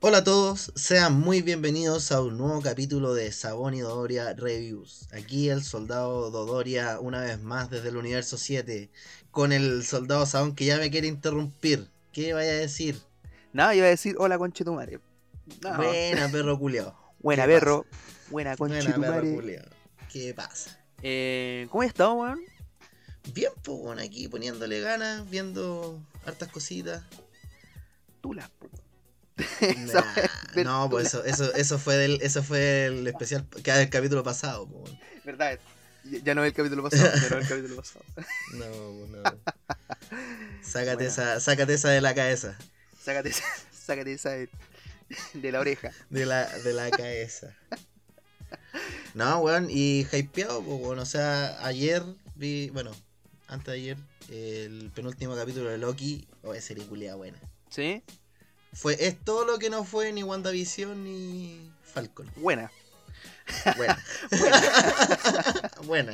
Hola a todos, sean muy bienvenidos a un nuevo capítulo de Sabón y Dodoria Reviews. Aquí el soldado Dodoria una vez más desde el universo 7 con el soldado Sabón que ya me quiere interrumpir. ¿Qué vaya a decir? Nada, iba a decir hola conche tu madre. No. Buena perro culiao. Buena ¿Qué perro. Buena conche Buena perro culiao. ¿Qué pasa? Eh, ¿Cómo has estado, weón? Bien, pues bueno, aquí poniéndole ganas, viendo hartas cositas. Tú las po- Nah, no, pues eso, eso, eso fue del, eso fue el especial, que el capítulo pasado. ¿Verdad? Ya- no es el capítulo pasado, es el capítulo pasado. No, no. Sácate esa, sácate esa de la cabeza. Sácate esa, sácate esa de, de la oreja. De la, de la cabeza. No, weón, y hypeado, pues, weón. O sea, ayer vi, bueno, antes de ayer, el penúltimo capítulo de Loki. Oh, esa serie buena. ¿Sí? Fue, es todo lo que no fue ni WandaVision ni Falcon. Buena. Buena. buena.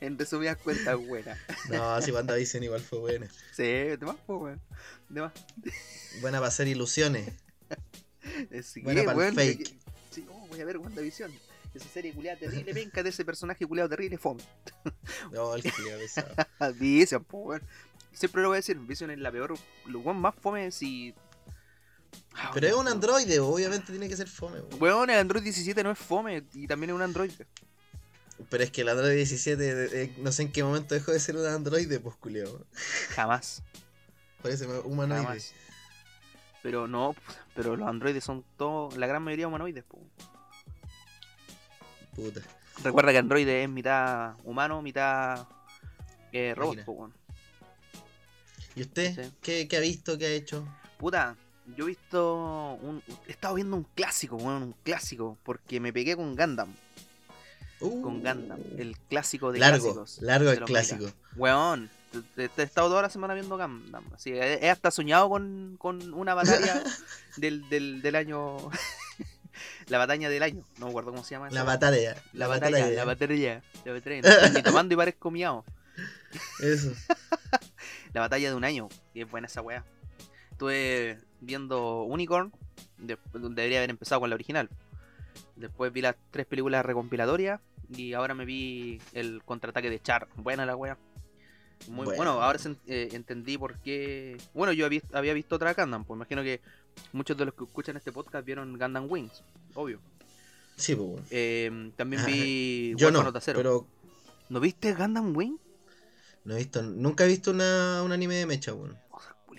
En resumidas cuentas, buena. No, si WandaVision igual fue buena. Sí, de más, po, weón. De más. Buena para hacer ilusiones. Eh, sí, Buena pa'l weón, fake. que- Sí, oh, voy a ver WandaVision. Esa serie culiada terrible, venga de ese personaje culiado terrible, fome. No, el culiao pesado. Vision, weón. Siempre lo voy a decir, Vision es la peor, lo más fome si. Ah, Pero es un androide, obviamente tiene que ser fome. weón. Weón, el Android 17 no es fome y también es un Android. Pero es que el Android 17, eh, no sé en qué momento dejó de ser un androide, pues culiao. Jamás. Parece humanoide. Jamás. Pero no, pero los androides son todos, la gran mayoría humanoides. po. Puta. Recuerda que Android es mitad humano, mitad eh, robot. Po. ¿Y usted? Sí. ¿Qué, qué ha visto? ¿Qué ha hecho? Puta, yo he visto. Un, he estado viendo un clásico, weón, un clásico. Porque me pegué con Gundam. Uh, Con Gundam, el clásico de largo, clásicos. largo el clásico. Weón, te- te- he estado toda la semana viendo Gundam. Así, he, he hasta soñado con, con una batalla del, del, del año. la batalla del año. No me acuerdo cómo se llama. La batalla. La batalla, la batalla. La batalla. Estoy tomando y parezco miado. Eso. La batalla de un año. Y es buena esa weá. Estuve viendo Unicorn. de- debería haber empezado con la original. Después vi las tres películas recompilatorias. Y ahora me vi el contraataque de Char. Buena la weá. Muy Buena. bueno, ahora se eh, entendí por qué. Bueno, yo había, había visto otra Gundam. Pues imagino que muchos de los que escuchan este podcast vieron Gundam Wings. Obvio. Sí, pues. bueno. Eh, también vi. Yo no, pero ¿No viste Gundam Wing? no he visto, nunca he visto una, un anime de mecha, weón. Tú-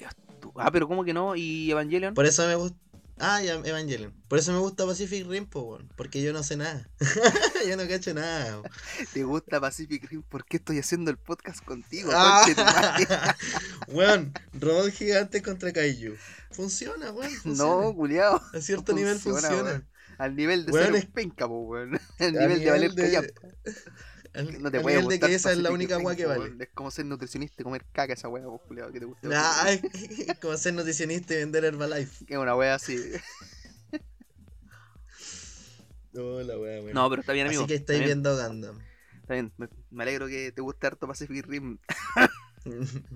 Ah, pero ¿cómo que no? ¿Y Evangelion? Por eso me gusta. Ah, ya, Evangelion. Por eso me gusta Pacific Rim, weón. Porque yo no sé nada. yo no cacho nada. ¿Te gusta Pacific Rim? ¿Por qué estoy haciendo el podcast contigo? Ah. weón, robot gigante contra Kaiju. Funciona, weón. funciona. no, culiao. A cierto nivel funciona. Al nivel de Weón, ser es- penca, po, weón. Al nivel de valer de-. Al- No te puede nivel de gustar que esa es la Pacific única Rim, agua que po, vale. weón. Es como ser nutricionista y comer caca esa weá, po, culiao, que te gusta. Ay, como ser nutricionista y vender Herbalife. Es una weá así. No, la wea, weón. No, pero está bien, amigo. Así que estáis viendo Gundam. Está bien. Me, me alegro que te guste harto Pacific Rim.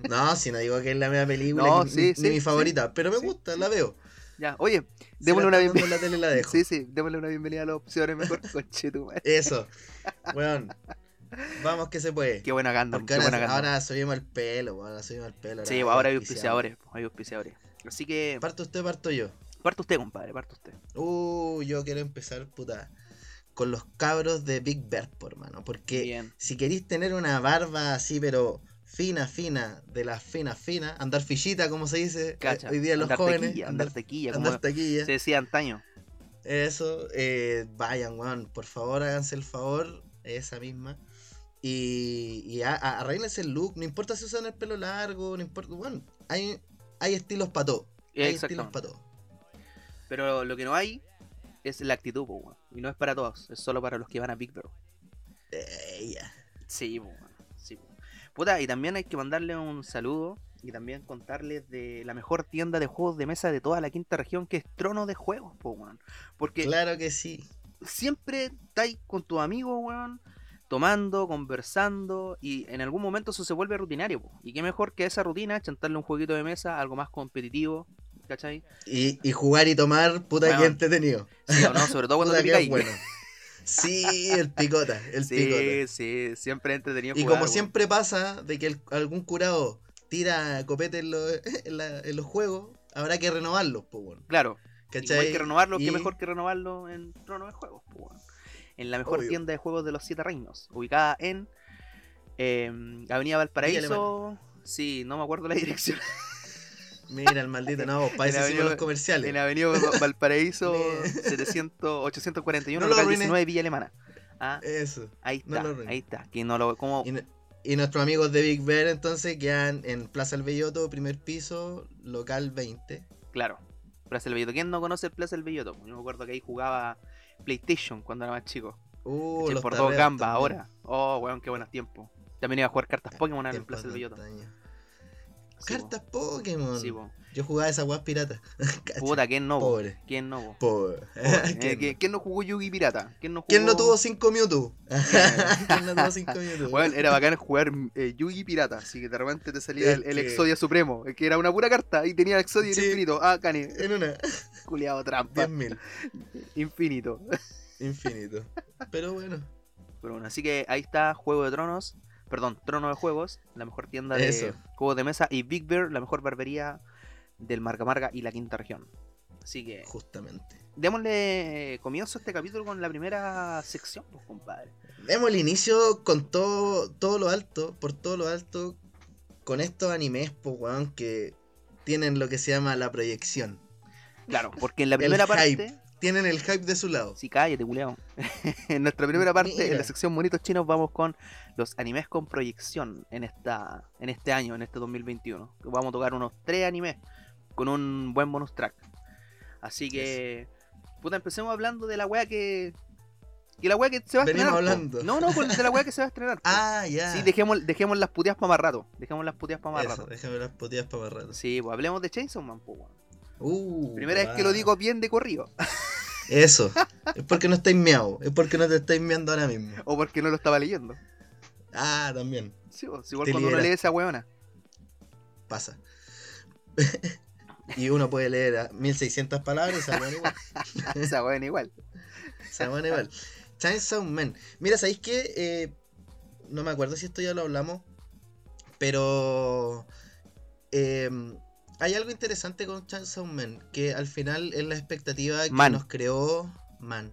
No, si no digo que es la mea película, No, ni, sí, ni sí, mi sí. favorita, pero me gusta, la veo. Ya, oye, démosle una bienvenida. en la tele la dejo. Sí, sí, démosle una bienvenida a las opciones mejor, conche tu madre. Eso. Weón. Vamos que se puede. Qué buena Porque qué buena ahora, subimos el pelo, ahora subimos el pelo. Sí, ahora hay auspiciadores, hay auspiciadores. Así que, Parto usted, parto yo. parte usted, compadre, parte usted. Uh, yo quiero empezar, puta, con los cabros de Big Bird, por mano. Porque Bien. si queréis tener una barba así, pero fina, fina, de las finas, finas, andar fichita, como se dice eh, Cacha. hoy día los andar jóvenes, tequilla, andar, tequilla, andar como taquilla. se decía antaño. Eso, eh, vayan, weón, por favor háganse el favor, esa misma. Y, y a- a- arréglense el look, no importa si usan el pelo largo, no importa, bueno, hay, hay estilos para todo. Hay estilos para todo. Pero lo que no hay es la actitud, po. Y no es para todos, es solo para los que van a Big Bear. Eh. Sí, po, sí. po. Puta, y también hay que mandarle un saludo y también contarles de la mejor tienda de juegos de mesa de toda la quinta región, que es Trono de Juegos, po, weón. Porque Claro que sí. siempre estáis con tus amigos, weón, tomando, conversando, y en algún momento eso se vuelve rutinario, po. Y qué mejor que esa rutina, chantarle un jueguito de mesa, algo más competitivo, ¿cachai? Y, y jugar y tomar, puta Weón. que entretenido. Sí, o no, sobre todo cuando te picáis. bueno. Sí, el picota, el picota. Sí, sí, siempre entretenido Y jugar, como siempre pasa de que el- algún curado tira copete en, los- en la- en los juegos, habrá que renovarlos, pues bueno. Claro, ¿Cachai? hay que renovarlo, Y- qué mejor que renovarlo en Trono de Juegos, po, weón. En la mejor Obvio. tienda de juegos de los Siete Reinos, ubicada en em, Avenida Valparaíso. Sí, no me acuerdo la dirección. Mira el maldito, no, para eso Avenida- los comerciales. En Avenida Val- Valparaíso Me- 700, 841, No lo local arruines. 19, Villa Alemana. Ah, Eso. ahí no está, lo arruines. ahí está. Que no lo, como, Y, y nuestros amigos de Big Bear entonces quedan en Plaza El Belloto, primer piso, local 20. claro, Plaza del Belloto. ¿Quién no conoce el Plaza del Belloto? Yo me acuerdo que ahí jugaba PlayStation cuando era más chico. Uh, los por dos gambas ahora. Oh, weón, qué buenos tiempos. También iba a jugar cartas Pokémon en el Plaza del Belloto. Po. Cartas Pokémon. Sí, po. Yo jugaba esa weas pirata. Puta, ¿quién no? po? Pobre. ¿Quién no? po? Pobre. ¿Quién Eh, ¿quién, no jugó Yugi Pirata? ¿Quién no, jugó... ¿Quién no tuvo 5 Mewtwo? ¿Quién no tuvo 5 Mewtwo? Weón, era bacán jugar eh, Yugi Pirata, así que de repente te salía el, el que- Exodia Supremo, eh, que era una pura carta y tenía Exodia Sí. infinito. Ah, Cane, En una. culiado trampa. 10.000. Infinito. Infinito. Pero bueno. Pero bueno, así que ahí está Juego de Tronos, perdón, Trono de Juegos, la mejor tienda de juegos de mesa, y Big Bear, la mejor barbería del Marca Marga y la quinta región. Así que Justamente. démosle comienzo a este capítulo con la primera sección, pues compadre. Demos el inicio con todo, todo lo alto, por todo lo alto, con estos animes, pues, weón, que tienen lo que se llama la proyección. Claro, porque en la primera parte. Tienen el hype de su lado. Sí, cállate, culiao. en nuestra primera parte, en la sección Monitos Chinos, vamos con los animes con proyección en esta en este año, en este 2021. Vamos a tocar unos tres animes con un buen bonus track. Así que, puta, empecemos hablando de la wea que. Que la wea que se va a Venimos estrenar. hablando. No, no, de la wea que se va a estrenar. Ah, ya. Sí, dejemos, dejemos las puteas para más rato. Dejemos las puteas para más Eso, rato. déjame las puteas para más rato. Sí, pues hablemos de Chainsaw Man, weón. Uh, Primera vez que lo digo bien de corrido. Eso. Es porque no estáis miau. Es porque no te estáis miando ahora mismo. o porque no lo estaba leyendo. Ah, también. Sí, pues, igual Te cuando uno lee esa weona. Pasa. y uno puede leer a 1600 palabras y se igual. esa weona igual. Se van igual. Chainsaw Man. Mira, ¿sabéis qué? Eh, no me acuerdo si esto ya lo hablamos. Pero. eh, hay algo interesante con Chainsaw Man. Que al final es la expectativa que Man. nos creó. Man.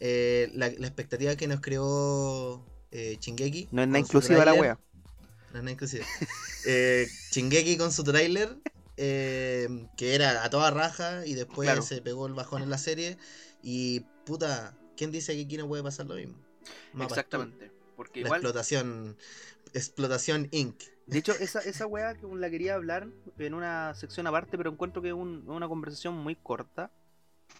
Eh, la, la expectativa que nos creó. Eh, Shingeki. No es nada inclusiva la wea. No es nada inclusiva. Eh, Shingeki con su tráiler. eh, que era a toda raja. Y después Claro. se pegó el bajón en la serie. Y puta, ¿quién dice que aquí no puede pasar lo mismo? Mapa Exactamente. Porque La igual, explotación. Explotación Inc. de hecho, esa, esa wea que la quería hablar en una sección aparte, pero encuentro que es un- una conversación muy corta.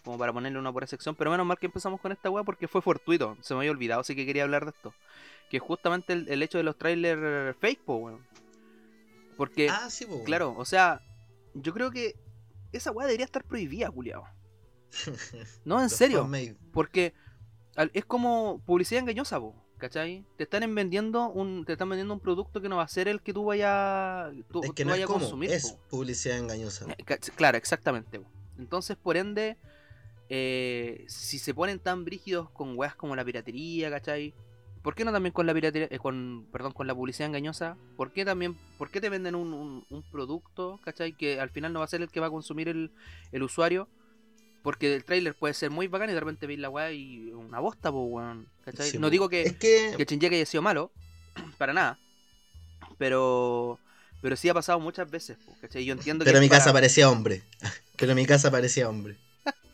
Como para ponerle una pura sección. Pero menos mal que empezamos con esta wea porque fue fortuito. Se me había olvidado, así que quería hablar de esto. Que es justamente el, el hecho de los trailers fake, po, weón. Porque, Ah, sí, pues. claro, o sea, yo creo que esa wea debería estar prohibida, culiao. No, en serio. Porque es como publicidad engañosa, po, ¿cachai? Te están vendiendo un, te están vendiendo un producto que no va a ser el que tú vayas, tú, Es que tú no es vayas a consumir. es po. publicidad engañosa. Eh, Claro, exactamente. po. Entonces, por ende, eh, si se ponen tan brígidos con weas como la piratería, ¿cachai? ¿Por qué no también con la piratería, eh, con, perdón, con la publicidad engañosa? ¿Por qué también, por qué te venden un, un- un producto, ¿cachai? Que al final no va a ser el que va a consumir el, el usuario. Porque el trailer puede ser muy bacán y de repente veis la wea y una bosta, pues, weón. ¿cachai? Sí, no digo que, Es que. que haya sido malo, para nada. Pero pero sí ha pasado muchas veces, po, ¿cachai? Yo entiendo Pero que mi es para- casa parecía hombre. Pero mi casa parecía hombre.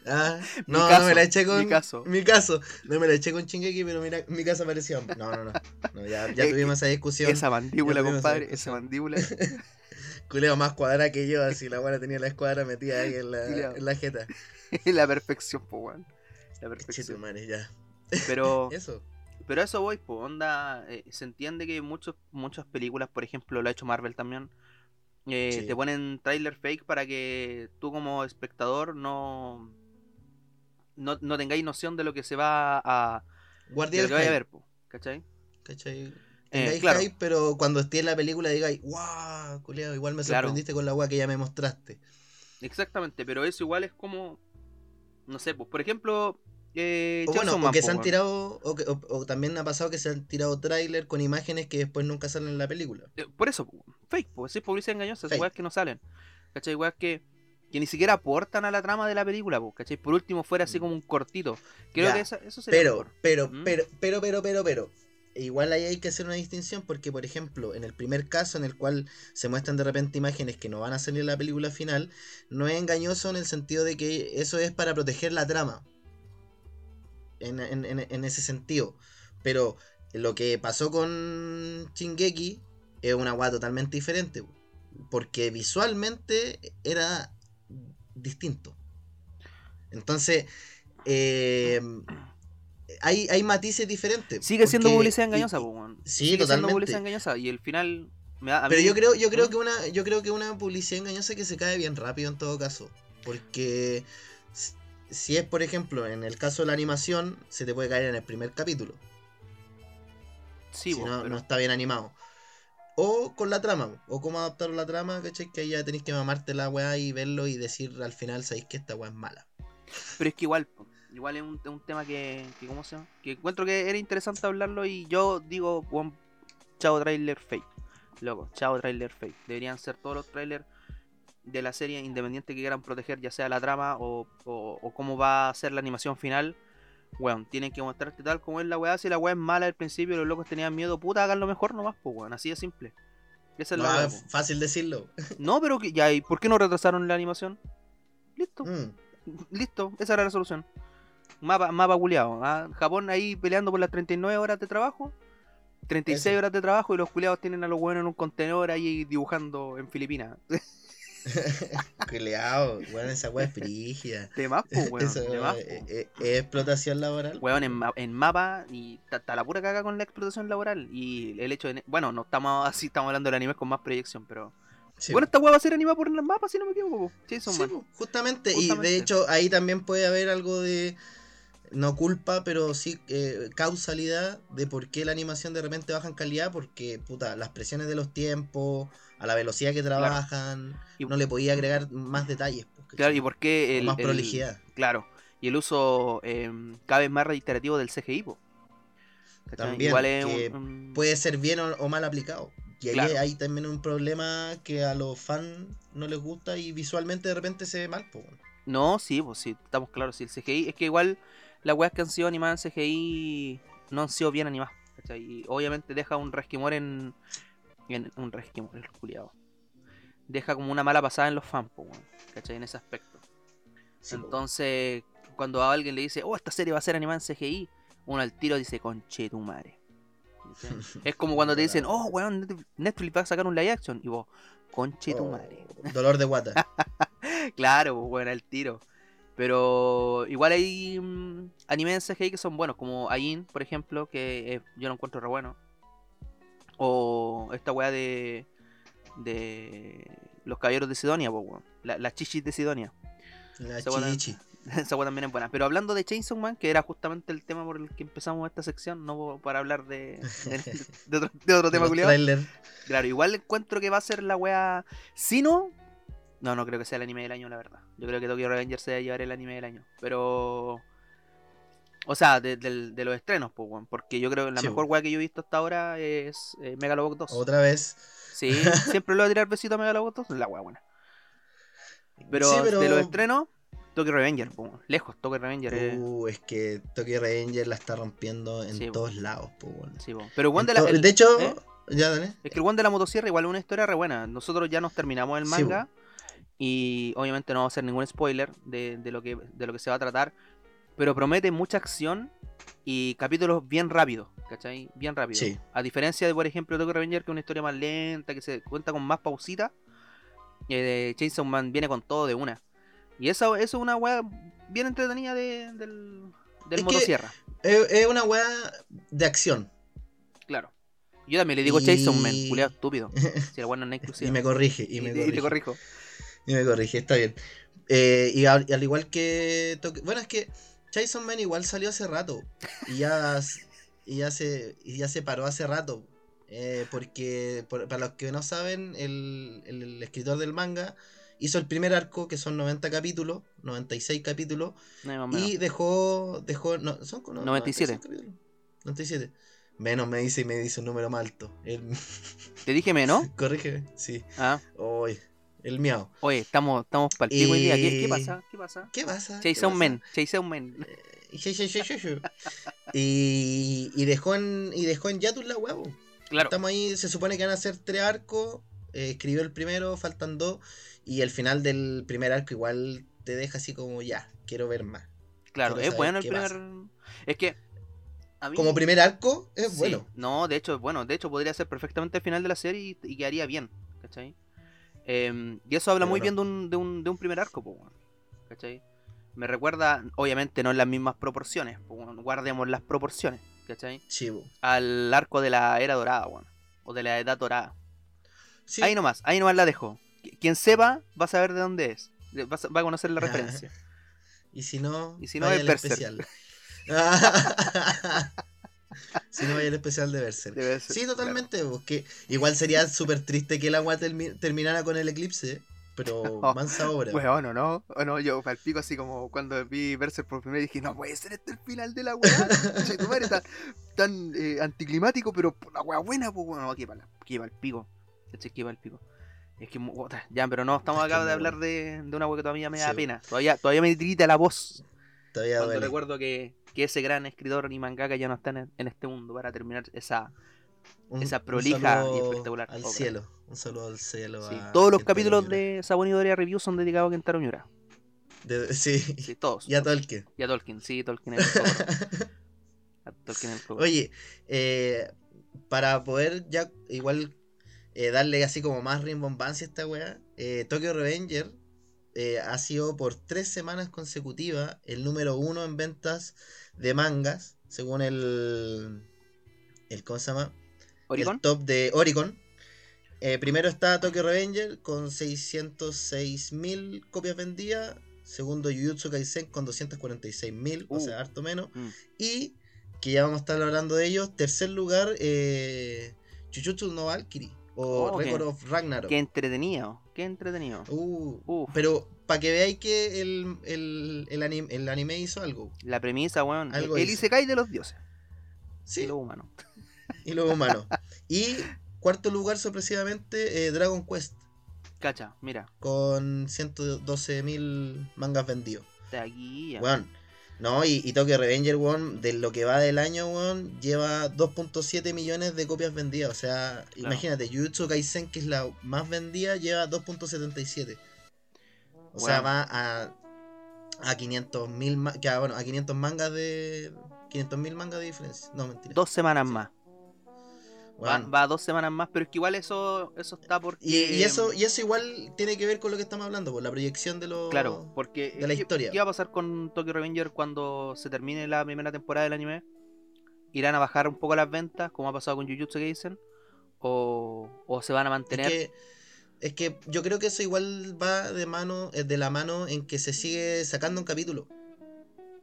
Ah, Mi no, caso, no me la eché con. mi caso. Mi caso. No me la eché con Chingeki, pero mira, mi casa parecía hombre. No, no, no. No, ya, ya Eh, tuvimos esa discusión. Esa mandíbula, esa compadre, esa mandíbula. Culeo más cuadrada que yo, así la buena tenía la escuadra metida ahí en la, en la jeta. la perfección, po, weón. La perfección. madre, ya. Pero, Eso. pero a eso voy, po, onda. eh, se entiende que muchos, muchas películas, por ejemplo, lo ha hecho Marvel también. eh, Sí. Te ponen trailer fake para que tú como espectador no, no, no tengáis noción de lo que se va a, de Guardia lo del que vaya a ver, po, ¿cachai? ¿cachai? Eh, Tengáis claro. hype, pero cuando esté en la película digáis, wow, culiao, igual me Claro. sorprendiste con la weá que ya me mostraste. Exactamente, pero eso igual es como. No sé, pues, por ejemplo. Eh, O bueno, o que se han tirado, o, que- o- o también ha pasado que se han tirado tráiler con imágenes que después nunca salen en la película. Eh, Por eso, fake, pues, es publicidad engañosa, Fake. weas que no salen. ¿Cachai? Weas que, que ni siquiera aportan a la trama de la película, pues, ¿cachai? Por último, fuera así como un cortito. Creo Ya, que esa- eso sería Pero, mejor. pero, ¿Mm? pero, pero, pero, pero, pero. Igual ahí hay que hacer una distinción porque, por ejemplo, en el primer caso en el cual se muestran de repente imágenes que no van a salir en la película final, no es engañoso en el sentido de que eso es para proteger la trama. En, en- ese sentido. Pero lo que pasó con Shingeki es una weá totalmente diferente. Porque visualmente era distinto. Entonces, eh, hay, hay matices diferentes. Sigue siendo publicidad engañosa, y- sí, Sigue siendo totalmente. publicidad engañosa. Y el final. Me da, a Pero mí- yo creo, yo creo ¿Mm? que una, yo creo que una publicidad engañosa que se cae bien rápido en todo caso. Porque si es, por ejemplo, en el caso de la animación, se te puede caer en el primer capítulo. Sí, si no, pero- no está bien animado. O con la trama, o cómo adaptar la trama, ¿cachai? Que ahí ya tenéis que mamarte la weá y verlo y decir al final, sabéis que esta weá es mala. Pero es que igual, igual es un, un tema que, que, ¿cómo se llama? Que encuentro que era interesante hablarlo y yo digo, chao trailer fake. Loco, chao trailer fake. Deberían ser todos los trailers de la serie independiente que quieran proteger, ya sea la trama o, o, o cómo va a ser la animación final. Weón, tienen que mostrarte tal como es la weá. Si la weá es mala al principio, los locos tenían miedo, puta, hagan lo mejor nomás, pues weón, así de simple. Esa es No, la es fácil decirlo. No, pero que, ya, ¿y por qué no retrasaron la animación? Listo. Mm. Listo, esa era la solución. Mapa, mapa culiado. Japón ahí peleando por las 39 horas de trabajo. 36 Eso. horas de trabajo y los culiados tienen a los buenos en un contenedor ahí dibujando en Filipinas. Culeado, weón, esa weá es frígida. De más, más, es, explotación laboral. Weón, en, ma- en mapa y está la pura caga con la explotación laboral. Y el hecho de. Bueno, no estamos así, estamos hablando del anime con más proyección, pero. Sí, Bueno, esta weá va a ser animada por el mapa, si no me equivoco. Sí, Man. po, justamente. Y Justamente. de hecho, ahí también puede haber algo de. No culpa, pero sí eh, causalidad de por qué la animación de repente baja en calidad. Porque, puta, las presiones de los tiempos, a la velocidad que trabajan, Y- no le podía agregar más detalles. ¿cachai? Claro, y por qué el. más el- prolijidad. Claro. Y el uso em, cada vez más reiterativo del CGI, po. También, Igual es que un- Puede ser bien o, o mal aplicado. Y ahí Claro. hay también un problema que a los fans no les gusta y visualmente de repente se ve mal. pues, weón. No, sí, pues sí, estamos claros. Sí, el CGI, es que igual las weas que han sido animadas en CGI no han sido bien animadas. ¿cachai? Y obviamente deja un resquimor en. en un resquimor, el culiado. Deja como una mala pasada en los fans, po, weón, ¿cachai? En ese aspecto. Sí, Entonces, cuando a alguien le dice, oh, esta serie va a ser animada en CGI, uno al tiro dice, conche tu madre. Es como cuando te dicen, oh, weón, Netflix- va a sacar un live action. Y vos, conche tu Oh, madre. dolor de guata. Claro, bueno, el tiro. Pero igual hay mm, animes en CGI que son buenos, como Ain, por ejemplo, que eh, yo lo encuentro re bueno. O esta weá de. de. Los caballeros de Sidonia, pues, weón. La- Las chichis de Sidonia. La Esa buena- chichi. Esa weá también es buena. Pero hablando de Chainsaw Man, que era justamente el tema por el que empezamos esta sección, no para hablar de, de, de otro, de otro tema culiado. Claro, igual encuentro que va a ser la wea. Si no. No, no creo que sea el anime del año, la verdad. Yo creo que Tokyo Revengers se a llevar el anime del año. Pero. O sea, de, los estrenos, pues. Porque yo creo que la Sí, mejor weón. wea que yo he visto hasta ahora es eh, Megalobox 2. Otra vez. Sí, siempre le voy a tirar besito a Megalobox 2. La wea buena. Pero, Sí, pero- de los estrenos, Tokyo Revenger, po, weón. lejos, Tokyo Revenger. es- Uh, es que Tokyo Revenger la está rompiendo en Sí, po. todos lados, po, weón. Sí. Pero En de, la, el- de hecho, ¿eh? ya dale. Es que el one de la motosierra igual es una historia re buena. Nosotros ya nos terminamos el manga. Y obviamente no vamos a hacer ningún spoiler de, de lo que, de lo que se va a tratar. Pero promete mucha acción y capítulos bien rápidos. ¿Cachai? Bien rápido. Sí. A diferencia de, por ejemplo, Tokyo Revenger, que es una historia más lenta, que se cuenta con más pausita. eh, Chainsaw Man viene con todo de una. Y eso, eso es una weá bien entretenida de- del, del Es motosierra. Es, una weá de acción. Claro. Yo también le digo Y- Chainsaw Man, culiado estúpido. Si la no es inclusiva. y me corrige, y, Y- me y corrige. te corrijo. Y me corrige, está bien. Eh, y al, al igual que. Tokyo- Bueno, es que Jason Man igual salió hace rato. Y ya, y ya, se, y ya se paró hace rato. Eh, porque, por- para los que no saben, el, el- el escritor del manga hizo el primer arco, que son 90 capítulos, 96 capítulos, No, y dejó, dejó, no, son como 97. 96 capítulos. 97. Menos me dice y me dice un número más alto. El, Te dije menos. corrígeme, sí. Ah, Oy, el miau. oye, estamos, estamos para el pico hoy día. ¿Qué, qué pasa? ¿Qué pasa? ¿Qué pasa? ¿Qué Chase un men, chase un men. Eh. Y, y dejó en y dejó en Yatus la huevo. Claro, Estamos ahí, se supone que van a ser tres arcos. eh, escribió el primero, faltan dos. Y el final del primer arco igual te deja así como ya, quiero ver más. claro, quiero es bueno el primer. pasa. Es que. a mí- Como primer arco, es sí, bueno. No, de hecho, bueno, de hecho podría ser perfectamente el final de la serie y, y quedaría bien, ¿cachai? Em, y eso habla Pero muy no. bien de un, de un, de un primer arco, weón, ¿cachai? Me recuerda, obviamente no en las mismas proporciones, guardemos las proporciones, ¿cachai? Chivo. Al arco de la era dorada, weón, o de la edad dorada. Sí, Ahí nomás, ahí nomás la dejo. Qui- Quien sepa va a saber de dónde es, va a, conocer la referencia. Y si no, Y si no, es especial. si no, vaya al especial de Berserk. Sí, claro. totalmente. Porque igual sería súper triste que el agua termi- terminara con el eclipse. Pero mansa obra. Weón, o no, o no, yo palpico así como cuando vi Berserk por primera vez dije, no puede ser este el final de la weá. Tu madre tan, tan eh, anticlimático, pero por la weá buena, pues bueno, aquí para aquí el pico. Este aquí el pico. Es que ya, pero no, estamos acá de hablar de, de una weá que todavía me da Sí. pena. Todavía, todavía me grita la voz Todavía cuando duele. recuerdo que, que ese gran escritor y mangaka ya no está en, en este mundo para terminar esa. Un- esa prolija y espectacular Al obra. cielo. Un saludo al cielo. sí, a todos los capítulos de Sabón y Doria Review son dedicados a Kentaro Miura. De- sí. Sí, todos. Y a Tolkien. Y a Tolkien, sí, Tolkien es el. A Tolkien el. Oye, eh, para poder ya igual eh, darle así como más rimbombancia a esta weá, eh, Tokyo Revenger eh, ha sido por tres semanas consecutivas el número uno en ventas de mangas, según el, el ¿cómo se llama? Oricon, El top de Oricon. Eh, primero está Tokyo Revenger con 606.000 copias vendidas. Segundo Jujutsu Kaisen con 246.000, o Uh. sea, harto menos. Mm. Y que ya vamos a estar hablando de ellos. Tercer lugar, eh, Jujutsu no Valkyrie o Oh, Record of Ragnarok. qué entretenido, qué entretenido. Uh, pero para que veáis que el, el, el anime, el anime hizo algo. La premisa, weón, el. Isekai de los dioses, Sí, de los humanos. y los humanos. y cuarto lugar, sorpresivamente, eh, Dragon Quest. Cacha, mira, con 112.000 mangas vendidos. de aquí ya. Weón. No, y, y Tokyo Revenger, weón, de lo que va del año, weón, lleva 2.7 millones de copias vendidas. O sea, imagínate, Jujutsu Kaisen, que es la más vendida, lleva 2.77. O sea, va a, a 500.000 ma- que, ah, bueno, a 500 mangas de 500.000 mangas de diferencia. No, mentira. Dos semanas Sí. más. Va, va dos semanas más, pero es que igual eso, eso está porque. Y, y eso y eso igual tiene que ver con lo que estamos hablando, por la proyección de los Claro, porque. de la ¿qué- historia. ¿Qué va a pasar con Tokyo Revenger cuando se termine la primera temporada del anime? ¿Irán a bajar un poco las ventas, como ha pasado con Jujutsu Kaisen? ¿O, o se van a Es mantener? que, es que yo creo que eso igual va de mano, eh, de la mano en que se sigue sacando un capítulo.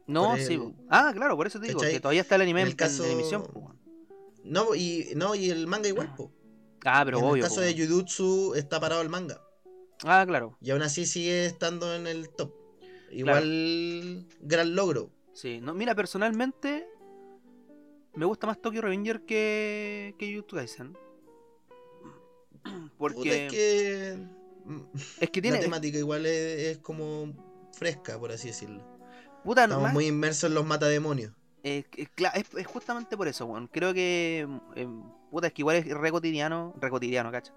No, sí. Ah, claro, por eso te digo, ¿cachai? que todavía está el anime En el caso- en emisión. No, y no, y el manga igual, po. Ah, pero en obvio. el caso po, de. Jujutsu está parado el manga. Ah, claro. Y aún así sigue estando en el top. Igual gran logro. Sí. No, mira, personalmente me gusta más Tokyo Revenger que, que Jujutsu Kaisen. Puta, Porque es que es que la tiene. temática igual es, es como fresca, por así decirlo. Puta, Estamos más- muy inmersos en los matademonios. Es, es es- justamente por eso, weón. Creo que. eh, puta, es que igual es re cotidiano. Re cotidiano, cacha.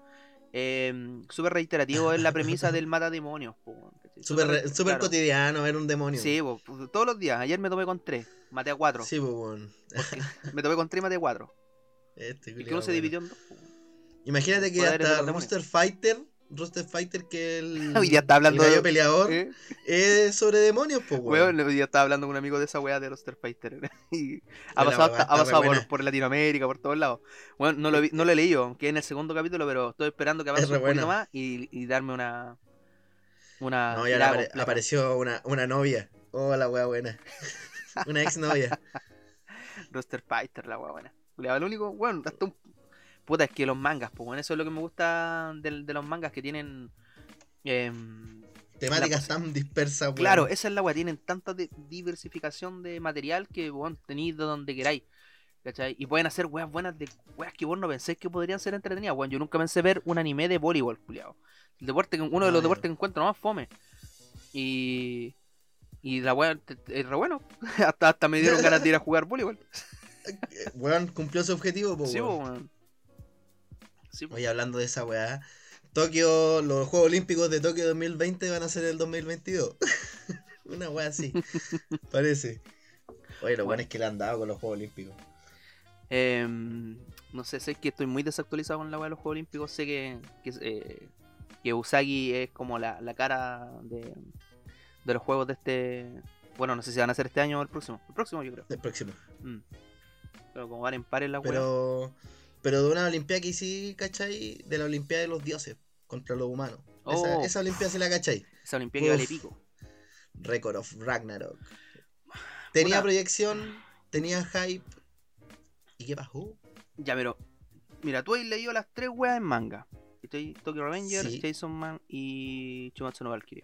Eh, súper reiterativo es la premisa del mata demonios, po. Súper re- claro. cotidiano ver un demonio. Sí, po, todos los días. Ayer me tomé con tres. Maté a cuatro. Sí, bueno. Me tomé con tres y maté a cuatro. Este Y que uno se dividió en dos. po. Imagínate que hasta. Rooster Fighter, Rooster Fighter que el, Hoy día está hablando el peleador ¿Eh? es sobre demonios, pues Weón, hoy día estaba hablando con un amigo de esa weá de Roster Fighter. y ha pasado, weá hasta- ha pasado por, Latinoamérica, por todos lados. Bueno, no lo, vi- no lo he leído, que en el segundo capítulo, pero estoy esperando que avance re un poquito buena. más y, y darme una. Una. No, y ahora tirada apare- completa. apareció una, una novia. Oh, la wea buena. una ex novia. Roster Fighter, la weá buena. Culeado, Lo único, bueno, hasta un. Puta, es que los mangas, pues, bueno, eso es lo que me gusta del- de, los mangas que tienen. Em, Temáticas tan dispersas, weón. Claro, esa es la weá, tienen tanta di- diversificación de material que bueno, tenéis de donde queráis. ¿Cachai? Y pueden hacer weas buenas de weas que vos no penséis que podrían ser entretenidas. Weón, yo nunca pensé ver un anime de voleibol, culiao. El deporte, uno de Ah, los ya. deportes que encuentro más fome. Y. Y la wea re bueno. hasta, hasta me dieron ganas de ir a jugar voleibol. Eh, Weón, cumplió su objetivo, po, Sí, weón. po, weón. Sí. Oye, hablando de esa weá, Tokio, los Juegos Olímpicos de Tokio 2020 van a ser el 2022. Una weá así, parece. Oye, lo bueno es que le han dado con los Juegos Olímpicos. Em, no sé, sé que estoy muy desactualizado con la wea de los Juegos Olímpicos. Sé que, que, eh, que Usagi es como la, la cara de, de los juegos de este. Bueno, no sé si van a ser este año o el próximo. El próximo, yo creo. El próximo. Mm. Pero como van en pares la wea. Pero, pero de una Olimpiada que sí, ¿cachai? De la Olimpiada de los dioses contra los humanos. Esa, Oh. esa Olimpiada sí la cachai. Esa Olimpiada que vale pico. Record of Ragnarok. Tenía proyección, tenía hype. ¿Y qué pasó? Ya, pero. Mira, tú has leído las tres weas en manga. Estoy Tokyo Revenger, Sí. Jason Man y Chumatsu no Valkyrie.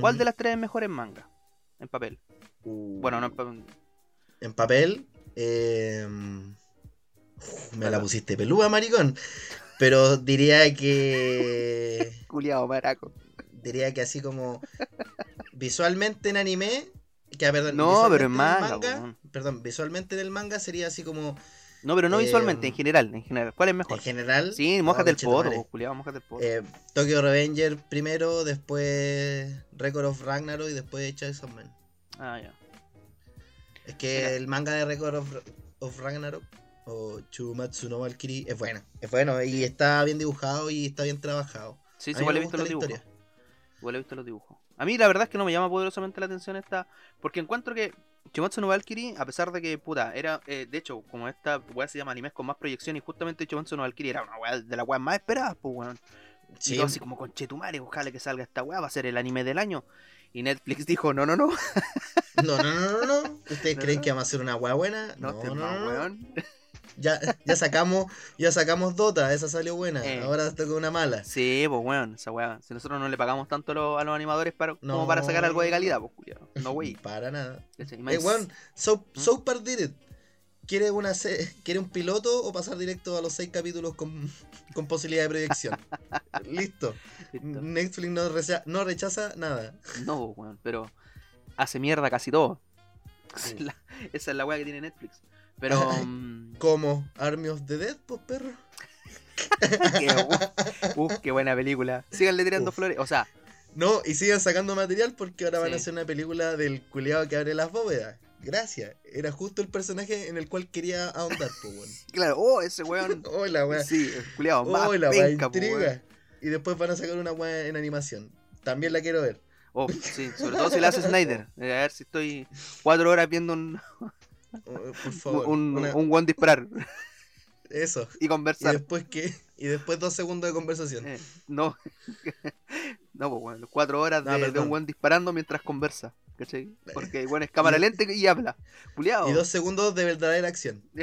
¿Cuál de las tres es mejor en manga? En papel. Uh, Bueno, no en papel. En papel. eh, uf, me la pusiste peluda, maricón. Pero diría que. Culiado, maraco. Diría que así como. Visualmente en anime. Que, perdón, No, pero en manga, weón. Perdón, visualmente en el manga sería así como. No, pero no Eh, visualmente, en general, en general. ¿Cuál es mejor? En general. Sí, oh, mójate el conchetumare. poto, culiado, mójate el poto. Eh, Tokyo Revenger primero, después Record of Ragnarok y después Chainsaw Man. Ah, ya. Es que Mira. el manga de Record of, of Ragnarok o Chumatsu no Valkyrie es bueno. Es bueno y está bien dibujado y está bien trabajado. Sí, sí, igual he visto los la dibujos. historia. Igual he visto los dibujos. A mí la verdad es que no me llama poderosamente la atención esta. Porque encuentro que Chumatsu no Valkyrie, a pesar de que, puta, era. eh, de hecho, como esta weá se llama animes con más proyección, y justamente Chumatsu no Valkyrie era una weá de las weas más esperadas, pues weón. Sí, Y todo así como conchetumare, ojalá que salga esta weá, va a ser el anime del año. Y Netflix dijo, no, no, no, No, no, no, no, no. ¿Ustedes No, creen no. que vamos a hacer una hueá buena? no, No, este no, no. weón. Ya, ya sacamos, ya sacamos Dota, esa salió buena. Eh. Ahora toca una mala. Sí, pues weón, esa weá. Si nosotros no le pagamos tanto a los, a los animadores para, como No. para sacar algo de calidad, pues culiao. No, wey. Para nada. Eh, weón, South, ¿Mm? Park did it. ¿Quiere, una se- ¿Quiere un piloto o pasar directo a los seis capítulos con, con posibilidad de proyección? Listo. Listo. Netflix no, recha- no rechaza nada. No, pues, weón, pero hace mierda casi todo. Sí. la, esa es la weá que tiene Netflix. Pero. mm, Como Army of the Dead, pues perro. qué, uf, uf, qué buena película. Síganle tirando Uf. flores. O sea, No, y sigan sacando material porque ahora van a hacer una película del culeado que abre las bóvedas. Gracias. Era justo el personaje en el cual quería ahondar, pues, weón. claro, oh, ese weón. Hola, weón. Sí, el culiao, más Hola, weón. penca, po, weón. Y después van a sacar una weá en animación. También la quiero ver. Oh, sí, sobre todo si la hace Snyder. A ver si estoy cuatro horas viendo un, Oh, Por favor. un, una- un one disparar Eso. y Y conversar. después qué? Y después dos segundos de conversación. Eh, no, no, pues bueno, cuatro horas No, de, de perdón. un buen disparando mientras conversa. ¿Cachai? Porque bueno, es cámara lenta y habla. Y dos segundos de verdadera acción.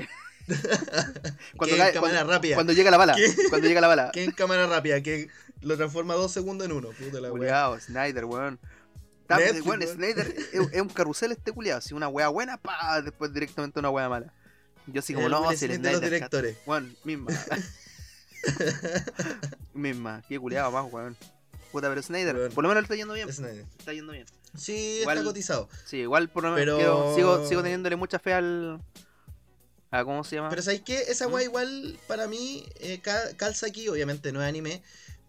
Cuando cae- cámara rápida. Cuando llega la bala. ¿Qué? Cuando llega la bala. Que en cámara rápida, que lo transforma dos segundos en uno. Puta la weá. Culeado, Snyder, weón. Está- Netflix, weón, weón. Snyder es, es un carrusel este culiado. Si una wea buena, pa, después directamente una wea mala. Yo así como El no, si el los Snyder. cat- directores. Weón, misma. misma. Qué culiado más, weón. Puta, pero Snyder, por lo menos le está yendo bien. Snyder. Está yendo bien. Sí, Igual- está cotizado. Sí, igual por lo menos Pero- sigo, sigo teniéndole mucha fe al. A, ¿Cómo se llama? Pero ¿sabes qué? Esa ¿Mm? weá igual para mí eh, ca- calza aquí, obviamente no es anime,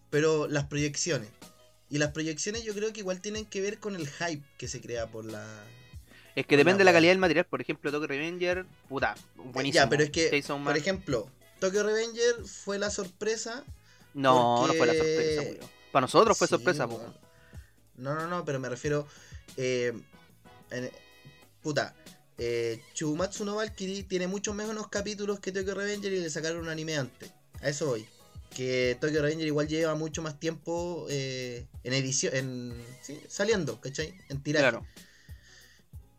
pero las proyecciones. Y las proyecciones yo creo que igual tienen que ver con el hype que se crea por la... es que depende de la calidad del material. Por ejemplo, Tokyo Revenger, puta, buenísimo. Ya, pero es que, por ejemplo, Tokyo Revenger fue la sorpresa. no, no fue la sorpresa, weón. Para nosotros fue Sí, sorpresa, weón. No, no, no, pero me refiero... eh, en- puta, eh, Chumatsu no Valkyrie tiene muchos menos capítulos que Tokyo Revenger y le sacaron un anime antes. A eso voy. Que Tokyo Revenger igual lleva mucho más tiempo eh, en edición, en sí, saliendo, ¿cachai? En tiraje. Claro.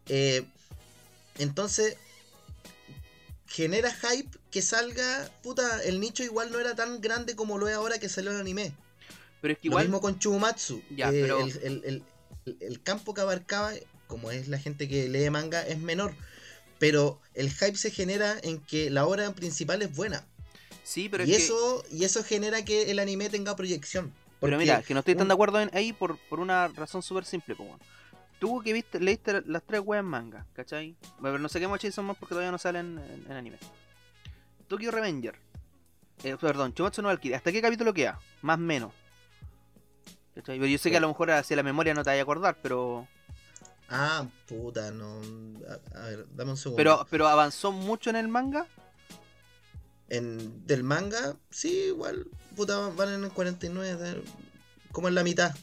Eh, entonces, genera hype que salga. Puta, el nicho igual no era tan grande como lo es ahora que salió el anime. Pero es que Lo igual. mismo con Chubumatsu. Ya, eh, pero- el- el- el campo que abarcaba, como es la gente que lee manga, es menor. Pero el hype se genera en que la obra principal es buena. Sí, pero y, es que. eso, y eso genera que el anime tenga proyección. Pero mira, que no estoy tan un- de acuerdo en, ahí por, por una razón súper simple, po, weón. Tú que viste, leíste las tres weas en manga, ¿cachai? Pero no sé qué Chainsaw Man porque todavía no salen en, en anime. Tokyo Revenger. Eh, perdón, Chumatsu no Valkyrie. ¿Hasta qué capítulo queda? Más o menos. ¿Cachai? Yo sé que a lo mejor hacia la memoria no te vaya a acordar, pero. Ah, puta, no. A, a ver, dame un segundo. Pero, pero avanzó mucho en el manga. En, del manga, sí, igual, puta, van en el 49, de- como en la mitad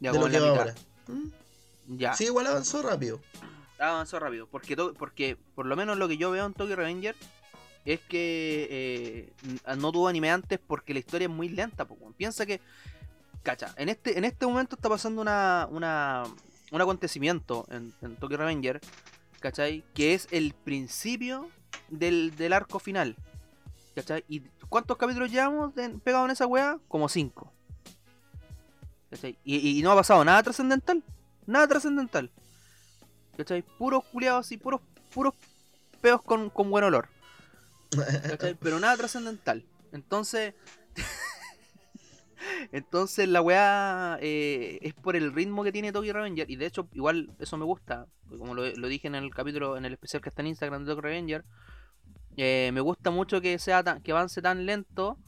Ya de como lo en que la va mitad. ahora. ¿Mm? Ya. Sí, igual avanzó rápido. avanzó rápido. Porque, porque por lo menos lo que yo veo en Tokyo Revenger es que eh, no tuvo anime antes porque la historia es muy lenta. po. Piensa que, cacha, en este, en este momento está pasando una, una, un acontecimiento en, en Tokyo Revenger, ¿cachai? Que es el principio del, del arco final. ¿Y cuántos capítulos llevamos pegados en esa weá? Como cinco. ¿Cachai? Y, no ha pasado nada trascendental. Nada trascendental. ¿Cachai? Puros culiados y puros, puros peos con, con buen olor. ¿Cachai? Pero nada trascendental. Entonces. Entonces la weá eh, es por el ritmo que tiene Tokyo Revenger. Y de hecho, igual eso me gusta. Como lo, lo dije en el capítulo, en el especial que está en Instagram de Tokyo Revenger. Eh, me gusta mucho que sea tan- que avance tan lento.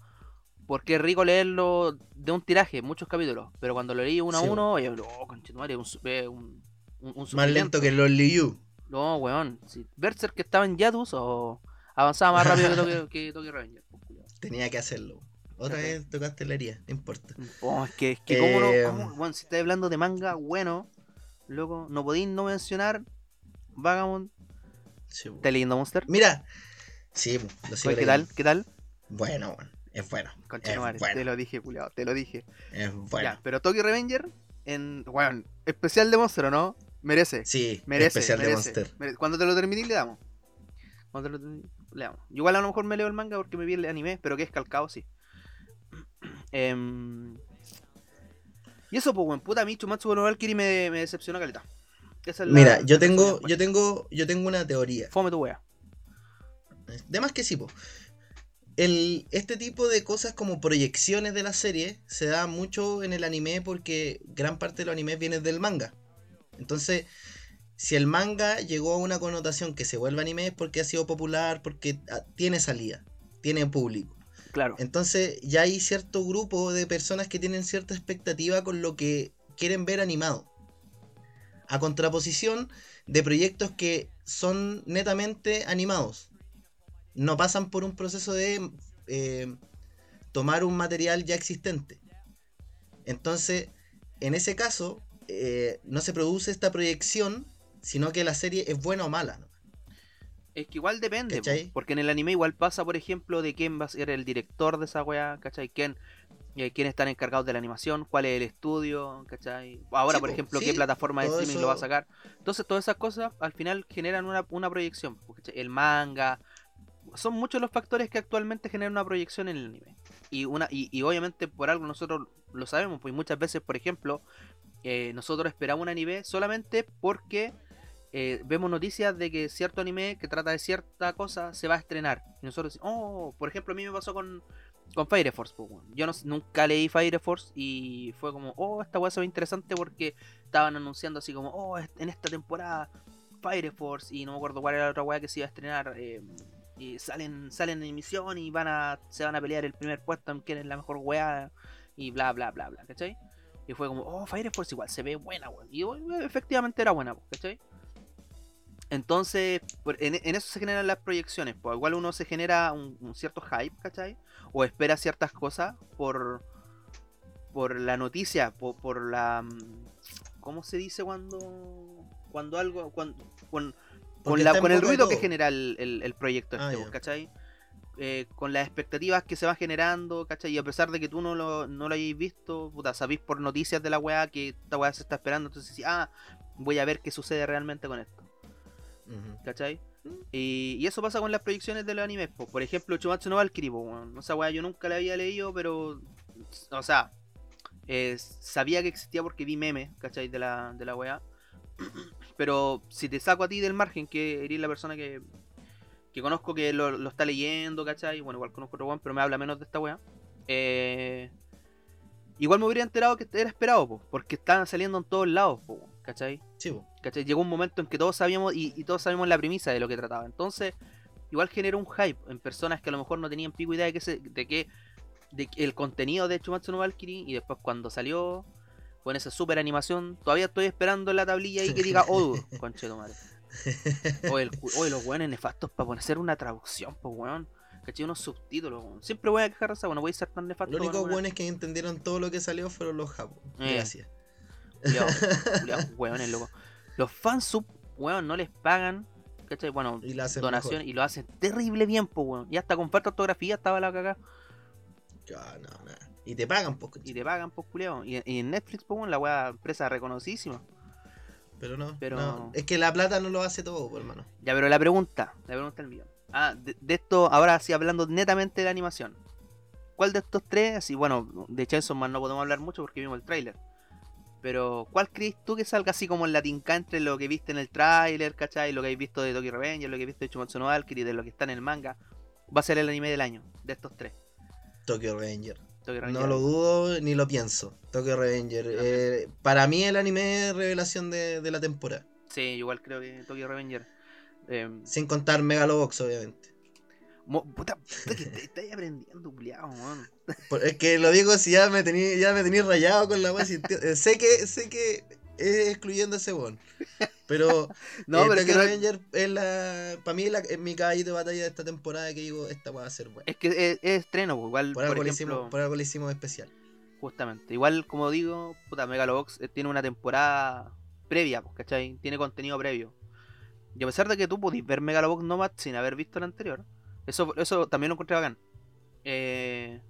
Porque es rico leerlo de un tiraje, muchos capítulos. Pero cuando lo leí uno Sí, a uno, oye, oh, conchetumare, un, eh, un, un, un Más lento que los Liu. No, weón. Si Berserk que estaba en Yadus o avanzaba más rápido que Tokyo, que Tokyo Revenger. pues. Tenía que hacerlo. Otra vez tocaste la herida, no importa. Oh, es que, es que cómo no, Eh, cómo- weón, si estás hablando de manga, bueno, loco, no podéis no mencionar Vagabond. Sí, bu. ¿Estás leyendo Monster? Mira, sí, lo sigo Oye, ¿Qué tal? ¿Qué tal? Bueno, bueno, es bueno. Es bueno. te lo dije, culiao, te lo dije. Es bueno. Ya, pero Tokyo Revenger, en, weón, especial de Monster, ¿o no? Merece. Sí, Merece, especial de Monster. Cuando te lo termines le damos. Cuando te lo termines, le damos. Igual a lo mejor me leo el manga porque me vi el anime, pero que es calcado, sí. Em, Y eso, pues, weón, puta, a mí Chumatsu no Valkyrie me, me decepcionó caleta. Esa es la- Mira, yo tengo, yo tengo, yo tengo una teoría. Fome tu wea. De más que sí, po. El, este tipo de cosas como proyecciones de la serie se da mucho en el anime porque gran parte de los animes viene del manga. Entonces, si el manga llegó a una connotación que se vuelve anime es porque ha sido popular, porque ah, tiene salida, tiene público. Claro. Entonces ya hay cierto grupo de personas que tienen cierta expectativa con lo que quieren ver animado. A contraposición de proyectos que son netamente animados. No pasan por un proceso de eh, tomar un material ya existente. Entonces, en ese caso, eh, no se produce esta proyección, sino que la serie es buena o mala. ¿no? Es que igual depende, porque en el anime igual pasa, por ejemplo, de quién va a ser el director de esa weá, ¿cachai? ¿Quién, eh, quién están encargados de la animación, cuál es el estudio, ¿cachai? Ahora, Sí, por po, ejemplo, sí, qué plataforma de streaming lo va a sacar. Entonces, todas esas cosas al final generan una, una proyección. El manga. Son muchos los factores que actualmente generan una proyección en el anime. Y, una, y, y obviamente por algo nosotros lo sabemos, pues muchas veces, por ejemplo, eh, nosotros esperamos un anime solamente porque eh, vemos noticias de que cierto anime que trata de cierta cosa se va a estrenar. Y nosotros decimos, oh, por ejemplo, a mí me pasó con, con Fire Force. pues. Yo no, nunca leí Fire Force y fue como, oh, esta weá se ve interesante porque estaban anunciando así como, oh, en esta temporada Fire Force y no me acuerdo cuál era la otra weá que se iba a estrenar. eh, salen, salen en emisión y van a, se van a pelear el primer puesto en quién es la mejor weá y bla bla bla bla, ¿cachai? Y fue como, oh, Fire Force igual, se ve buena, weón. Y efectivamente era buena, ¿cachai? Entonces, en, eso se generan las proyecciones. Pues igual uno se genera un, cierto hype, ¿cachai? O espera ciertas cosas por por la noticia, por, por la mm, ¿cómo se dice cuando cuando algo cuando con, la- el ruido que genera el, el- el proyecto Ah, este, pues, ¿cachai? Eh, con las expectativas que se va generando, ¿cachai? Y a pesar de que tú no lo, no lo hayáis visto, puta, sabéis por noticias de la weá que esta weá se está esperando, entonces ah, voy a ver qué sucede realmente con esto. Ujú. ¿cachai? Y, y eso pasa con las proyecciones de los animes. po. Por ejemplo, Chumatsu no Valkyrie, weón. esa weá yo nunca la había leído, pero. O sea, eh, sabía que existía porque vi memes, ¿cachai? De la, de la weá. Pero si te saco a ti del margen, que eres la persona que, que conozco que lo, lo está leyendo, ¿cachai? Bueno, igual conozco otro weón, pero me habla menos de esta weá. Eh, igual me hubiera enterado que era esperado, po, porque estaban saliendo en todos lados, po, ¿cachai? Sí. ¿cachai? Llegó un momento en que todos sabíamos y, y todos sabíamos la premisa de lo que trataba. Entonces, igual generó un hype en personas que a lo mejor no tenían pico idea de que, se, de que de que el contenido de Chumatsu no Valkyrie y después cuando salió con esa super animación, todavía estoy esperando la tablilla ahí que diga Odur, concheto madre. Oye, el los weones nefastos para poner hacer una traducción, pues weón. ¿Cachai? Unos subtítulos, weón. Siempre voy a quejar de esa, bueno, voy a ser tan nefasto. Lo único weón, bueno es que entendieron todo lo que salió fueron los japos. Eh. Gracias. Culiados, weones, loco. Los fansub, weón, no les pagan, ¿cachai? Bueno, Y la donación mejor. y lo hacen terrible bien, pues weón. Y hasta con falta de ortografía estaba la cagada. Ya, no, nada. Y te pagan, pues, Y te pagan, pues culiado. Y, y en Netflix, pues la weá empresa reconocidísima. Pero no, Pero- no. Es que la plata no lo hace todo, pues, hermano. Ya, pero la pregunta, la pregunta del millón. Ah, de, de esto, ahora sí hablando netamente de la animación. ¿Cuál de estos tres, así bueno, de Chainsaw Man no podemos hablar mucho porque vimos el tráiler. Pero, ¿cuál crees tú que salga así como en la tinca entre lo que viste en el tráiler, ¿cachai? Lo que habéis visto de Tokyo Revenger, lo que viste de Chumatsu no Valkyrie, de lo que está en el manga. Va a ser el anime del año, de estos tres. Tokyo Revenger. No lo dudo ni lo pienso. Tokyo Revenger. eh, para mí el anime es revelación de, de la temporada. Sí, igual creo que Tokyo Revenger. eh, Sin contar Megalobox, obviamente. mo- puta, puta que te- estáis aprendiendo, culiao. Por- Es que lo digo si ya me tení, ya me tení rayado con la wea. eh, sé que sé que es excluyendo ese bon. Pero No, eh, pero es que no- es la. Para mí es, mi caballito de batalla de esta temporada que digo, esta va a ser buena. es que es, es estreno, pues, igual. Por Por, algo, ejemplo, hicimos, por algo le hicimos especial. Justamente. Igual, como digo, puta, Megalobox eh, tiene una temporada previa, pues, ¿cachai? Tiene contenido previo. Y a pesar de que tú pudiste ver Megalobox Nomad sin haber visto el anterior, eso, eso también lo encontré bacán. Eh,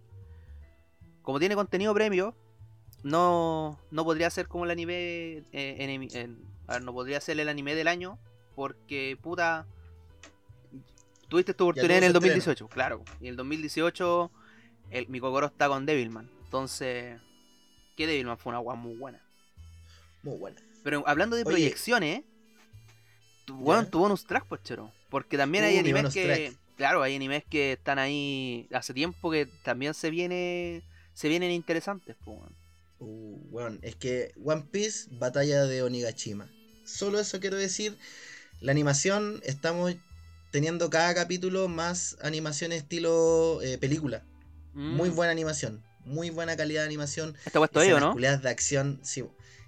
como tiene contenido previo, no, no podría ser como el anime. eh, en- en- a ver, no podría ser el anime del año, porque, puta. Tuviste tu oportunidad en tuvo el su estreno. 2018, claro. Y en el 2018 el, mi Kokoro está con Devilman. Entonces, que Devilman fue una guay muy buena. Muy buena. Pero hablando de Oye. proyecciones, tu, bueno, Ya. tu bonus track, pues chero. Porque también hay Uh, animes que. Claro, hay animes que están ahí hace tiempo que también se viene. Se vienen interesantes, pues. Weón. Uh, es que One Piece, batalla de Onigashima. Solo eso quiero decir. La animación, estamos teniendo cada capítulo más animación estilo eh, película. Muy Mm. buena animación. Muy buena calidad de animación. Está puesto ahí, ¿o escenas no? culiadas de acción, sí,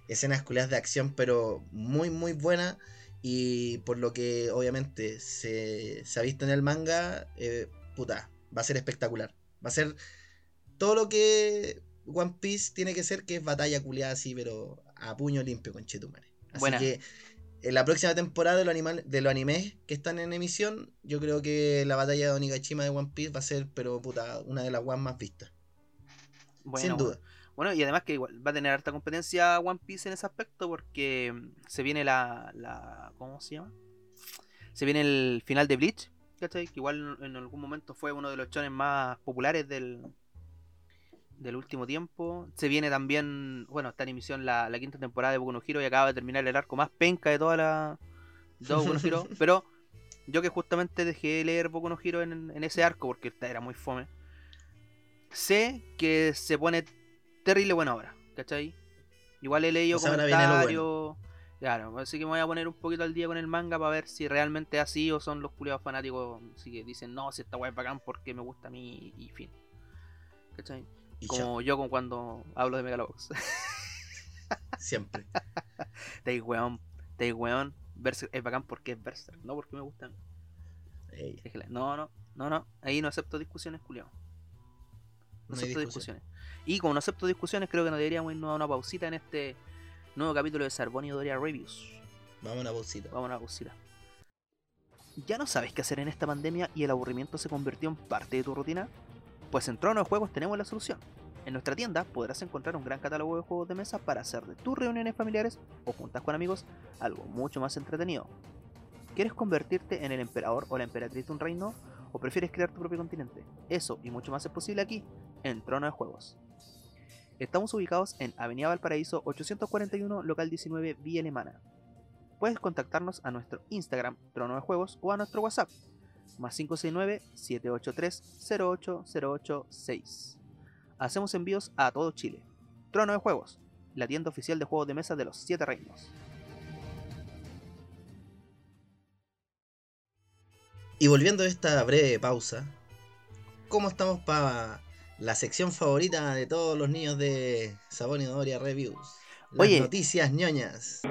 escenas culiadas de acción, pero muy, muy buena. Y por lo que obviamente se, se ha visto en el manga, eh, puta, va a ser espectacular. Va a ser todo lo que One Piece tiene que ser, que es batalla culiada así, pero a puño limpio con Chetumare. Así Buena. que en la próxima temporada de los, animal, de los animes que están en emisión, yo creo que la batalla de Onigashima de One Piece va a ser, pero puta, una de las ones más vistas. Bueno, sin duda. Bueno, y además que igual va a tener harta competencia One Piece en ese aspecto porque se viene la, la ¿cómo se llama? Se viene el final de Bleach, ¿cachai? Que igual en algún momento fue uno de los chones más populares del, del último tiempo. Se viene también, bueno, está en emisión la, la quinta temporada de Boku no Hero y acaba de terminar el arco más penca de toda la de Boku no Hero, pero yo que justamente dejé de leer Boku no Hero en, en ese arco porque esta era muy fome. Sé que se pone terrible buena ahora, ¿cachai? Igual he leído comentarios. Claro, así que me voy a poner un poquito al día con el manga para ver si realmente es así o son los culiados fanáticos así que dicen, no, si esta weá es bacán porque me gusta a mí y fin. ¿Cachai? Y Como yo con cuando hablo de Megalobox. siempre. Te weón, te weón. Berserk es bacán porque es Berserk, no porque me gusta a mí. Ey, Déjela. No, no, no, no. Ahí no acepto discusiones, culiao. No acepto discusión. discusiones. Y como no acepto discusiones, creo que nos deberíamos irnos a una pausita en este nuevo capítulo de Sarbonio Doria Reviews. Vamos a una pausita. Vamos a una pausita. ¿Ya no sabes qué hacer en esta pandemia y el aburrimiento se convirtió en parte de tu rutina? Pues en Trono de Juegos tenemos la solución. En nuestra tienda podrás encontrar un gran catálogo de juegos de mesa para hacer de tus reuniones familiares o juntas con amigos algo mucho más entretenido. ¿Quieres convertirte en el emperador o la emperatriz de un reino? ¿O prefieres crear tu propio continente? Eso y mucho más es posible aquí, en Trono de Juegos. Estamos ubicados en Avenida Valparaíso 841, local 19, Vía Alemana. Puedes contactarnos a nuestro Instagram, Trono de Juegos, o a nuestro WhatsApp, más 569-783-08086. Hacemos envíos a todo Chile. Trono de Juegos, la tienda oficial de juegos de mesa de los Siete Reinos. Y volviendo a esta breve pausa, ¿cómo estamos para la sección favorita de todos los niños de Sabón y Doria Reviews? Las Oye. noticias ñoñas.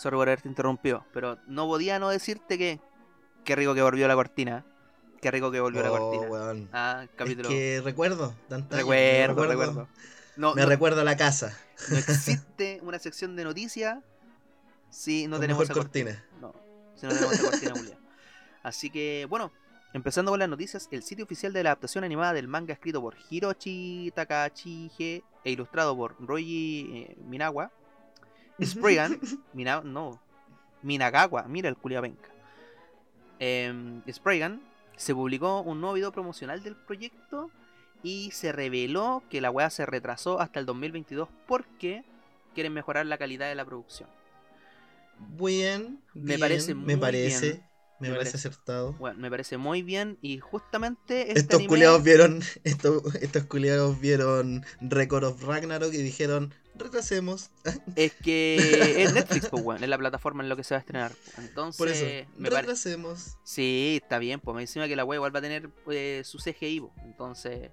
Sorry por haberte interrumpido, pero no podía no decirte que. Qué rico que volvió la cortina. Qué rico que volvió la Oh, cortina. weón. Ah, Es capítulo. que recuerdo, de antaño, Recuerdo, me recuerdo. No, Me no- recuerdo la casa. no existe una sección de noticias si no con tenemos esa cortina. No, si no tenemos esa cortina culiá. Así que, bueno, empezando con las noticias, el sitio oficial de la adaptación animada del manga escrito por Hiroshi Takachige e ilustrado por Roji eh, Minawa, Spraygan, Mina, no, Minagawa, mira el culia penca. Em, Spraygan se publicó un nuevo video promocional del proyecto y se reveló que la weá se retrasó hasta el 2022 porque quieren mejorar la calidad de la producción. Bien, Me bien, parece me muy parece, bien. me, Me parece parece. acertado. Bueno, me parece muy bien y justamente este Estos anime- culiados vieron, estos, estos culiados vieron Record of Ragnarok y dijeron, retrasemos. es que es Netflix, pues, weón, es la plataforma en lo que se va a estrenar. Entonces, Por eso, me pare- retrasemos. Sí, está bien, pues me encima que la web igual va a tener eh, su CGI, po, entonces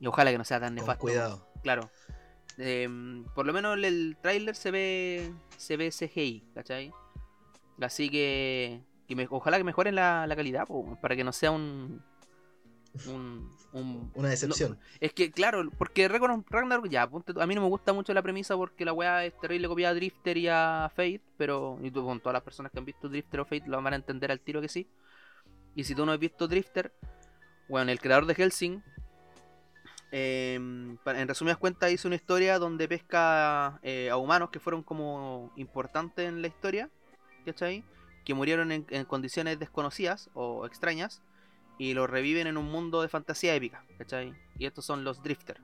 y ojalá que no sea tan Con nefasto. cuidado. Claro. Em, por lo menos el, tráiler se ve se ve CGI, ¿cachai? Así que, que me- ojalá que mejoren la, la calidad, po, para que no sea un un, un- Una decepción. Es que, claro, porque Ragnarok, ya, a mí no me gusta mucho la premisa porque la weá es terrible copiada a Drifter y a Fate, pero y tú, con todas las personas que han visto Drifter o Fate lo van a entender al tiro que sí. Y si tú no has visto Drifter, bueno, el creador de Helsing, em, en resumidas cuentas, hizo una historia donde pesca eh, a humanos que fueron como importantes en la historia, ¿cachai? Que murieron en, en condiciones desconocidas o extrañas y los reviven en un mundo de fantasía épica, ¿cachai? Y estos son los Drifter,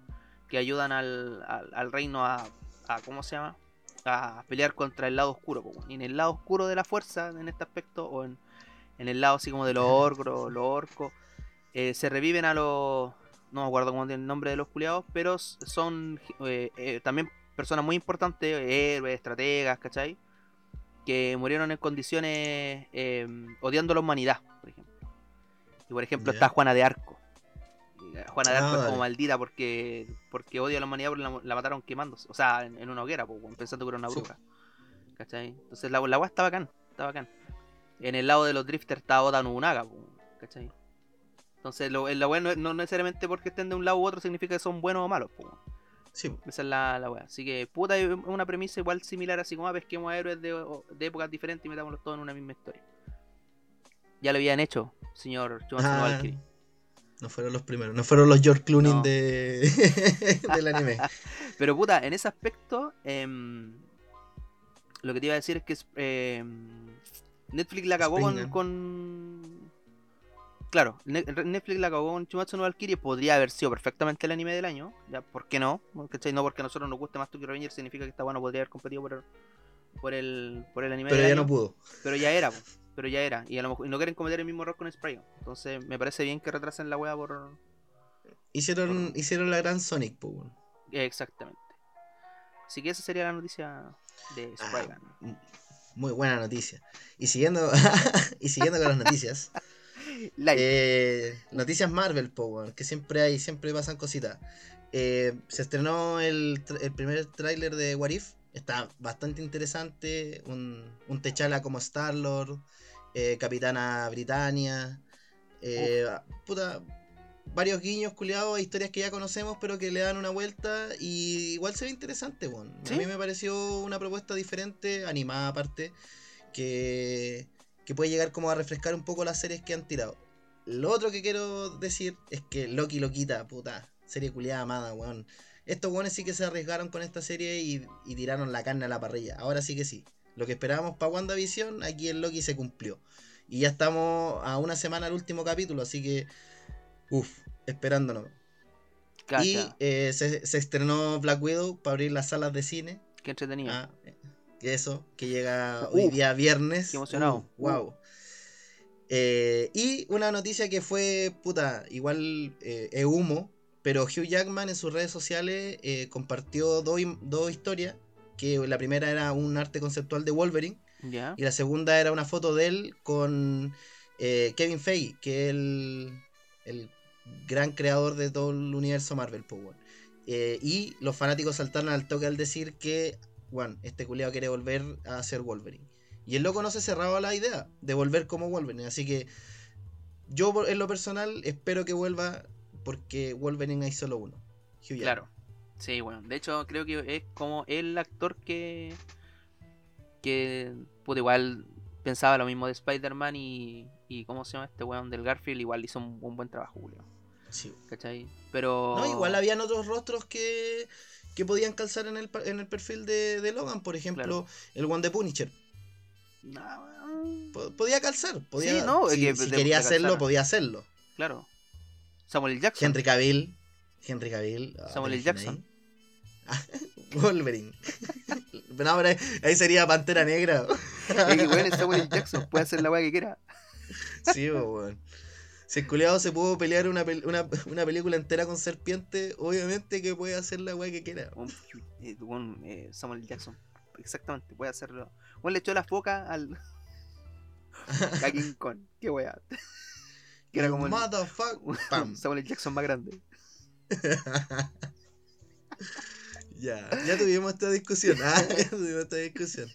que ayudan al, al, al reino a, a, ¿cómo se llama? A pelear contra el lado oscuro. Y en el lado oscuro de la fuerza, en este aspecto, o en, en el lado así como de los orcos, los orcos, eh, se reviven a los... No me acuerdo cómo tiene el nombre de los culiados, pero son eh, eh, también personas muy importantes, héroes, estrategas, ¿cachai? Que murieron en condiciones odiando a la humanidad, por ejemplo. Y por ejemplo está Juana de Arco. Eh, Juana de Ah, Arco es dale. como maldita porque porque odia a la humanidad porque la, la mataron quemándose. O sea, en, en una hoguera, po, pensando que era una Sí. bruja. ¿Cachai? Entonces la, la está bacán, está bacán. En el lado de los drifters está Oda Nobunaga, po, ¿cachai? Entonces lo, la weá no, no necesariamente porque estén de un lado u otro significa que son buenos o malos, po. Sí, Esa es la, la weá. Así que, puta, es una premisa igual similar, así como ah, pesquemos a héroes de, de épocas diferentes y metámoslos todos en una misma historia. Ya lo habían hecho, señor Ah, Valkyrie. no fueron los primeros, no fueron los George Clooney No. de... del anime. Pero puta, en ese aspecto, em, lo que te iba a decir es que em, Netflix la cagó con, Claro, Ne- Netflix la cagó con Chumatsu no Valkyrie, podría haber sido perfectamente el anime del año, ya, ¿por qué no? ¿Cachai? No porque a nosotros nos guste más Tokyo Revenger significa que está bueno, podría haber competido por el, por el, por el anime Pero del ya año, no pudo. pero ya era, po, pero ya era, y a lo mejor y no quieren cometer el mismo error con Spray, entonces me parece bien que retrasen la wea por... Hicieron, hicieron la gran Sonic, pues. Exactamente. Así que esa sería la noticia de Ah, m- Muy buena noticia. Y siguiendo, y siguiendo con las noticias. Eh, noticias Marvel, po, que siempre hay, siempre pasan cositas. Eh, se estrenó el, el primer tráiler de What If. Está bastante interesante. Un, un T'Challa como Star-Lord. Eh, Capitana Britannia. eh, puta, varios guiños culiados a historias que ya conocemos, pero que le dan una vuelta. Y igual se ve interesante. ¿Sí? A mí me pareció una propuesta diferente, animada aparte, que, que puede llegar como a refrescar un poco las series que han tirado. lo otro que quiero decir es que Loki lo quita, puta. Serie culiada amada, weón. Estos weones sí que se arriesgaron con esta serie y, y tiraron la carne a la parrilla. Ahora sí que sí. Lo que esperábamos para WandaVision, aquí en Loki se cumplió. Y ya estamos a una semana del último capítulo, así que. Uff, esperándonos. Cacha. Y eh, se, se estrenó Black Widow para abrir las salas de cine. Qué entretenido. Ah, eh, eso, que llega Uh, hoy día viernes. qué emocionado. Uh, wow. Eh, y una noticia que fue, puta, igual eh, es humo, pero Hugh Jackman en sus redes sociales compartió dos, dos historias, que la primera era un arte conceptual de Wolverine y la segunda era una foto de él con eh, Kevin Feige, que es el, el gran creador de todo el universo Marvel. weón. Eh, y los fanáticos saltaron al toque al decir que, bueno, este culiao quiere volver a ser Wolverine. Y el loco no se cerraba la idea de volver como Wolverine. Así que yo, en lo personal, espero que vuelva porque Wolverine hay solo uno. Hugh. Claro. Sí, bueno. De hecho, creo que es como el actor que. que. Puta, igual pensaba lo mismo de Spider-Man y. y ¿Cómo se llama este weón del Garfield? Igual hizo un, un buen trabajo, Julio. Sí. ¿Cachai? Pero. No, igual habían otros rostros que, que podían calzar en el, en el perfil de, de Logan. Por ejemplo, Claro. el One de Punisher. No, Podía calzar. Podía, Sí, no, si, que si de- quería hacerlo, calzar. podía hacerlo. Claro. Samuel L. Jackson. Henry Cavill. Henry Cavill. ah, Samuel L. ¿te Jackson. Wolverine. no, pero ahí, sería Pantera Negra. Weón, es Samuel. Jackson. Puede hacer la weá que quiera. sí. Si el culiado se pudo pelear una, pel- una, una película entera con serpiente, obviamente que puede hacer la weá que quiera. Un- eh, eh, Samuel. Jackson. Exactamente, puede hacerlo. Weón le echó la foca al. a King Kong. Qué weá. Que era como el. Motherfuck. Samuel. Jackson más grande. Ya, ya tuvimos esta discusión. Ah, ya tuvimos esta discusión.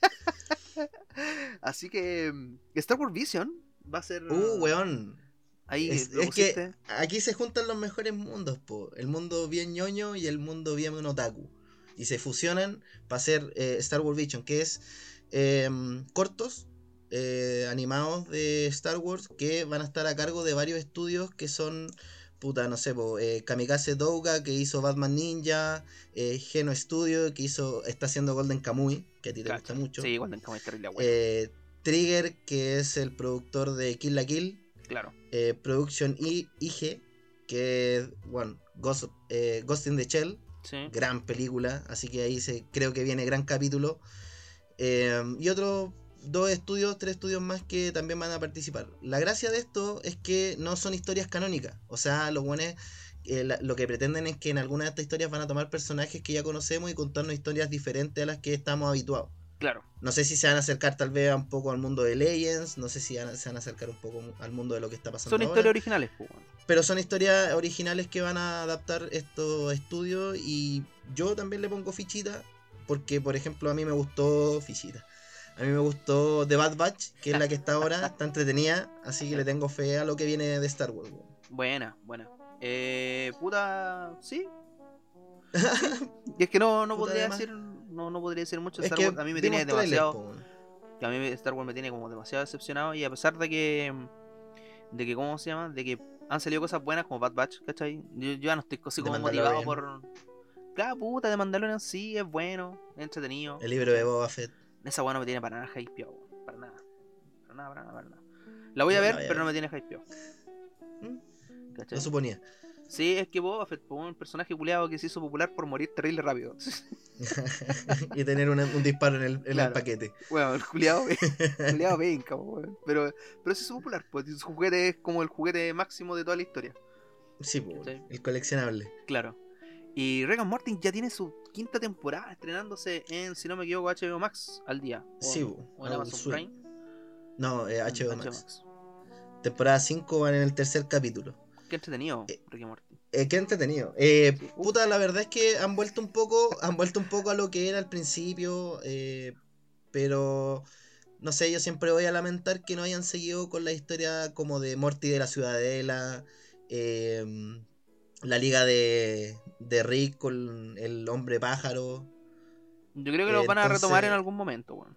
Así que. mm, Star Wars Vision va a ser. Uh, weón. Ahí Es, que aquí se juntan los mejores mundos, po. El mundo bien ñoño y el mundo bien otaku. Y se fusionan para hacer eh, Star Wars Vision, que es em, cortos eh, animados de Star Wars que van a estar a cargo de varios estudios que son, puta, no sé, po, eh, Kamikaze Douga, que hizo Batman Ninja, eh, Geno Studio, que hizo, está haciendo Golden Kamuy, que a ti te gusta mucho. Sí, cuando en terrible. Eh, Trigger, que es el productor de Kill la Kill. claro. eh, Production I- IG, que es, bueno, Ghost, Ghost in the Shell, Sí. gran película, así que ahí se, creo que viene gran capítulo. Y otros dos estudios, tres estudios más que también van a participar. La gracia de esto es que no son historias canónicas, o sea, los buenos lo que pretenden es que en algunas de estas historias van a tomar personajes que ya conocemos y contarnos historias diferentes a las que estamos habituados. Claro. No sé si se van a acercar tal vez un poco al mundo de Legends, no sé si van a- se van a acercar un poco al mundo de lo que está pasando Son ahora. historias originales, pues. Pero son historias originales que van a adaptar estos estudios y yo también le pongo fichita porque, por ejemplo, a mí me gustó fichita. A mí me gustó The Bad Batch, que es la que está ahora, está entretenida, así que le tengo fe a lo que viene de Star Wars. weón. Buena, buena. Eh, puta, sí. Y es que no, no Puta, podría decir, no, no podría decir mucho Es Star Wars. A mí me tiene trailers, demasiado, a mí Star Wars me tiene como demasiado decepcionado y a pesar de que, de que, ¿cómo se llama? De que han salido cosas buenas como Bad Batch, ¿cachai? Yo, yo ya no estoy así como motivado por... Claro, puta, de Mandalorian sí, es bueno, es entretenido. El libro de Boba Fett. Esa weá no me tiene para nada hypeado, para nada. Para nada, para nada, para nada. La voy a No ver, pero no me tiene hypeado. ¿Mm? ¿Cachai? Lo suponía. Sí, es que Boba Fett fue un personaje culeado que se hizo popular por morir terrible rápido. y tener una- un disparo en el, en el Claro. paquete. Bueno, el culeado, culeado venga. Pero, pero se hizo popular, pues su juguete es como el juguete máximo de toda la historia. Sí, ¿Cachai? el coleccionable. Claro. Y and Morty ya tiene su quinta temporada estrenándose en, si no me equivoco, HBO Max al día. O, Sí, o en Adult Amazon. Prime. No, eh, HBO, HBO Max. Temporada 5 van en el tercer capítulo. Qué entretenido, Eh, Rick and Morty. Eh, qué entretenido. Eh, Sí. puta, la verdad es que han vuelto un poco, han vuelto un poco a lo que era al principio, eh, pero no sé, yo siempre voy a lamentar que no hayan seguido con la historia como de Morty de la Ciudadela, eh, la liga de, de Rick con el hombre pájaro, Yo creo que eh, lo van a retomar en algún momento, weón.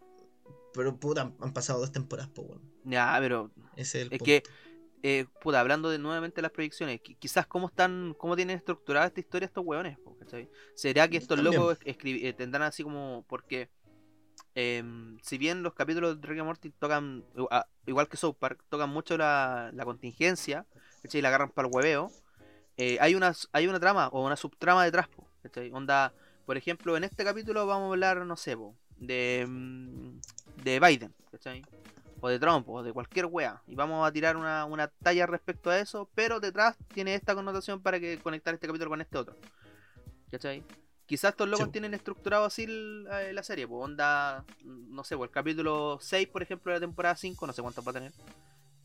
pero puta, han, han pasado dos temporadas, po, weón. Ya, pero Ese es el es punto. que eh, puta, hablando de nuevamente las proyecciones, qui- quizás cómo están, cómo tienen estructurada esta historia estos hueones, po, ¿cachai? ¿Será que estos También. locos eh, tendrán así como, porque em, si bien los capítulos de Rick and Morty tocan, a- igual que South Park, tocan mucho la, la contingencia, ¿cachai? Y la agarran para el hueveo, eh, hay, una, hay una trama o una subtrama detrás, po, ¿cachai? Onda, por ejemplo, en este capítulo vamos a hablar, no sé, po, de, mm, de Biden, ¿cachai? O de Trump, o de cualquier wea. Y vamos a tirar una, una talla respecto a eso, pero detrás tiene esta connotación para que conectar este capítulo con este otro. ¿Cachai? Quizás estos locos Sí. tienen estructurado así el- eh, la serie, pues onda, no sé, pues el capítulo 6, por ejemplo, de la temporada 5, no sé cuántos va a tener.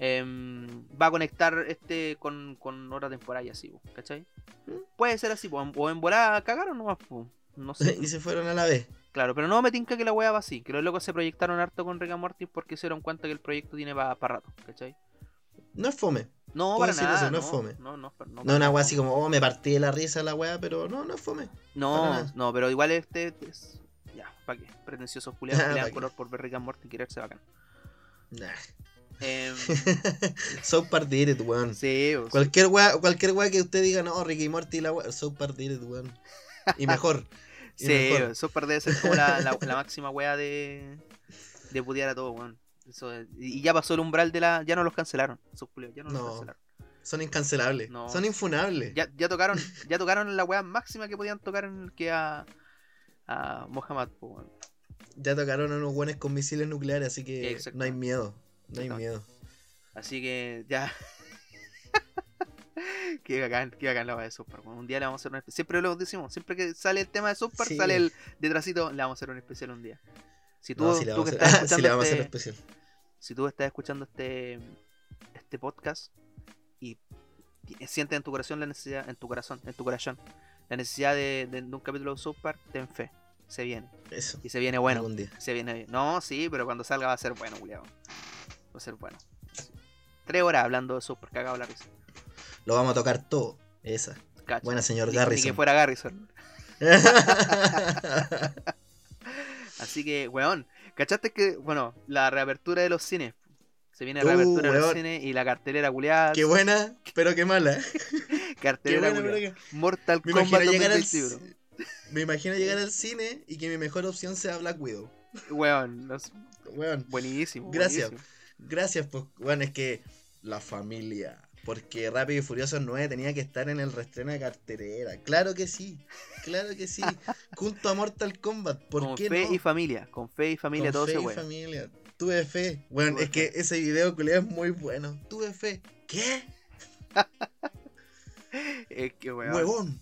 Em, va a conectar este con, con otra temporada y así, ¿cachai? Puede ser así, o en volada cagaron nomás, pues, no sé. y se fueron a la vez. Claro, pero no me tinca que la wea va así, que los locos se proyectaron harto con Rick and Morty porque se dieron cuenta que el proyecto tiene para rato, ¿cachai? No es fome. No, para nada. eso, no no, es fome. No, no, no, para No una es así como, oh, me partí de la risa la weá, pero no, no es fome. No, no, pero igual este es. Ya, ¿para qué? Pretenciosos culiados Ah, ¿pa' dan qué? color por ver Rick and Morty y quererse bacán. Nah. Em, South Park did it, weón. sí, o sea, Cualquier weá, cualquier weá que usted diga, no, Ricky y Morty la weá, South Park did it, weón. Y mejor. y sí, mejor. Super debe ser como la, la, la máxima wea de. de putear a todo, weón. Eso y ya pasó el umbral de la. Ya no los cancelaron, esos ya no, los No. cancelaron. Son incancelables. No. Son infunables. Ya, ya tocaron, ya tocaron la wea máxima que podían tocar en el que a. a Mohamed, weón. Ya tocaron a unos buenos con misiles nucleares, así que Exacto. no hay miedo. No hay miedo. Así que ya. qué bacán, qué bacán la wea de Super. Un día le vamos a hacer una especial. Siempre lo decimos, siempre que sale el tema de Super, Sí. sale el detrásito, le vamos a hacer un especial un día. Si tú, No, que estás le escuchando vamos a hacer este, especial. si tú estás escuchando este este podcast y sientes en tu corazón la necesidad, en tu corazón, en tu corazón, la necesidad de, de- de un capítulo de South Park, ten fe, se viene. Eso. Y se viene bueno, día. se viene bien. No, sí, pero cuando salga va a ser bueno, culiao. Va a ser bueno. Tres horas hablando de South Park, cagado la risa. Lo vamos a tocar todo. Esa. Buena, señor Ni- Ni que Garrison. fuera Garrison. Así que, weón, ¿cachaste que, bueno, la reapertura de los cines? Se viene Uh, reapertura de los cines y la cartelera culiada. qué buena, pero qué mala. Qué Cartelera buena. Mortal Me Kombat imagino, llegar al, 2021. me imagino llegar al cine y que mi mejor opción sea Black Widow. Weón, los- Weón, buenísimo. Gracias. buenísimo. Gracias, pues. Bueno, es que la familia. Porque Rápido y Furioso 9 tenía que estar en el reestreno de cartelera. Claro que sí. Claro que sí. Junto a Mortal Kombat. ¿Por Con qué fe no? y familia, con fe y familia, Con todo fe y familia. Tuve fe. Bueno, Tuve es que ese video culiao es muy bueno. Tuve fe. ¿Qué? Es que weón. Huevón.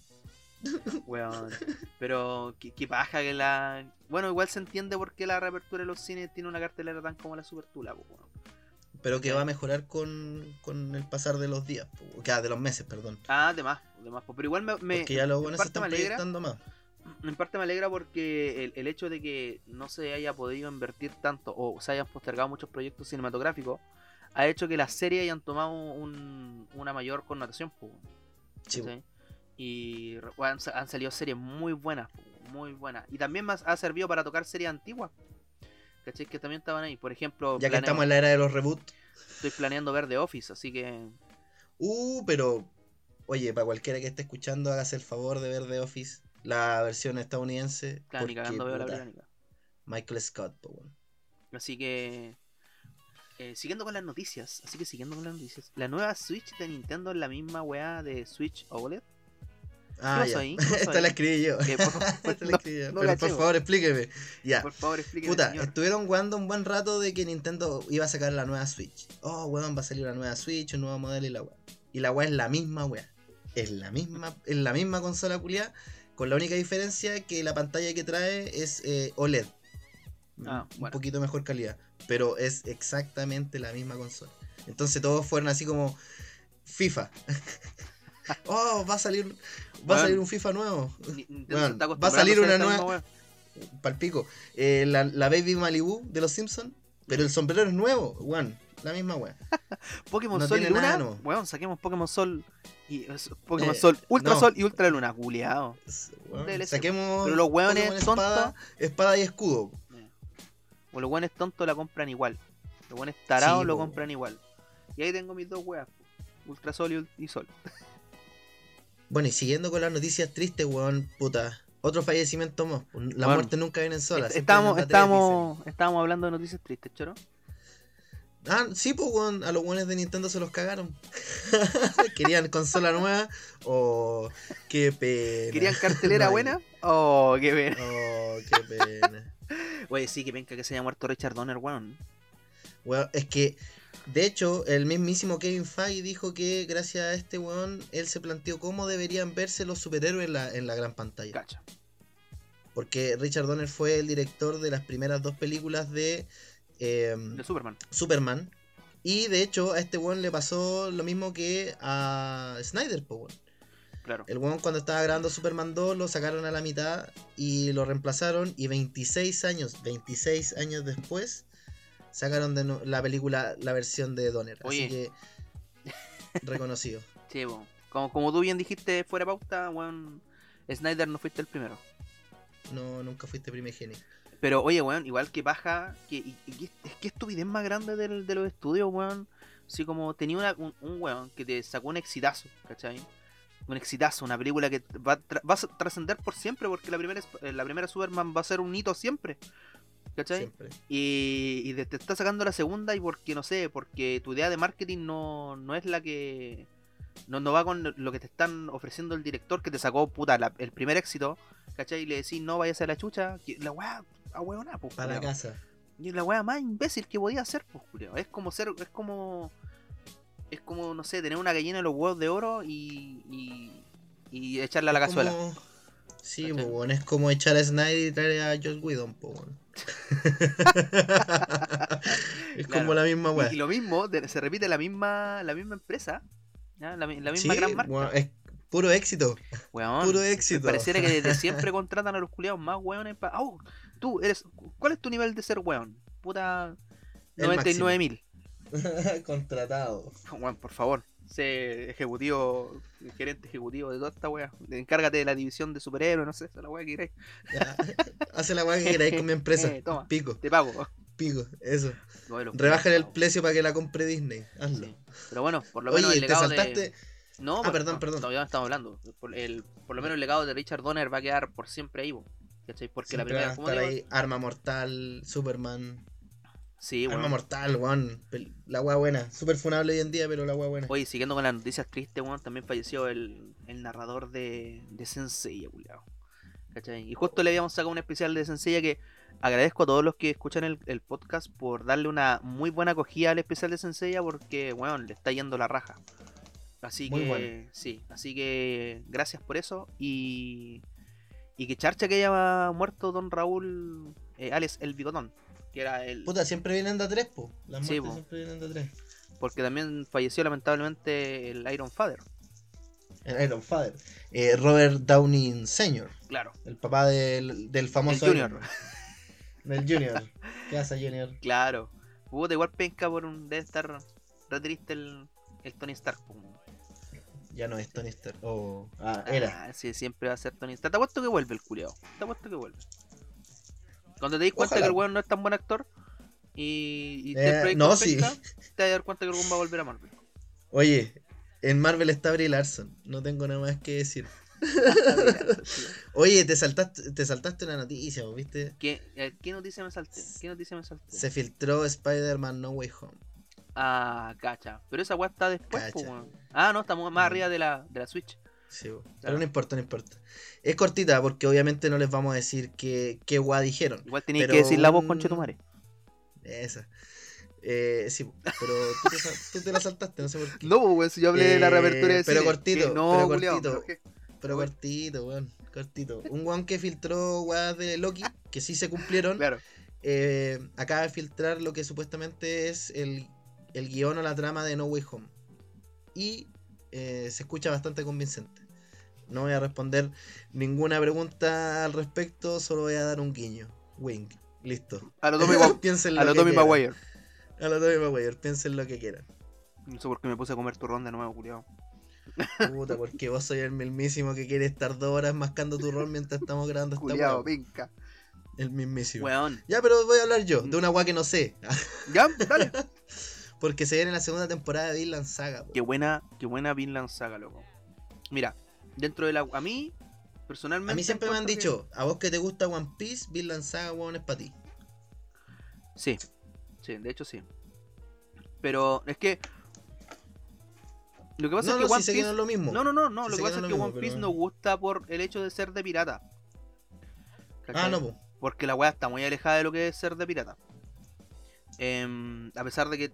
Weón. Pero qué, qué paja que la. Bueno, igual se entiende por qué la reapertura de los cines tiene una cartelera tan como la Super Tula, po, weón. Pero que va a mejorar con, con el pasar de los días. O sea, de los meses, perdón. Ah, de más, de más. Pero igual me, me- Porque ya los en buenos se están alegra, proyectando más. en parte me alegra porque el, el hecho de que no se haya podido invertir tanto o se hayan postergado muchos proyectos cinematográficos ha hecho que las series hayan tomado un- una mayor connotación. Sí. Y han, sa- han salido series muy buenas, muy buenas. Y también más ha servido para tocar series antiguas. ¿Cachai? Que también estaban ahí. Por ejemplo, ya que estamos en la era de los reboots. estoy planeando ver The Office, así que Uh, pero. Oye, para cualquiera que esté escuchando, hágase el favor de ver The Office. La versión estadounidense. claro, porque, veo la británica. Michael Scott, po, weón. Así que. eh, siguiendo con las noticias. Así que siguiendo con las noticias. La nueva Switch de Nintendo es la misma weá de Switch OLED. Ah, Esta la escribí yo. Esta la escribí Pero por favor, explíqueme. Ya. por favor, explíqueme, Puta, señor. estuvieron jugando un buen rato de que Nintendo iba a sacar la nueva Switch. Oh, weón, va a salir una nueva Switch, un nuevo modelo y la weá. Y la weá es la misma weá. Es la misma, es la misma consola culiada, con la única diferencia que la pantalla que trae es eh, OLED. Ah, un poquito mejor calidad. Pero es exactamente la misma consola. Entonces todos fueron así como FIFA. oh, va a salir. Va Bueno. a salir un FIFA nuevo. Weón, va a salir una nueva-. Palpico. Eh, la, la Baby Malibu de los Simpsons. Pero el sombrero es nuevo, weón. La misma weá. Pokémon No Sol y nada Luna. nuevo. Weón, saquemos Pokémon Sol y es- Pokémon Eh, Sol, Ultra no. Sol y Ultra Luna, weón, DLC. Saquemos. Pero los weones tontos. espada, espada y escudo. O los buenos tontos la compran igual. Los buenos tarados Sí, lo compran igual. Y ahí tengo mis dos weas. Ultrasol y, y Sol. Bueno, y siguiendo con las noticias tristes, weón, puta. Otro fallecimiento más. La Bueno, muerte nunca viene sola. Est- siempre Estábamos, vienen batallas, estábamos, estábamos hablando de noticias tristes, choro. Ah, sí, pues, weón. A los weones de Nintendo se los cagaron. Querían consola nueva o. Qué pena. ¿Querían cartelera No buena? Oh, qué pena. Oh, qué pena. Oye, sí, que penca que se haya muerto Richard Donner, weón. Weón, es que, de hecho, el mismísimo Kevin Feige dijo que gracias a este weón, él se planteó cómo deberían verse los superhéroes en la, en la gran pantalla. Cacha. Porque Richard Donner fue el director de las primeras dos películas de eh, De Superman. Superman. Y de hecho, a este weón le pasó lo mismo que a Snyder, po, weón. Claro. El weón cuando estaba grabando Superman 2 lo sacaron a la mitad y lo reemplazaron y 26 años, 26 años después sacaron de la película, la versión de Donner. Oye. Así que reconocido. Sí. Como, como tú bien dijiste fuera de pauta, weón. Snyder no fuiste el primero. No, nunca fuiste primigenio. Pero oye, weón, igual que paja, que, y, y es que estupidez más grande del- de los estudios, weón. Así como tenía una- un, un weón que te sacó un exitazo, ¿cachai? Un exitazo, una película que va, tra- va a trascender por siempre, porque la primera, eh, la primera Superman va a ser un hito siempre, ¿cachai? Siempre. Y, y te, te está sacando la segunda y porque, no sé, porque tu idea de marketing no, no es la que... No, no va con lo que te están ofreciendo el director que te sacó, puta, la- el primer éxito, ¿cachai? Y le decís, no vayas a la chucha, que la weá, a huevona, pues, Para la casa. Y es la weá más imbécil que podía hacer, pues, culiao. Es como ser, es como... Es como, no sé, tener una gallina en los huevos de oro y... y, y echarla a la Es cazuela. como- Sí, po, weón, es como echar a Snyder y traer a Josh Whedon, weón. es Claro. como la misma weá. Y, lo mismo, se repite la misma, la misma empresa. La, la misma Sí, gran marca. es puro éxito. Weón, Puro éxito. Pareciera que desde siempre contratan a los culiados más weones para. ¡Oh! Tú eres. ¿Cuál es tu nivel de ser weón? Puta. El 99 mil. Contratado. Weón, por favor. Sé ejecutivo, gerente ejecutivo de toda esta wea. Encárgate de la división de superhéroes, no sé, esa es la wea que queréis. Ya, Hace la weá que queráis con mi empresa. Eh, toma. Pico, Te pago. pico, eso. No, los Rebajan el precio para que la compre Disney. Hazlo. sí. Pero bueno, por lo menos el te legado saltaste. de. No, Ah, por- perdón, perdón. Todavía no estamos hablando. Por, el, por lo menos el legado de Richard Donner va a quedar por siempre ahí, ¿cachai? Porque la Siempre primera. a ¿cómo estar te ahí Arma Mortal, Superman. Sí, weón. Mortal, weón. La weá buena. Super funable hoy en día, pero la weá buena. Oye, siguiendo con las noticias tristes, weón, también falleció el, el narrador de, de Sensei. ¿Cachai? Y justo le habíamos sacado un especial de Sensei que agradezco a todos los que escuchan el, el podcast por darle una muy buena acogida al especial de Sensei porque, weón, le está yendo la raja. Así Muy que, bueno. sí, así que gracias por eso y, y que charcha que haya muerto Don Raúl eh, Alex el Bigotón, que era el... Puta, siempre vienen de a tres, po. Las Sí, muertes po. siempre vienen de a tres. Porque también falleció lamentablemente el Iron Father. El Iron Father. Eh, Robert Downey Sr., Claro, el papá del, del el famoso. Junior. Iron Man. Del Junior. ¿Qué hace, Junior? Claro. Puta, igual penca por un. Debe estar re triste el, el Tony Stark. po. Ya no es Tony Stark. Oh, ah, era. Ah, sí, siempre va a ser Tony Stark. Te apuesto que vuelve el culeado. Te apuesto que vuelve. Cuando te dis cuenta Ojalá. que el weón no es tan buen actor y, y Eh, proyecto no, sí. te vas a dar cuenta que el weón va a volver a Marvel. Oye, en Marvel está Brie Larson. No tengo nada más que decir. Oye, te saltaste, te saltaste una noticia, ¿vos ¿viste? ¿Qué, eh, ¿Qué noticia me salté? ¿Qué noticia me salté? Se filtró Spider-Man No Way Home. Ah, cacha. Pero esa weá está después. Ah, no, estamos más Mm. arriba de la, de la Switch. Sí, pero no importa, no importa. Es cortita porque obviamente no les vamos a decir qué, qué guay dijeron. Igual Pero que decir la voz un- con Chetumare. Esa. Eh, sí, pero tú te, sal- tú te la saltaste, no sé por qué. No, pues, weón, si yo hablé de la Eh, reapertura de pero cortito, no, pero cortito. pero cortito, weón. Cortito. Un weón que filtró weas de Loki, que sí se cumplieron. Claro. eh, acaba de filtrar lo que supuestamente es el, el guion o la trama de No Way Home. Y eh, se escucha bastante convincente. No voy a responder ninguna pregunta al respecto, solo voy a dar un guiño. Wing. Listo. A lo Tommy, a lo Tommy. Maguire. A lo Tommy Maguire, piensen lo que quieran. No sé por qué me puse a comer turrón de nuevo, culiao. Puta, porque vos soy el mismísimo que quiere estar dos horas mascando tu rol mientras estamos grabando esta wea. pinca. El mismísimo. Weón. Ya, pero voy a hablar yo, de una weá que no sé. Ya, dale. Porque se viene la segunda temporada de Vinland Saga. po. Qué buena, qué buena Vinland Saga, loco. Mira, dentro de la. A mí, personalmente. A mí siempre me han dicho, a vos que te gusta One Piece, Vinland Saga, weón, es para ti. Sí, sí, de hecho sí. Pero es que. Lo que pasa No, es no, que One si sé que Piece. no es lo mismo. No, no, no, no. Lo que pasa no es que One Piece pero- nos gusta por el hecho de ser de pirata. Ah, no, po. Porque la weá está muy alejada de lo que es ser de pirata. Em, a pesar de que,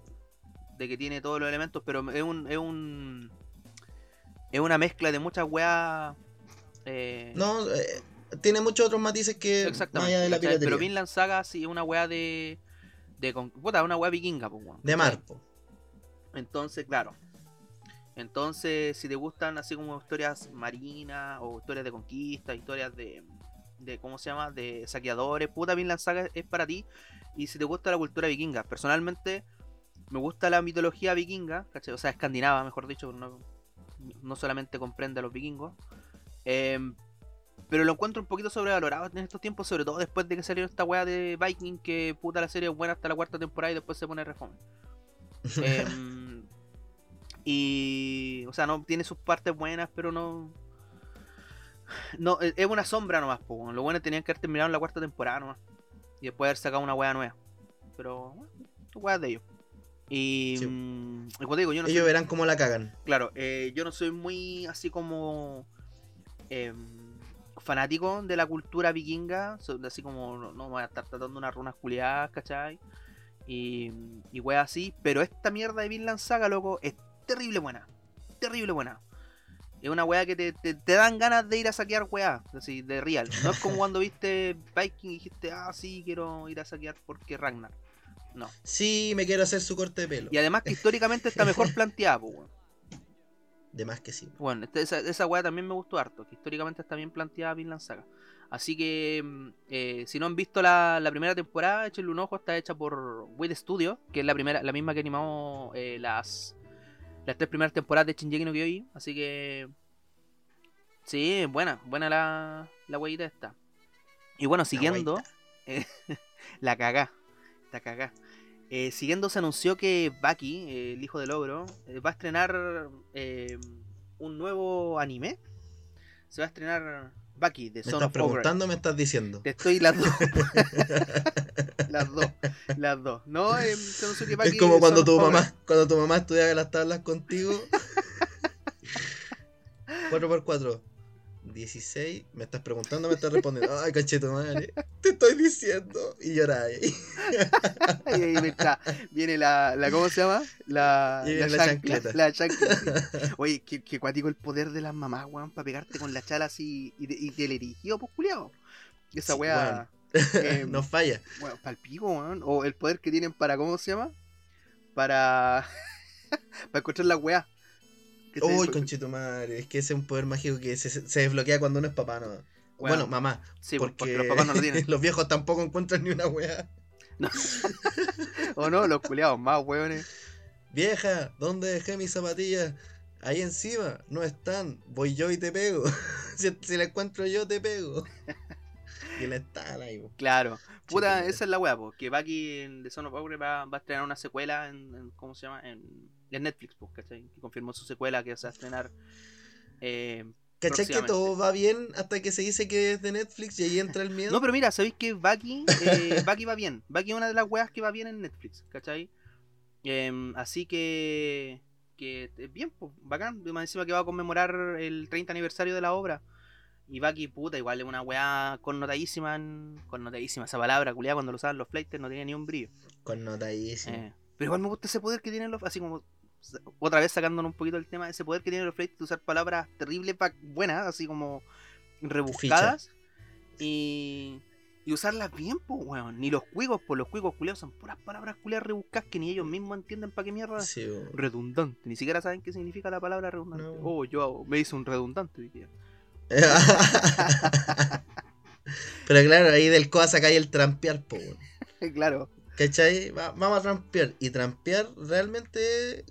de que tiene todos los elementos, pero es un. Es, un, es una mezcla de muchas weas. eh, No, eh, tiene muchos otros matices que más exactamente. allá de la piratería. Pero Vinland Saga sí es una wea de. de con- puta, una wea vikinga, pues, weón, De ¿cachai? mar, po. Entonces, claro. Entonces, si te gustan así como historias marinas o historias de conquista, historias de, de ¿cómo se llama? De saqueadores, puta Vinland Saga es para ti. Y si te gusta la cultura vikinga, personalmente me gusta la mitología vikinga, ¿cachai? O sea, escandinava, mejor dicho, no, no solamente comprende a los vikingos. Em, pero lo encuentro un poquito sobrevalorado en estos tiempos, sobre todo después de que salió esta weá de Viking, que puta la serie es buena hasta la cuarta temporada y después se pone refome. Em, y. O sea, no tiene sus partes buenas, pero no. No, es es una sombra nomás, po. Lo bueno tenían que haber terminado en la cuarta temporada nomás. Y después haber sacado una wea nueva. Pero, bueno, weas de ellos. Y. Sí. mm, como te digo, yo no Ellos soy, verán cómo la cagan. Claro, eh, yo no soy muy así como. em, fanático de la cultura vikinga. Así como no, no voy a estar tratando unas runas culiadas, ¿cachai? Y, y weas así. Pero esta mierda de Vinland Saga, loco, es terrible buena. Terrible buena. Es una wea que te, te- te dan ganas de ir a saquear weá, así, de real. No es como cuando viste Viking y dijiste, ah, sí, quiero ir a saquear porque Ragnar. No. Sí, me quiero hacer su corte de pelo. Y además que históricamente está mejor planteada, pues, weón. De más que sí. Bueno, este- esa, esa weá también me gustó harto, que históricamente está bien planteada Vinland Saga. Así que, mm, eh, si no han visto la, la primera temporada, échenle un ojo, está hecha por Wit Studio, que es la primera, la misma que animó eh, las, las tres primeras temporadas de Shinji no Kyojin, así que... Sí, buena, buena la, la esta. Y bueno, siguiendo, eh, la cagá, la cagá. Eh, siguiendo se anunció que Baki, eh, el hijo del ogro, eh, va a estrenar eh, un nuevo anime. Se va a estrenar Baki de ¿Me Son estás of Ogre. preguntando o me estás diciendo? Te estoy las dos. las dos. Las dos. No, eh, se anunció que Baki Es como cuando Son tu Ogre. mamá, cuando tu mamá estudiaba las tablas contigo. 4x4. 16. Me estás preguntando, me estás respondiendo. Ay, cachete madre. Te estoy diciendo. Y lloráis. Y ahí me está- viene la, la. ¿Cómo se llama? La, la chancleta. La chancla. sí. Oye, qué, qué cuático el poder de las mamás, weón, para pegarte con la chala así y, de- y del erigido, pues culiao. Esa Sí, weá. eh, no falla. Bueno, palpico, weón. O el poder que tienen para, ¿cómo se llama? Para. para encontrar la weá. Uy, conchito madre. Es que ese es un poder mágico que se, se desbloquea cuando uno es papá, ¿no? Bueno, mamá. Sí, pues, porque, porque los papás no lo tienen. los viejos tampoco encuentran ni una wea. o no, los culiados más, weones. Vieja, ¿dónde dejé mis zapatillas? Ahí encima, no están. Voy yo y te pego. si, si la encuentro yo, te pego. y él está ahí. po. Claro. Puta, Chico, esa es la weá, pues. Que en The Son of Ogre va, va a estrenar una secuela en, en- ¿Cómo se llama? En, en Netflix, pues, ¿cachai? Que confirmó su secuela que se va a estrenar. Eh, ¿Cachai que todo va bien hasta que se dice que es de Netflix y ahí entra el miedo? No, pero mira, ¿sabéis que Baki, eh, Baki va bien? Baki es una de las weas que va bien en Netflix, ¿cachai? Em, así que, que bien, pues, bacán. Más encima que va a conmemorar el 30 aniversario de la obra. Y Baki, puta, igual es una wea connotadísima, en- connotadísima esa palabra, culiada, cuando lo usaban los flighters no tenía ni un brillo. Connotadísimo. Eh, pero igual me gusta ese poder que tienen los, así como, otra vez sacándonos un poquito del tema, ese poder que tienen los de usar palabras terribles, buenas, así como rebuscadas. Y, y usarlas bien, pues, weón. Ni los cuicos, pues los cuicos culiados son puras palabras culiadas rebuscadas que ni ellos mismos entienden para qué mierda. Sí. Redundante, ni siquiera saben qué significa la palabra redundante. No. Oh, yo hago- me hice un redundante pero claro, ahí del coa sacáis el trampear, po. weón. claro, ¿Cachai? Va- vamos a trampear. Y trampear realmente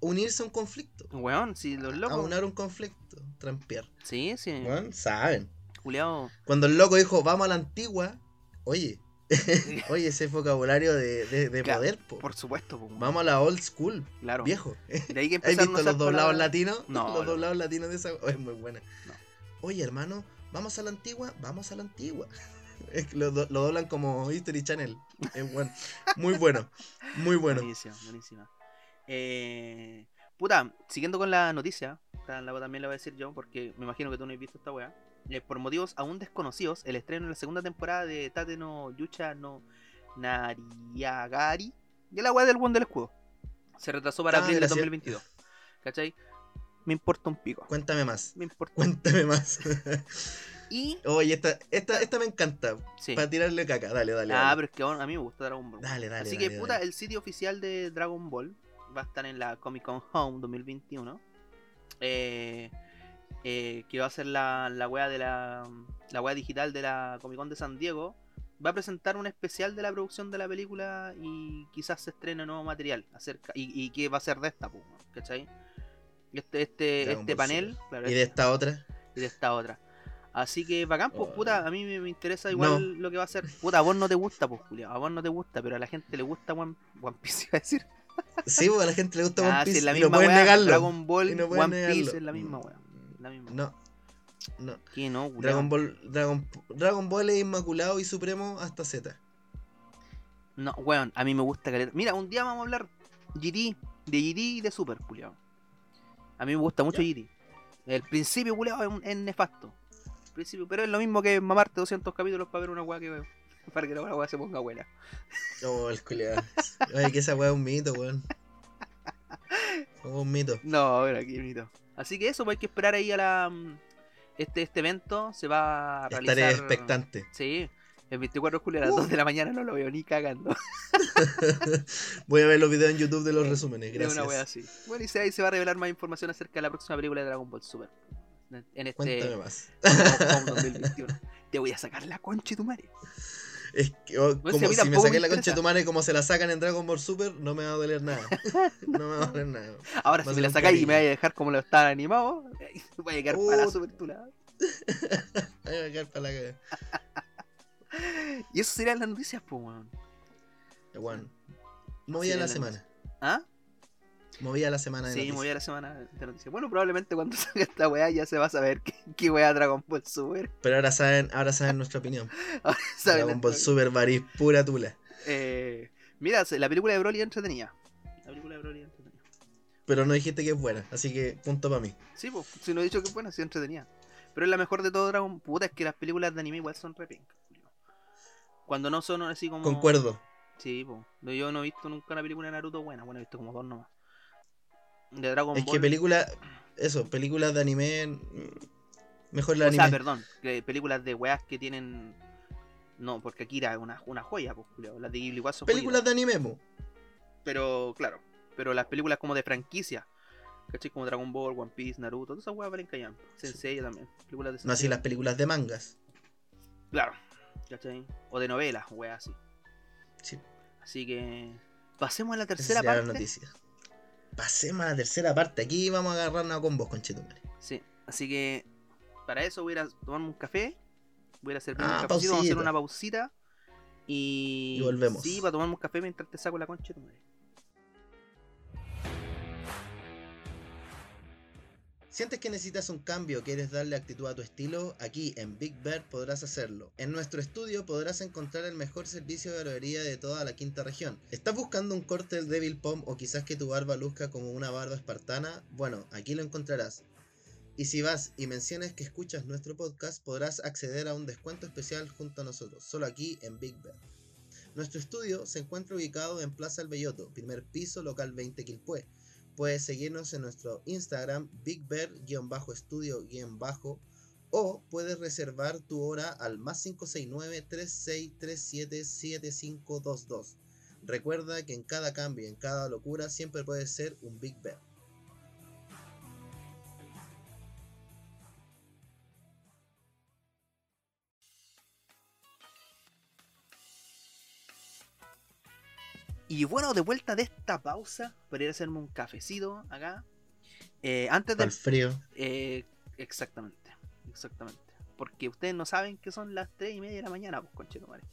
unirse a un conflicto. weón, si los A locos. unar un conflicto. Trampear. Sí, sí, Weón, saben. culiado. Cuando el loco dijo, vamos a la antigua, oye, Oye, ese vocabulario de, de, de Claro, poder, po. Por supuesto, po. Vamos a la old school, claro. viejo. De ahí que ¿Has visto los doblados latinos? No, los no. doblados latinos de esa. Oh, es muy buena. No. Oye, hermano, ¿vamos a la antigua? Vamos a la antigua. Es lo, lo doblan como History Channel. Es bueno. Muy bueno. Muy bueno. Buenísima, buenísima. Eh, puta, siguiendo con la noticia, también la voy a decir yo, porque me imagino que tú no has visto esta weá. Eh, por motivos aún desconocidos, el estreno de la segunda temporada de Tate no Yucha no Nariagari, de la weá del buen del escudo, se retrasó para Ah, abril de gracias. 2022. ¿Cachai? Me importa un pico. Cuéntame más. Me importa. Cuéntame más. Y. Oye, esta, esta, esta me encanta. Sí. Para tirarle caca. Dale, dale. Ah, dale. pero es que a mí me gusta Dragon Ball. Dale, dale. Así dale, que, puta, el sitio oficial de Dragon Ball va a estar en la Comic Con Home 2021. Eh, eh, que va a ser la, la wea de la, la wea digital de la Comic Con de San Diego. Va a presentar un especial de la producción de la película y quizás se estrene nuevo material acerca y, y qué va a ser de esta, ¿cachai? Este, este, Dragon este Ball panel claro, ¿Y de esta otra? y de esta otra. Así que bacán, pues puta, a mí me, me interesa igual lo que va a ser. Puta, a vos no te gusta, pues Julián, a vos no te gusta, pero a la gente le gusta One, One Piece, iba a decir. Sí, pues a la gente le gusta One Ah, sí, Piece es la y no misma pueden negarlo. Dragon Ball, Y no One Piece negarlo. es la misma weá. La misma. No. No. ¿Qué no, Julián? Dragon Ball, Dragon, Dragon Ball es inmaculado y supremo hasta Z. No, weón, a mí me gusta caleta. Mira, un día vamos a hablar GT, de GT y de Super, Julián. A mí me gusta mucho GT. El principio, Julián, es, es nefasto. Principio, pero es lo mismo que mamarte 200 capítulos para ver una weá que para que la weá se ponga buena. Oh, el culiado. Ay, que esa weá es un mito, weón. Es un mito. No, bueno, aquí bonito. Así que eso, pues hay que esperar ahí a la. mm, Este, este evento se va a realizar. Estaré expectante. Sí, el 24 de julio a las Uh. 2 de la mañana no lo veo ni cagando. Voy a ver los videos en YouTube de los resúmenes, Es una wea gracias. así. Bueno, y ahí se va a revelar más información acerca de la próxima película de Dragon Ball Super. En este Cuéntame más. Comic-Con 2021. Te voy a sacar la concha de tu madre. Es que, oh, Pues si a como si me saqué la concha de tu madre como se la sacan en Dragon Ball Super, no me va a doler nada. No me va a doler nada. Ahora, Va a si me la sacáis y me vais a dejar como lo están animado, voy a quedar para Uh. super. Ay, me va a quedar para la. Y eso serían las noticias, pues, weón. Bueno, movía Serían la las semana. ¿Ah? Movía la semana de Sí, noticias. voy a la semana de noticias. Bueno, probablemente cuando salga esta weá ya se va a saber qué, qué weá Dragon Ball Super. Pero ahora saben, ahora saben nuestra opinión. Ahora saben Dragon Ball. Super Baris, pura tula. Eh, mira, la película de Broly entretenida. La película de Broly entretenida. Pero no dijiste que es buena, así que punto para mí. Sí, pues, si no he dicho que es buena, sí entretenida. Pero es la mejor de todo Dragon Puta, es que las películas de anime igual son re Julio. Cuando no son así como. Concuerdo. Sí, pues. Yo no he visto nunca una película de Naruto buena. Bueno, he visto como dos nomás. De Dragon Es Ball. que película, eso, películas de anime, mm, mejor la o anime. sea, perdón, que películas de weas que tienen. No, porque Akira es una, una joya, pues. Las de Ghibli igual son películas de anime, mo. Pero, claro. Pero las películas como de franquicia. ¿Cachai? Como Dragon Ball, One Piece, Naruto, todas esas weas valen callan. Sensei también. Películas de no así Sensei. las películas de mangas. Claro. ¿Cachai? O de novelas, weas así. Sí, Así que. Pasemos a la tercera parte. noticia. Pasemos a la tercera parte. Aquí vamos a agarrarnos con vos, conchetumare. Sí, así que para eso voy a ir a tomarme un café. Voy a servir Ah, un cafecito, vamos a hacer una pausita. Y, Y volvemos. Sí, para tomarme un café mientras te saco la concha de tu madre. ¿Sientes que necesitas un cambio, quieres darle actitud a tu estilo? Aquí en Big Bird podrás hacerlo. En nuestro estudio podrás encontrar el mejor servicio de barbería de toda la quinta región. ¿Estás buscando un corte del Devil Pom o quizás que tu barba luzca como una barba espartana? Bueno, aquí lo encontrarás. Y si vas y mencionas que escuchas nuestro podcast, podrás acceder a un descuento especial junto a nosotros, solo aquí en Big Bird. Nuestro estudio se encuentra ubicado en Plaza El Belloto, primer piso, local 20 Quilpué. Puedes seguirnos en nuestro Instagram, bigbear-estudio- o puedes reservar tu hora al más 569-3637-7522. Recuerda que en cada cambio, en cada locura, siempre puedes ser un Big Bear. Y bueno, de vuelta de esta pausa, para ir a hacerme un cafecito acá. Eh, antes de. Al frío. Eh, exactamente, exactamente. Porque ustedes no saben que son las 3 y media de la mañana, pues conchetumare.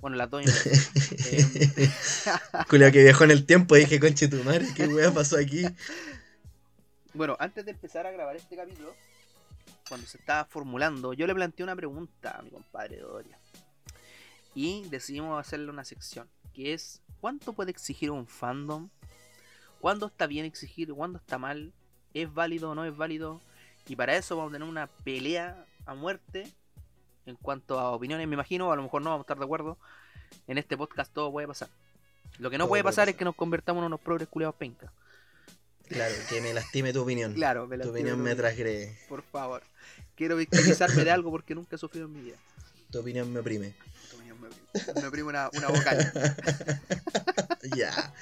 Bueno, las dos y media. Julio que viajó en el tiempo, dije, conche tu madre, ¿qué weá pasó aquí? Bueno, antes de empezar a grabar este capítulo, cuando se estaba formulando, yo le planteé una pregunta a mi compadre Doria. Y decidimos hacerle una sección, que es ¿cuánto puede exigir un fandom? ¿Cuándo está bien exigir? ¿Cuándo está mal? ¿Es válido o no es válido? Y para eso vamos a tener una pelea a muerte en cuanto a opiniones, me imagino, a lo mejor no vamos a estar de acuerdo. En este podcast todo puede pasar. Lo que no Todo puede pasar es que nos convertamos en unos progres culiados penca. Claro, que me lastime tu opinión. Claro, me tu opinión me opinión. transgrede. Por favor. Quiero victimizarme de algo porque nunca he sufrido en mi vida. Tu opinión me oprime. Tu opinión me oprime. Me oprime una, una vocal. ya.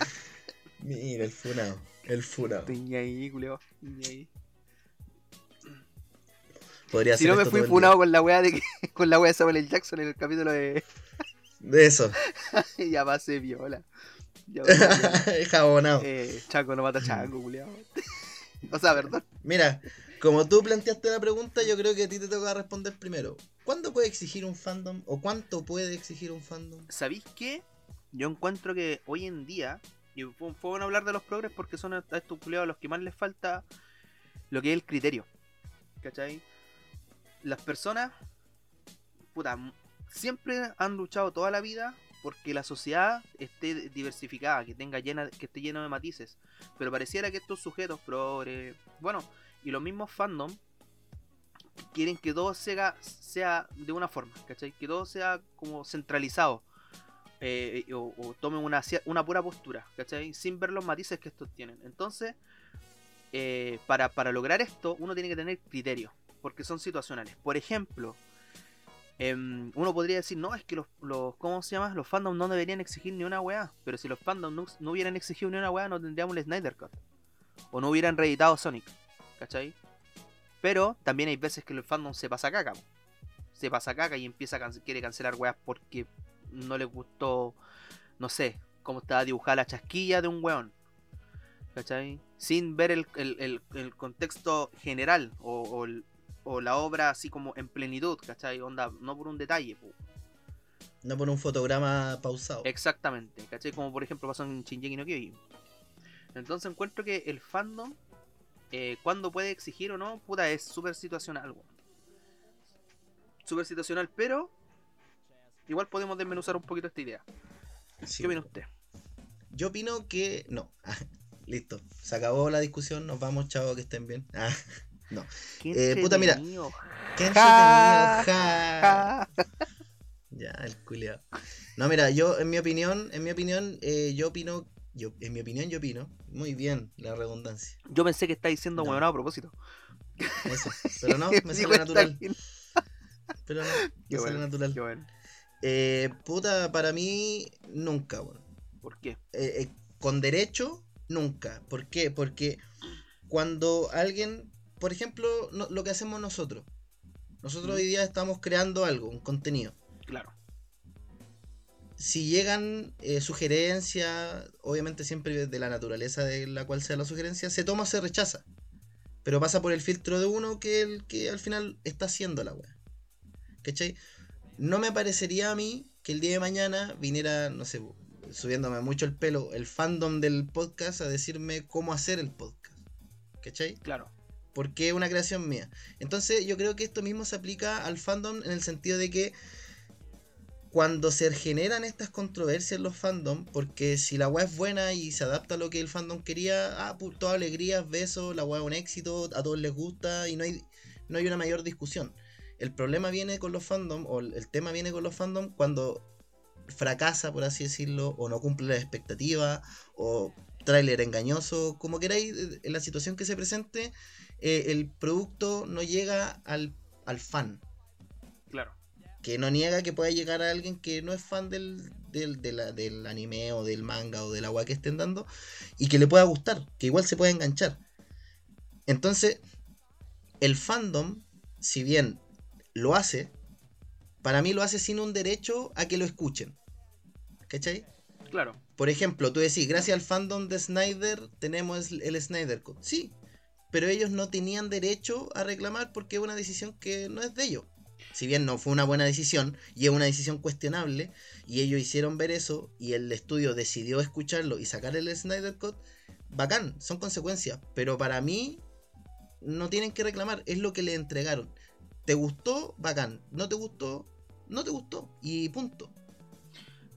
Mira, el funado. El funado. Ahí, culeo. Ahí. Podría Si no me fui funado con la wea de que, con la wea de Samuel L. Jackson en el capítulo de. De eso. ya pasé viola. Ya pasé viola. Jabonado. eh, Chaco no mata a Chaco, culiao. o sea, perdón. Mira, como tú planteaste la pregunta, yo creo que a ti te toca responder primero. ¿Cuándo puede exigir un fandom? ¿O cuánto puede exigir un fandom? ¿Sabéis qué? Yo encuentro que hoy en día, y bueno hablar de los progres porque son a estos los que más les falta lo que es el criterio. ¿Cachai? Las personas, puta, siempre han luchado toda la vida porque la sociedad esté diversificada, que tenga llena, que esté lleno de matices. Pero pareciera que estos sujetos progres, bueno, y los mismos fandom quieren que todo sea, sea de una forma, ¿cachai? Que todo sea como centralizado. eh, o, o una, una pura postura, ¿cachai? Sin ver los matices que estos tienen. Entonces, eh, para, para lograr esto, uno tiene que tener criterio, porque son situacionales. Por ejemplo, em, uno podría decir, no, es que los, los, ¿cómo se llama? Los fandoms no deberían exigir ni una weá, pero si los fandoms no, no hubieran exigido ni una weá, no tendríamos el Snyder Cut. O no hubieran reeditado Sonic, ¿cachai? Pero también hay veces que el fandom se pasa caca. po. Se pasa caca y empieza a cance- quiere cancelar weas porque no le gustó, no sé, cómo estaba dibujada la chasquilla de un weón. ¿Cachai? Sin ver el, el- el- el contexto general o, o el- o la obra así como en plenitud, ¿cachai? Onda, no por un detalle. po. No por un fotograma pausado. Exactamente, ¿cachai? Como por ejemplo pasó en Shinji no Kyojin. Entonces encuentro que el fandom, eh, cuando puede exigir o no, puta, es súper situacional, weón. Súper situacional, pero igual podemos desmenuzar un poquito esta idea. Sí. ¿Qué opina usted? Yo opino que no. Listo. Se acabó la discusión. Nos vamos, chavo, que estén bien. Ah, no. Eh, puta, mira. Qué Ja, entretenido. ja. Ja. Ya, el culiao. No, mira, yo en mi opinión, en mi opinión, eh, yo opino, yo, en mi opinión yo opino, muy bien la redundancia. Yo pensé que está diciendo No. huevonao a propósito. Eso. Pero no, me sale natural. Pero no, Qué me sale bueno, natural. qué bueno. Eh, puta, para mí, nunca, weón. ¿Por qué? Eh, eh, con derecho, nunca. ¿Por qué? Porque cuando alguien, por ejemplo, no- lo que hacemos nosotros. Nosotros hoy día estamos creando algo, un contenido. Claro. Si llegan eh, sugerencias, obviamente siempre de la naturaleza de la cual sea la sugerencia, se toma o se rechaza. Pero pasa por el filtro de uno que el que al final está haciendo la weá. ¿Cachai? No me parecería a mí que el día de mañana viniera, no sé, subiéndome mucho el pelo, el fandom del podcast a decirme cómo hacer el podcast. ¿Cachai? Claro. porque es una creación mía. Entonces yo creo que esto mismo se aplica al fandom en el sentido de que cuando se generan estas controversias en los fandom, porque si la weá es buena y se adapta a lo que el fandom quería, ah, toda alegría, besos, la weá es un éxito, a todos les gusta y no hay, no hay una mayor discusión. El problema viene con los fandom, o el el tema viene con los fandom cuando fracasa, por así decirlo, o no cumple las expectativas, o tráiler engañoso, como queráis, eh, en la situación que se presente, eh, el producto no llega al, al fan. Claro. Que no niega que pueda llegar a alguien que no es fan del, del, de la- del anime o del manga o del agua que estén dando y que le pueda gustar, que igual se pueda enganchar. Entonces, el fandom, si bien lo hace, para mí lo hace sin un derecho a que lo escuchen. ¿Cachai? Claro. Por ejemplo, tú decís, gracias al fandom de Snyder tenemos el Snyder Cut. Sí, pero ellos no tenían derecho a reclamar porque es una decisión que no es de ellos. Si bien no fue una buena decisión y es una decisión cuestionable, y ellos hicieron ver eso y el estudio decidió escucharlo y sacar el Snyder Cut, bacán, son consecuencias, pero para mí no tienen que reclamar, es lo que le entregaron. ¿Te gustó? Bacán. ¿No te gustó? No te gustó. Y punto.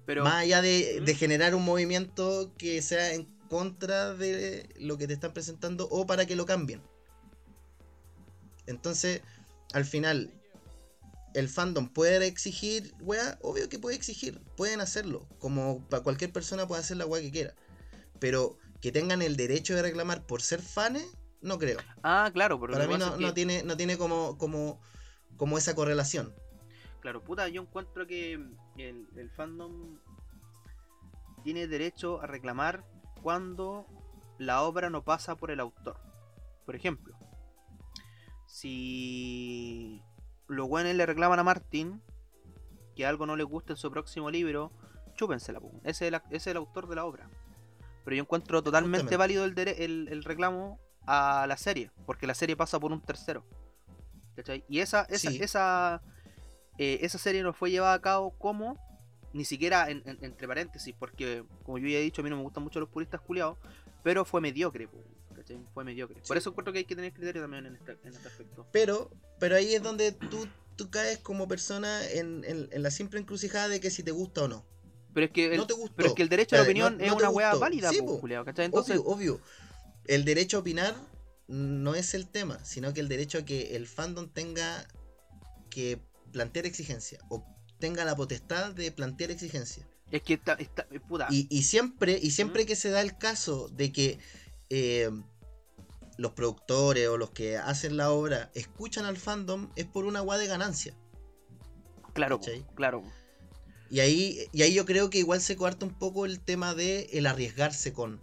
Pero, Más allá de, de generar un movimiento que sea en contra de lo que te están presentando o para que lo cambien. Entonces, al final, el fandom puede exigir, weá, obvio que puede exigir, pueden hacerlo, como para cualquier persona puede hacer la weá que quiera. Pero que tengan el derecho de reclamar por ser fans, no creo. ah, claro, pero para mí no, es no que- tiene, no tiene como, como, como esa correlación. Claro, puta, yo encuentro que el, el fandom tiene derecho a reclamar cuando la obra no pasa por el autor. Por ejemplo, si los buenos le reclaman a Martin que algo no le gusta en su próximo libro, chúpensela, po. ese es el, ac- ese es el autor de la obra. Pero yo encuentro totalmente Justamente. válido el, dere- el, el reclamo a la serie, porque la serie pasa por un tercero. ¿Cachai? Y esa, esa, Sí. esa, eh, esa serie no fue llevada a cabo como, ni siquiera en- en- entre paréntesis, porque como yo ya he dicho, a mí no me gustan mucho los puristas culiados, pero fue mediocre, po, ¿cachai? Fue mediocre. Por eso encuentro que hay que tener criterio también en este, en este aspecto. Pero, pero ahí es donde tú, tú caes como persona en, en- en la simple encrucijada de que si te gusta o no. Pero es que el, no te gustó. pero es que el derecho a la Eh, opinión no- es no una weá gustó. válida, Sí, po, ¿cachai? Entonces, obvio, obvio. El derecho a opinar no es el tema, sino que el derecho a que el fandom tenga que plantear exigencia o tenga la potestad de plantear exigencia. es que está, está puta. Y, y siempre, y siempre que se da el caso de que eh, los productores o los que hacen la obra escuchan al fandom, es por una guada de ganancia. claro, claro. Y ahí, y ahí yo creo que igual se cuarta un poco el tema de el arriesgarse con.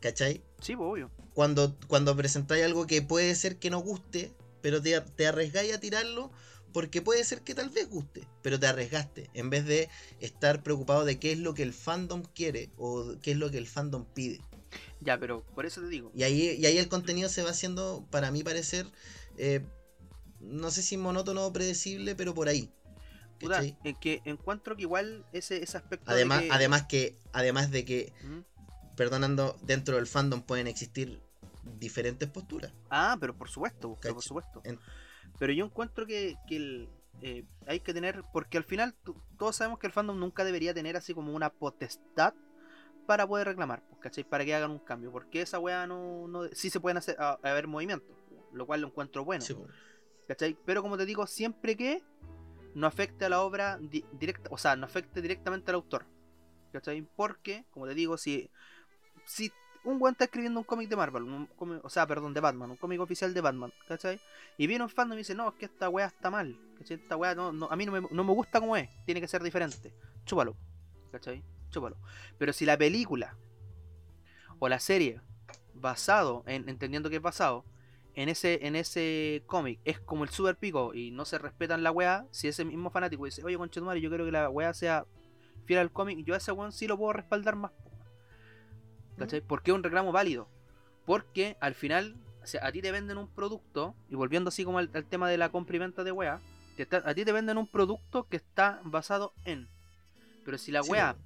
¿Cachai? Sí, obvio. Cuando, cuando presentáis algo que puede ser que no guste, pero te, te arriesgáis a tirarlo porque puede ser que tal vez guste, pero te arriesgaste, en vez de estar preocupado de qué es lo que el fandom quiere o qué es lo que el fandom pide. Ya, pero por eso te digo. Y ahí, y ahí el contenido se va haciendo, para mi parecer, eh, no sé si monótono o predecible, pero por ahí. Puta, en que encuentro que igual ese, ese aspecto. de Además, que- además que, además de que, ¿Mm? perdonando, dentro del fandom pueden existir diferentes posturas. Ah, pero por supuesto, pero por supuesto. En- Pero yo encuentro que, que el, eh, hay que tener, porque al final todos sabemos que el fandom nunca debería tener así como una potestad para poder reclamar, pues, ¿cachai? Para que hagan un cambio, porque esa weá no, no sí se pueden hacer, a- haber movimientos, lo cual lo encuentro bueno, Sí. ¿cachai? Pero como te digo, siempre que no afecte a la obra di- directa, o sea, no afecte directamente al autor, ¿cachai? Porque, como te digo, si, si un weón está escribiendo un cómic de Marvel, un cómic- o sea, perdón, de Batman, un cómic oficial de Batman, ¿cachai? Y viene un fandom y dice, no, es que esta weá está mal, ¿cachai? Esta weá no, no- a mí no me, no me gusta como es, tiene que ser diferente. Chúpalo, ¿cachai? Chúpalo. Pero si la película o la serie, basado, en, entendiendo que es basado, en ese, en ese cómic es como el super pico y no se respetan la weá, si ese mismo fanático dice, oye, conchetumare, yo quiero que la weá sea fiel al cómic, yo a ese weón sí lo puedo respaldar más. ¿Cachai? Porque es un reclamo válido. Porque al final, o sea, a ti te venden un producto, y volviendo así como al, al tema de la compra y venta de weá, te está- a ti te venden un producto que está basado en. Pero si la Sí, weá po.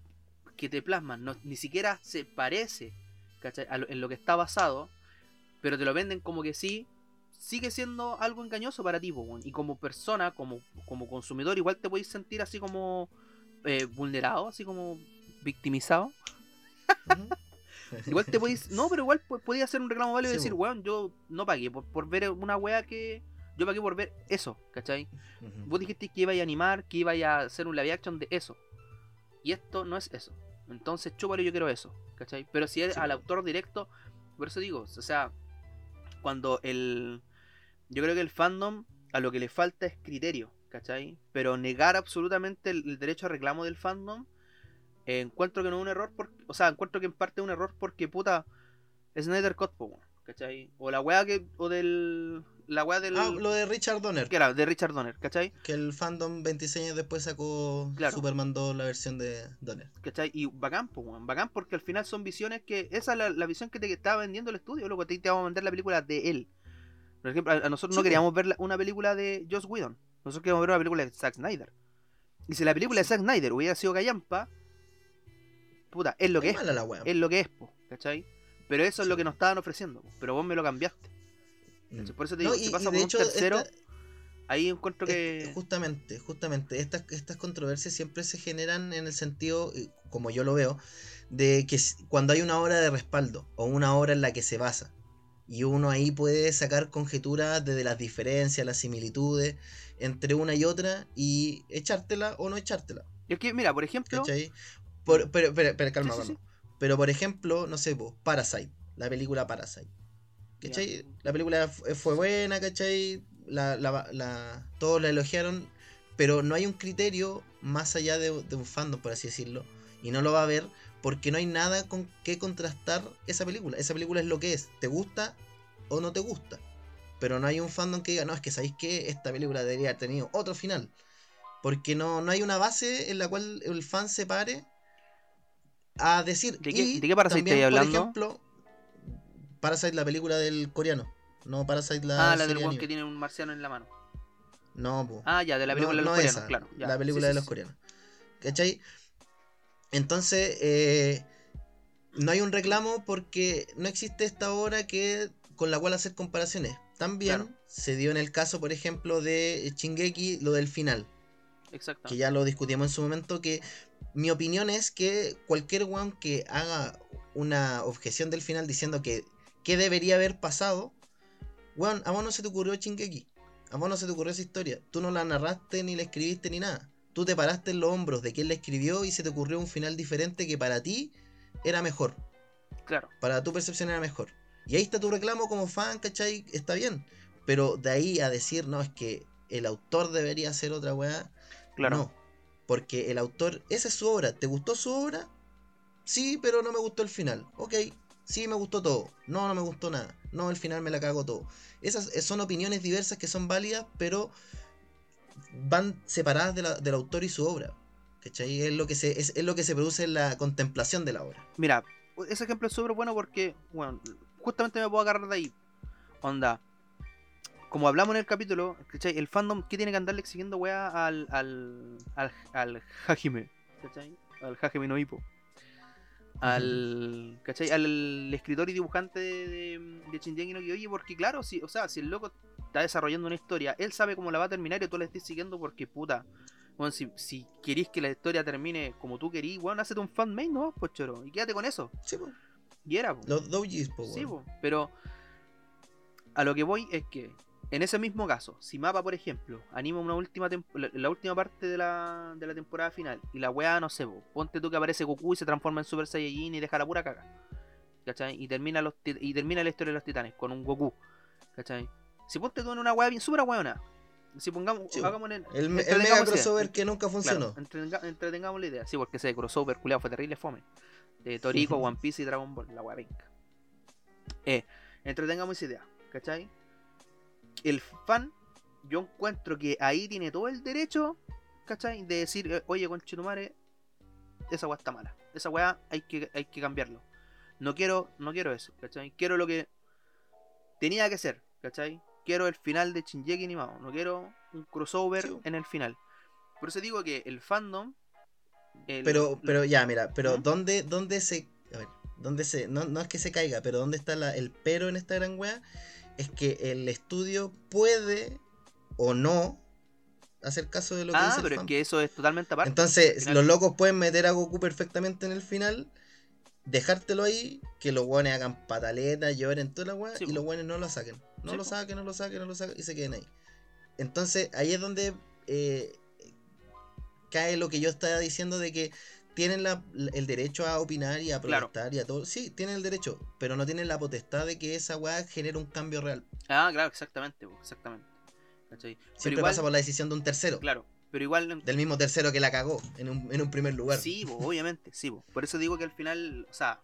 Que te plasman no, ni siquiera se parece ¿cachai? a lo- en lo que está basado, pero te lo venden como que sí, sigue siendo algo engañoso para ti, po, y como persona, como, como consumidor, igual te podéis sentir así como eh, vulnerado, así como victimizado. Igual te podéis, no, pero igual po- podías hacer un reclamo válido y Sí, decir, weón, yo no pagué por, por ver una wea que. Yo pagué por ver eso, ¿cachai? Vos dijiste que ibais a animar, que ibais a hacer un live action de eso. Y esto no es eso. Entonces, chúpalo, yo quiero eso. ¿Cachai? Pero si es Sí, al autor directo, por eso digo, o sea, cuando el. Yo creo que el fandom a lo que le falta es criterio, ¿cachai? Pero negar absolutamente el, el derecho a reclamo del fandom, eh, encuentro que no es un error, porque, o sea, encuentro que en parte es un error porque, puta, Snyder Cut, po, ¿cachai? O la weá que. O del. La weá del. Ah, lo de Richard Donner, que era? De Richard Donner, ¿cachai? que el fandom 26 años después sacó Claro. Superman 2, la versión de Donner. ¿Cachai? Y bacán, pues, weón, bacán porque al final son visiones que. Esa es la, la visión que te estaba vendiendo el estudio, loco. Te, te vamos a vender la película de él. Por ejemplo, a, a nosotros Sí, no queríamos ver la- una película de Joss Whedon. Nosotros queríamos ver una película de Zack Snyder. Y si la película de Zack Snyder hubiera sido Callampa, puta, es lo que Es la wea. Es lo que es, po, ¿cachai? Pero eso es lo que nos estaban ofreciendo, pero vos me lo cambiaste. Mm. ¿cachai? Por eso te No, digo, y- si pasa por hecho, un tercero, esta- ahí encuentro que... Justamente, justamente, estas, estas controversias siempre se generan en el sentido, eh, como yo lo veo, de que cuando hay una obra de respaldo o una obra en la que se basa, y uno ahí puede sacar conjeturas desde las diferencias, las similitudes entre una y otra y echártela o no echártela. Es que, mira, por ejemplo... Por- pero, pero, pero, calma, Sí, sí, calma. Pero por ejemplo, no sé, po, Parasite, la película Parasite. ¿Cachai? La película f- fue buena, ¿cachai? La, la- la- todos la elogiaron, pero no hay un criterio más allá de, de un fandom, por así decirlo. Y no lo va a ver porque no hay nada con que contrastar esa película. Esa película es lo que es. ¿Te gusta o no te gusta? Pero no hay un fandom que diga, no, es que sabéis que esta película debería haber tenido otro final. Porque no, no hay una base en la cual el fan se pare a decir. ¿De qué- y de qué Parasite estáis hablando? Por ejemplo, Parasite, la película del coreano. No Parasite, la. ah, la del que tiene un marciano en la mano. No, po. Ah, ya, de la película No, de los no coreanos, esa, claro. ya, La película sí, de los sí. coreanos. ¿Cachai? Entonces, eh, no hay un reclamo porque no existe esta obra que con la cual hacer comparaciones. También Claro. se dio en el caso, por ejemplo, de Shingeki, lo del final. Exacto. que ya lo discutimos en su momento, que mi opinión es que cualquier one que haga una objeción del final diciendo que qué debería haber pasado, weón, a vos no se te ocurrió Shingeki, a vos no se te ocurrió esa historia, tú no la narraste ni la escribiste ni nada, tú te paraste en los hombros de quien la escribió y se te ocurrió un final diferente que para ti era mejor, Claro. para tu percepción era mejor. Y ahí está tu reclamo como fan, ¿cachai? Está bien. Pero de ahí a decir, no, es que el autor debería hacer otra weá, Claro. no, porque el autor, esa es su obra. ¿Te gustó su obra? Sí, pero no me gustó el final. Ok, sí me gustó todo. No, no me gustó nada. No, el final me la cago todo. Esas eh, son opiniones diversas que son válidas, pero van separadas de del autor y su obra. ¿Cachai? Es lo, que se, es, es lo que se produce en la contemplación de la obra. Mira, ese ejemplo es súper bueno porque, bueno, justamente me puedo agarrar de ahí. Onda, como hablamos en el capítulo, ¿cachai? El fandom, ¿qué tiene que andarle exigiendo weá al, al, al, al Hajime? ¿Cachai? Al Hajime no Hippo. Al, ¿cachai? Al escritor y dibujante de, de, Shingeki no Kyojin, porque claro, si, o sea, si el loco está desarrollando una historia, él sabe cómo la va a terminar y tú la estás siguiendo porque puta. Bueno, si, si querís que la historia termine como tú querís, bueno, hacete un fanmade, ¿no? Pues choro, y quédate con eso. Sí, po. Y era, po. Los doujis, po, Sí, po, pero a lo que voy es que en ese mismo caso, si Mapa, por ejemplo, anima una última la, la última parte de la, de la temporada final y la weá, no sé, po, ponte tú que aparece Goku y se transforma en Super Saiyajin y deja la pura caga. ¿Cachai? Y termina, los, y termina la historia de los titanes con un Goku. ¿Cachai? Si ponte tú en una weá bien super weona. Si pongamos, Sí, hagamos en, El, el mega idea, crossover que nunca funcionó. Claro, entretenga- entretengamos la idea. Sí, porque ese crossover culiado fue terrible fome. De Toriko, One Piece y Dragon Ball, la weá venga. Eh, entretengamos esa idea, ¿cachai? El fan, yo encuentro que ahí tiene todo el derecho, ¿cachai? De decir, eh, oye, conchetumare, esa weá está mala. Esa weá hay que, hay que cambiarlo. No quiero, no quiero eso, ¿cachai? Quiero lo que tenía que ser, ¿cachai? Quiero el final de Shinjeki animado, no quiero un crossover Sí. en el final. Por eso digo que el fandom. el- Pero, pero ya, mira, pero ¿Mm? ¿dónde, dónde se. A ver, ¿dónde se. No, no es que se caiga, pero ¿dónde está la- el pero en esta gran wea? Es que el estudio puede o no hacer caso de lo que Ah, dice el pero es que eso es totalmente aparte. Entonces, los locos pueden meter a Goku perfectamente en el final, dejártelo ahí, que los guanes hagan pataletas, lloren toda la weá, Sí, y po. los guanes no lo saquen. No Sí, lo po. saquen, no lo saquen, no lo saquen, y se queden ahí. Entonces, ahí es donde eh, cae lo que yo estaba diciendo de que tienen la- el derecho a opinar y a Claro. protestar y a todo. Sí, tienen el derecho, pero no tienen la potestad de que esa weá genere un cambio real. Ah, claro, exactamente, exactamente. ¿Cachai? Pero Siempre igual, pasa por la decisión de un tercero. claro, pero igual. Del mismo tercero que la cagó en un, en un primer lugar. Sí, po, obviamente, sí, po. Por eso digo que al final, o sea,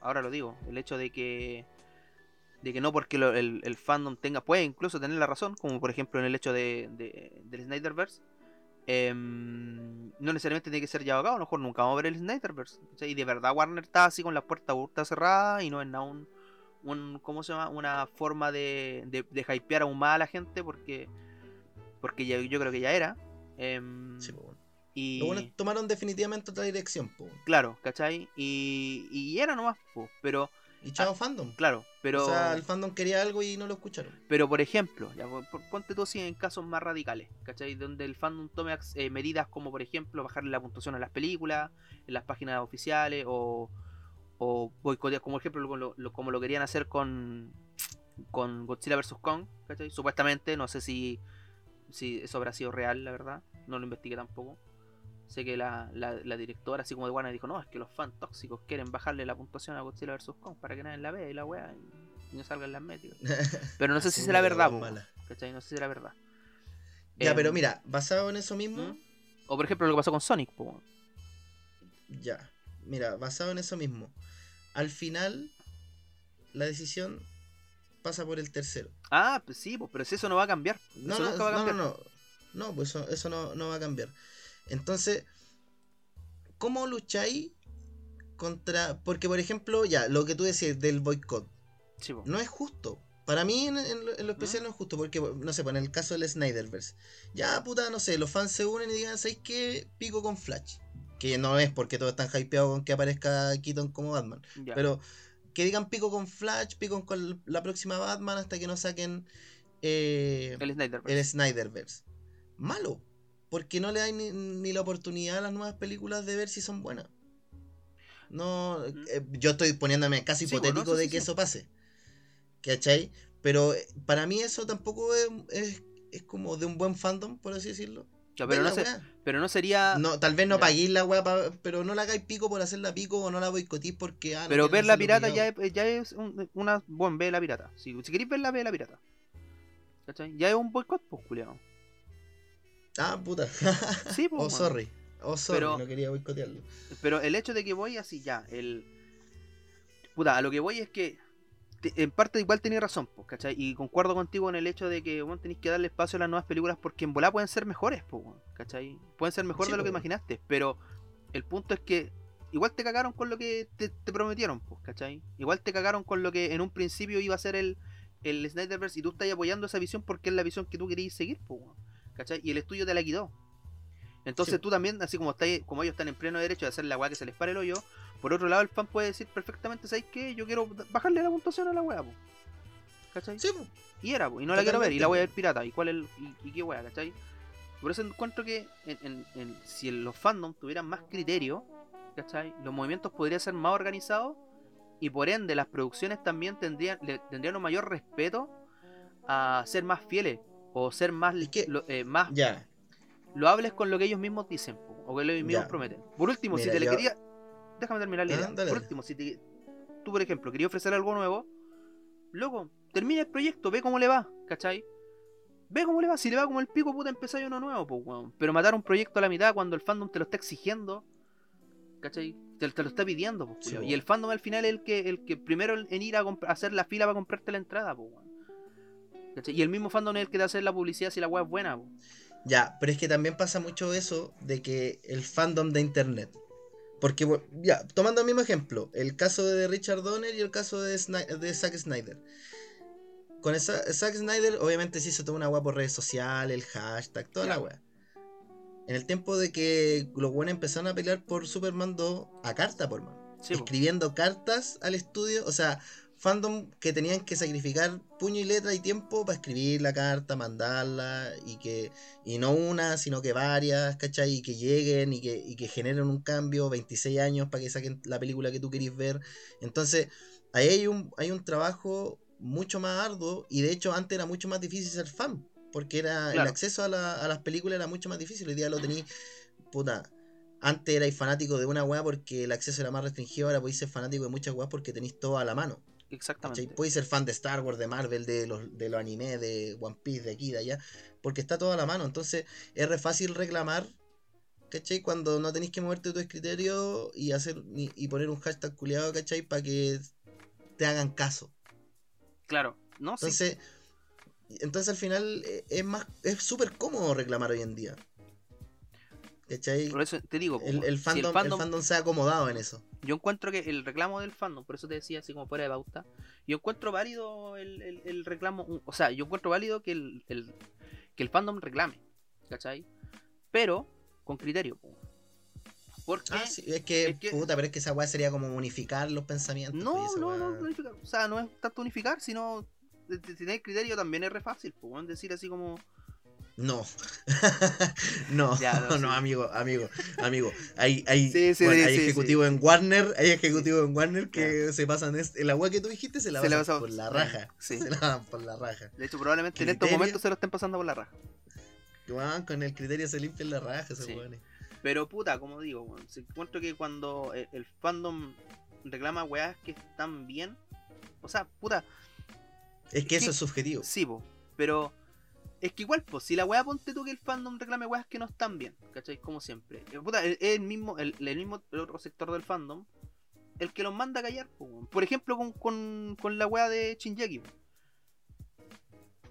ahora lo digo, el hecho de que. De que no porque lo- el, el fandom tenga, puede incluso tener la razón, como por ejemplo en el hecho de, de- del Snyderverse, em, no necesariamente tiene que ser llevado a lo mejor nunca vamos a ver el Snyderverse. Y de verdad Warner está así con las puertas abiertas cerradas y no es nada un, un, ¿cómo se llama? Una forma de, de, de hypear aún más a la gente porque, porque ya- yo creo que ya era. Em, Sí, y, tomaron definitivamente otra dirección, weón. claro, ¿cachai? Y, y era nomás, po, pero, Y chao fandom. claro, Ah, pero, O sea, el fandom quería algo y no lo escucharon. pero por ejemplo, ya, ponte tú así en casos más radicales, ¿cachai? Donde el fandom tome eh, medidas como, por ejemplo, bajarle la puntuación a las películas, en las páginas oficiales, o, o boicotear, como ejemplo, lo- lo- lo- como lo querían hacer con, con Godzilla vs. Kong, ¿cachai? Supuestamente, no sé si, si eso habrá sido real, la verdad, no lo investigué tampoco. Sé que la, la, la directora, así como de Warner, dijo: No, es que los fans tóxicos quieren bajarle la puntuación a Godzilla vs. Kong para que nadie la vea y la wea y no salgan las métricas. Pero no sé si será verdad, po. ¿cachai? No sé si será verdad. Ya, Em, pero mira, basado en eso mismo, ¿Mm? O por ejemplo lo que pasó con Sonic, po. ya. Mira, basado en eso mismo. Al final, la decisión pasa por el tercero. Ah, pues sí, pues, pero si eso no va a cambiar. No, eso no, nunca va a no, no, cambiar. no. No, pues eso, eso no, no va a cambiar. Entonces, ¿cómo lucháis contra...? Porque, por ejemplo, ya, lo que tú decías del boicot, Sí, no es justo. Para mí, en, en lo, en lo especial, no es justo, porque, no sé, pues, en el caso del Snyderverse, ya, puta, no sé, los fans se unen y digan, ¿sabéis qué? Pico con Flash. Que no es porque todos están hypeados con que aparezca Keaton como Batman. Ya. Pero que digan pico con Flash, pico con la próxima Batman hasta que no saquen eh, el Snyderverse. Malo. Porque no le dan ni, ni la oportunidad a las nuevas películas de ver si son buenas. No, Ujú. eh, yo estoy poniéndome casi Sí, bueno, hipotético de que sí. eso pase. ¿Cachai? Pero eh, para mí eso tampoco es, es, es como de un buen fandom, por así decirlo. Pero, no la se- pero no sería. No, tal vez no paguéis la weá, pero no la hagáis pico por hacerla pico o no la boicotís porque. ah, pero ver la pirata ya es, ya es un- una. Bueno, ve la pirata. Si, si queréis verla, ve la pirata. ¿Cachai? Ya es un boicot, pues, culiao. Ah, puta. Sí, pues. oh, sorry. Oh, sorry, Pero- no quería boicotearlo. Pero el hecho de que voy así ya, el. Puta, a lo que voy es que. te- En parte igual tenés razón, pues, ¿cachai? Y concuerdo contigo en el hecho de que bueno, tenéis que darle espacio a las nuevas películas porque en volá pueden ser mejores, pues, ¿cachai? Pueden ser mejor Sí, de lo que po. imaginaste, pero el punto es que igual te cagaron con lo que te, te prometieron, pues, ¿cachai? Igual te cagaron con lo que en un principio iba a ser el, el Snyderverse y tú estás apoyando esa visión porque es la visión que tú querías seguir, pues, ¿cachai? Y el estudio te la quitó. Entonces Sí. tú también, así como estáis, como ellos están en pleno derecho de hacer la weá que se les pare el hoyo, por otro lado el fan puede decir perfectamente, ¿sabes qué? Yo quiero bajarle la puntuación a la weá, po. ¿cachai? Sí, po. Y era, po, y no la quiero ver, y la voy a ver pirata, y cuál es el, y, y qué weá, ¿cachai? Por eso encuentro que en, en- en- si los fandom tuvieran más criterio, ¿cachai? Los movimientos podrían ser más organizados y por ende las producciones también tendrían, le- tendrían un mayor respeto a ser más fieles o ser más, Es que- lo- eh, más Ya. lo hables con lo que ellos mismos dicen o que ellos mismos Ya. prometen. Por último, si te le quería. Déjame terminar la Ah, idea. por último, si te- tú, por ejemplo, querías ofrecer algo nuevo, loco, termina el proyecto, ve cómo le va, ¿cachai? Ve cómo le va, si le va como el pico, puta, empezáis uno nuevo, pues, weón. Pero matar un proyecto a la mitad cuando el fandom te lo está exigiendo, ¿cachai? Te, te lo está pidiendo, pues, Sí. Y el fandom al final es el que, el que primero en ir a hacer la fila para comprarte la entrada, pues, weón. ¿Cachai? Y el mismo fandom es el que te hace la publicidad si la weá es buena. Ya, pero es que también pasa mucho eso de que el fandom de internet. Porque, bueno, ya, tomando el mismo ejemplo, el caso de Richard Donner y el caso de, Sny- de Zack Snyder. Con esa, Zack Snyder, obviamente se hizo toda una weá por redes sociales, el hashtag, toda la weá. En el tiempo de que los buenos empezaron a pelear por Superman 2 a carta por man. Sí, po. escribiendo cartas al estudio, o sea, fandom que tenían que sacrificar puño y letra y tiempo para escribir la carta, mandarla y que y no una, sino que varias, ¿cachai? Y que lleguen y que, y que generen un cambio, 26 años para que saquen la película que tú querís ver. Entonces, ahí hay un, hay un trabajo mucho más arduo y de hecho antes era mucho más difícil ser fan, porque era el acceso a, la- a las películas era mucho más difícil, hoy día lo tenéis, puta, antes erais fanático de una weá porque el acceso era más restringido, ahora podéis ser fanático de muchas weas porque tenéis todo a la mano. ¿Cachai? Exactamente. Podéis ser fan de Star Wars, de Marvel, de los, de los animes, de One Piece, de aquí, de allá, porque está todo a la mano. Entonces es re fácil reclamar, ¿cachai? Cuando no tenéis que moverte tu escritorio y hacer y, y poner un hashtag culiado, ¿cachai? Para que te hagan caso. Claro, ¿no? Sí. Entonces, entonces al final eh, es más es súper cómodo reclamar hoy en día. ¿Cachai? Por eso te digo, El, fandom, el fandom se ha acomodado en eso. Yo encuentro que el reclamo del fandom, por eso te decía así como fuera de pauta, yo encuentro válido el, reclamo, o sea, yo encuentro válido que el, que el fandom reclame, ¿cachai? Pero con criterio, po. Porque Ah, sí, es que, es que- puta, pero es que esa weá sería como unificar los pensamientos. no, pues, no, no, unificar, o sea, no es tanto unificar, sino tener criterio también es re fácil, weón, decir así como, No. no, Ya, no, no, sí. amigo, amigo, amigo. Hay, hay, Sí, sí, bueno, sí, hay ejecutivos en Warner, hay ejecutivos en Warner que se pasan es- la weá que tú dijiste se la Se pasan por la raja. sí. Se la pasan por la raja. de hecho probablemente en estos momentos se lo estén pasando por la raja. Weón, con el criterio se limpian la raja, esos Sí. weones. Pero puta, como digo, se encuentro que cuando el, el fandom reclama weas que están bien, o sea, puta, Es que eso es subjetivo. sí, po, pero es que igual, pues, si la wea ponte tú que el fandom reclame weas que no están bien, ¿cachai? Como siempre. Eh, es el mismo, el, el mismo el otro sector del fandom, el que los manda a callar, po. Por ejemplo, con, con, con la wea de Shinjeki. po.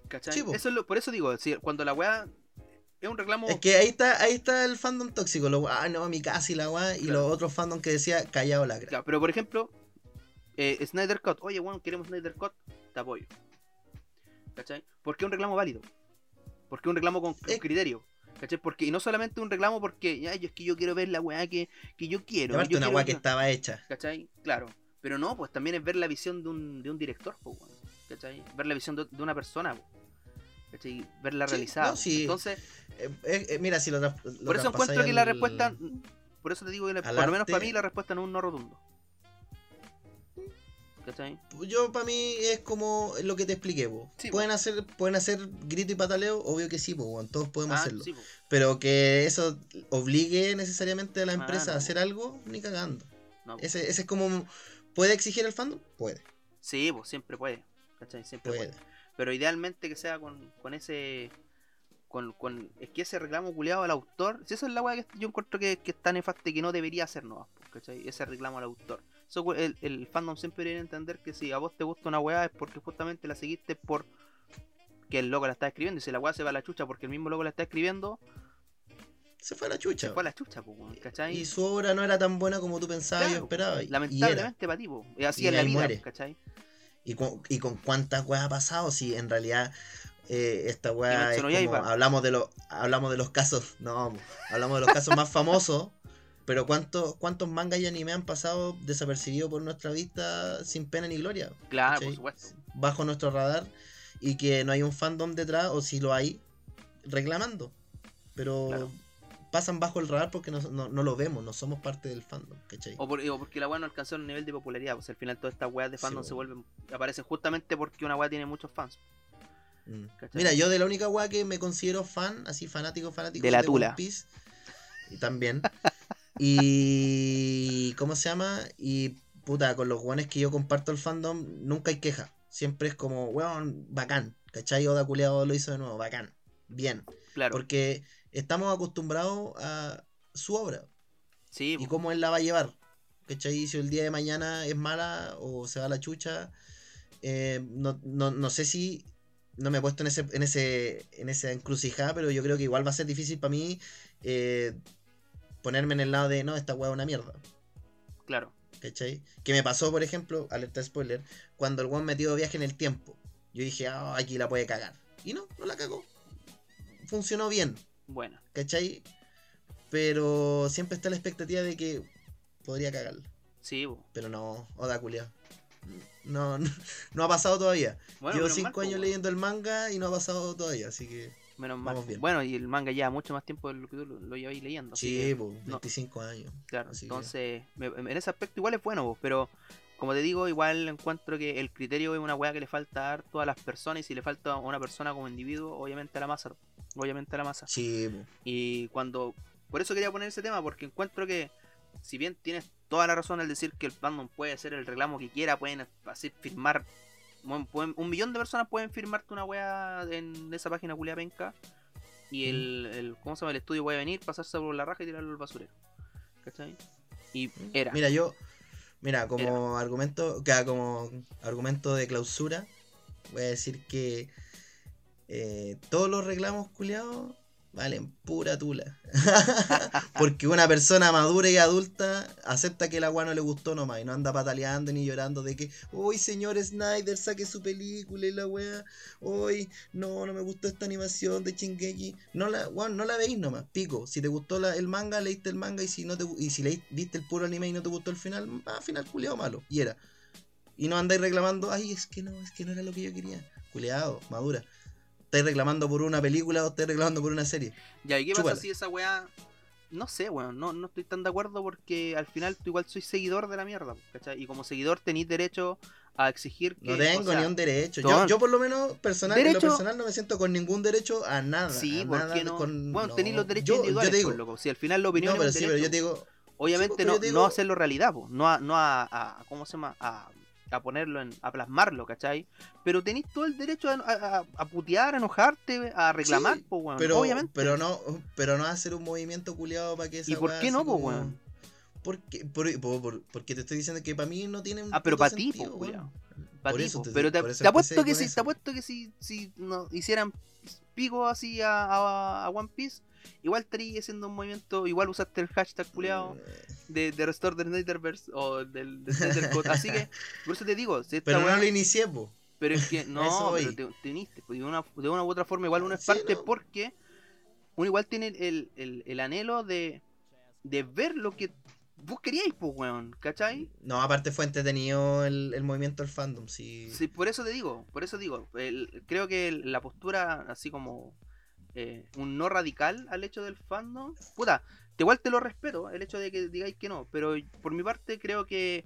¿Cachai? Sí, eso es lo- por eso digo, cuando la wea es un reclamo. Es que ahí está, ahí está el fandom tóxico. Lo, ah, no, mi casi la weá. Y los otros fandom que decía callado la Claro, pero por ejemplo, eh, Snyder Cut, oye, bueno, queremos Snyder Cut, te apoyo. ¿Cachai? Porque es un reclamo válido. Porque es un reclamo con, con Eh. criterio. ¿Cachai? Porque, y no solamente un reclamo porque, ya, yo, es que yo quiero ver la weá que, que yo quiero. Yo una quiero weá que estaba hecha. ¿Cachai? Claro. Pero no, pues también es ver la visión de un, de un director, weón. ¿Cachai? Ver la visión de, de una persona, po. ¿Cachai? Verla Sí, realizada. no, sí. Entonces, Eh, eh, mira, si lo, lo por eso encuentro que la respuesta, por eso te digo que la- por lo menos para mí la respuesta no es un no rotundo. ¿Cachai? Yo, para mí, es como lo que te expliqué, po. Sí, po. ¿Pueden, hacer, ¿Pueden hacer grito y pataleo? Obvio que sí, po, todos podemos Ah, hacerlo. sí. Pero que eso obligue necesariamente a la Ah, empresa a hacer algo, ni cagando. No. Ese, ese es como. ¿Puede exigir el fandom? Puede, Sí, pues siempre puede. ¿Cachai? Siempre puede. puede. Pero idealmente que sea con, con ese. Con, con, es que ese reclamo culiado al autor. Si eso es la weá que yo encuentro que, que está nefasta y que no debería hacer no ¿cachai? Ese reclamo al autor. We- el, el fandom siempre debería entender que si a vos te gusta una weá es porque justamente la seguiste por que el loco la está escribiendo. Y si la weá se va a la chucha porque el mismo loco la está escribiendo, Se fue a la chucha. se fue a la chucha, pues, weón, ¿cachai? Y su obra no era tan buena como tú pensabas y Claro, esperabas. y- era. Lamentablemente para ti, po. Y así es la vida, muere. ¿cachai? ¿Y con, y con cuántas weas ha pasado? Si en realidad eh, esta es como, Yaiba. hablamos de los hablamos de los casos, no, hablamos de los casos más famosos, pero cuántos cuántos mangas y anime han pasado desapercibidos por nuestra vista sin pena ni gloria, Claro, ¿cachai? por supuesto. bajo nuestro radar y que no hay un fandom detrás o si lo hay reclamando, pero Claro. pasan bajo el radar porque no, no, no lo vemos, no somos parte del fandom, ¿cachai? O, por- o porque la weá no alcanzó un nivel de popularidad. Pues al final todas estas weas de fandom se vuelven. aparecen justamente porque una weá tiene muchos fans. Mm. Mira, yo de la única weá que me considero fan, así fanático, fanático De la tula. Piece, y también. y. ¿Cómo se llama? Y puta, con los weones que yo comparto el fandom, nunca hay queja. Siempre es como, weón, bacán. ¿Cachai? Oda culeado lo hizo de nuevo, bacán. Bien. Claro. Porque estamos acostumbrados a su obra sí, y cómo él la va a llevar. ¿Cachai? Si el día de mañana es mala o se va a la chucha, eh, no, no, no sé si. No me he puesto en ese, en ese en esa encrucijada, pero yo creo que igual va a ser difícil para mí eh, ponerme en el lado de no, esta weá es una mierda. claro. ¿Cachai? Que me pasó, por ejemplo, alerta spoiler, cuando el weón metió viaje en el tiempo. Yo dije, ah, aquí la puede cagar. Y no, no la cagó. Funcionó bien. Bueno. ¿cachai? Pero siempre está la expectativa de que podría cagarla. Sí, po. Pero no, Oda culiao. No, no, no ha pasado todavía. Bueno, Llevo cinco años leyendo el manga y no ha pasado todavía, así que. Menos mal. bien. Bueno, y el manga lleva mucho más tiempo de lo que tú lo, lo lleváis leyendo. así Sí, que, no. 25 años. Claro, así que- entonces, me- en ese aspecto igual es bueno, pero como te digo, igual encuentro que el criterio es una weá que le falta a todas las personas y si le falta a una persona como individuo, obviamente a la masa, obviamente a la masa. Sí, po. Y cuando, por eso quería poner ese tema, porque encuentro que si bien tienes toda la razón al decir que el fandom puede hacer el reclamo que quiera, pueden hacer firmar, un millón de personas pueden firmarte una weá en esa página culia penca y el, el, ¿cómo se llama? El estudio puede venir, pasarse por la raja y tirarlo al basurero. ¿Cachai? Y era. Mira, yo. Mira, como argumento. que como argumento de clausura. Voy a decir que. eh, todos los reclamos culiados. Valen pura tula. Porque una persona madura y adulta acepta que el agua no le gustó nomás y no anda pataleando ni llorando de que, hoy señor Snyder saque su película y la wea, hoy no, no me gustó esta animación de Chingeki. No la, no la veis nomás, pico. Si te gustó el manga, leíste el manga y si no te y si leíste, el puro anime y no te gustó el final, ah, final culiado malo. Y era. Y no andáis reclamando, ay, es que no, es que no era lo que yo quería. Culeado, madura estáis reclamando por una película o estáis reclamando por una serie. Ya, ¿y qué pasa si esa weá no sé, weón, no, no estoy tan de acuerdo porque al final tú igual soy seguidor de la mierda, ¿cachai? Y como seguidor tenéis derecho a exigir que... No tengo ni un derecho. Yo, yo, por lo menos personal, en lo personal no me siento con ningún derecho a nada. Sí, porque no. Con, bueno, tenéis los derechos individuales, yo digo, loco. Si al final la opinión no, pero sí, pero yo digo... Obviamente no, no hacerlo realidad, po. no, a, no a, a, ¿cómo se llama? A a ponerlo, en, a plasmarlo, ¿cachai? Pero tenéis todo el derecho a, a, putear, a enojarte, a reclamar, pues, pero, obviamente. Pero no, pero no hacer un movimiento culiado para que esa ¿Y por qué no, pues, weón? Porque, porque te estoy diciendo que para mí no tiene Ah, pero para ti, pues, Para ti, pero te, te apuesto que si, te apuesto que si, si no hicieran pico así a, a One Piece, igual estaría haciendo un movimiento, igual usaste el hashtag culeado de, de Restore the Snyderverse o del, Code. Así que, por eso te digo. pero no lo inicié, po. Pero es que, no, pero te, te uniste. Pues, de, una, de una u otra forma, igual uno es parte porque uno igual tiene el, el, el anhelo de, de ver lo que vos queríais, pues, weón, ¿cachai? No, aparte fue entretenido el, el movimiento del fandom, sí. Sí, por eso te digo, por eso digo, creo que la postura, así como eh, un no radical al hecho del fandom, puta, igual te lo respeto, el hecho de que digáis que no, pero por mi parte creo que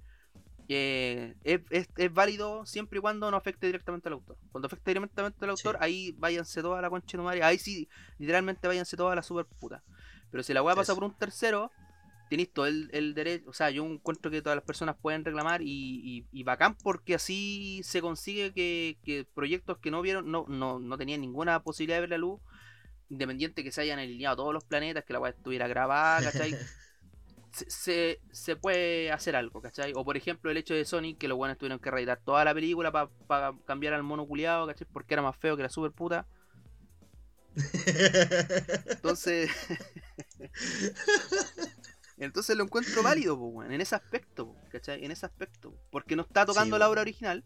es, es, válido siempre y cuando no afecte directamente al autor. Cuando afecte directamente al autor, ahí váyanse toda la concha de madre, ahí sí, literalmente váyanse toda la super puta. Pero si la weá pasa por un tercero, tenéis todo el, derecho, o sea, yo encuentro que todas las personas pueden reclamar y, y, bacán porque así se consigue que, que, proyectos que no vieron, no, no, no tenían ninguna posibilidad de ver la luz, independiente que se hayan alineado todos los planetas, que la weá estuviera grabada, ¿cachai? se, se, puede hacer algo, ¿cachai? O por ejemplo el hecho de Sonic, que los buenos tuvieron que reeditar toda la película para cambiar al mono culiado, ¿cachai? Porque era más feo que la super puta. Entonces... Entonces lo encuentro válido, en ese aspecto, ¿cachai? En ese aspecto. Porque no está tocando la obra original,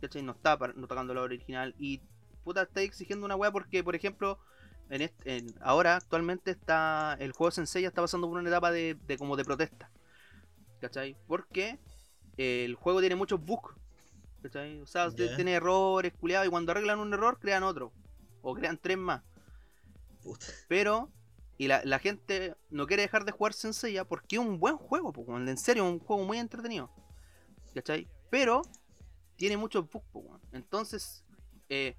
¿cachai? No está no tocando la obra original. Y puta, está exigiendo una weá porque, por ejemplo, en, ahora actualmente está el juego Sensei ya está pasando por una etapa de, como de protesta. ¿Cachai? Porque el juego tiene muchos bugs. ¿Cachai? O sea, tiene errores, culiados, y cuando arreglan un error crean otro. O crean tres más. Pero, y la, gente no quiere dejar de jugar Sensei ya porque es un buen juego, pues, en serio, un juego muy entretenido. ¿Cachai? Pero tiene muchos bugs, Entonces, eh,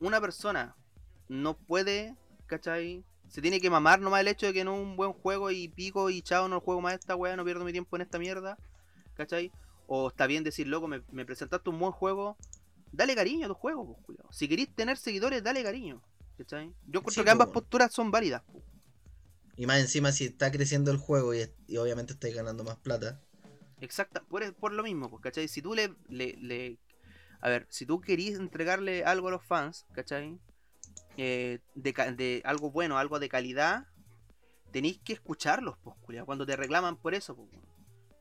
una persona no puede, ¿cachai? Se tiene que mamar nomás el hecho de que no es un buen juego y pico y chao, no juego más esta weá, no pierdo mi tiempo en esta mierda, ¿cachai? O está bien decir, loco, me, presentaste un buen juego, dale cariño a tu juego, pues, Si queréis tener seguidores, dale cariño, ¿cachai? Yo creo que ambas posturas son válidas. Y más encima si está creciendo el juego y, obviamente estáis ganando más plata. Exacto, por, por lo mismo, pues, ¿cachai? Si tú le, le, le... A ver, si tú querís entregarle algo a los fans, ¿cachai? Eh, de, algo bueno, algo de calidad, tenéis que escucharlos, pues, cuando te reclaman por eso, pues,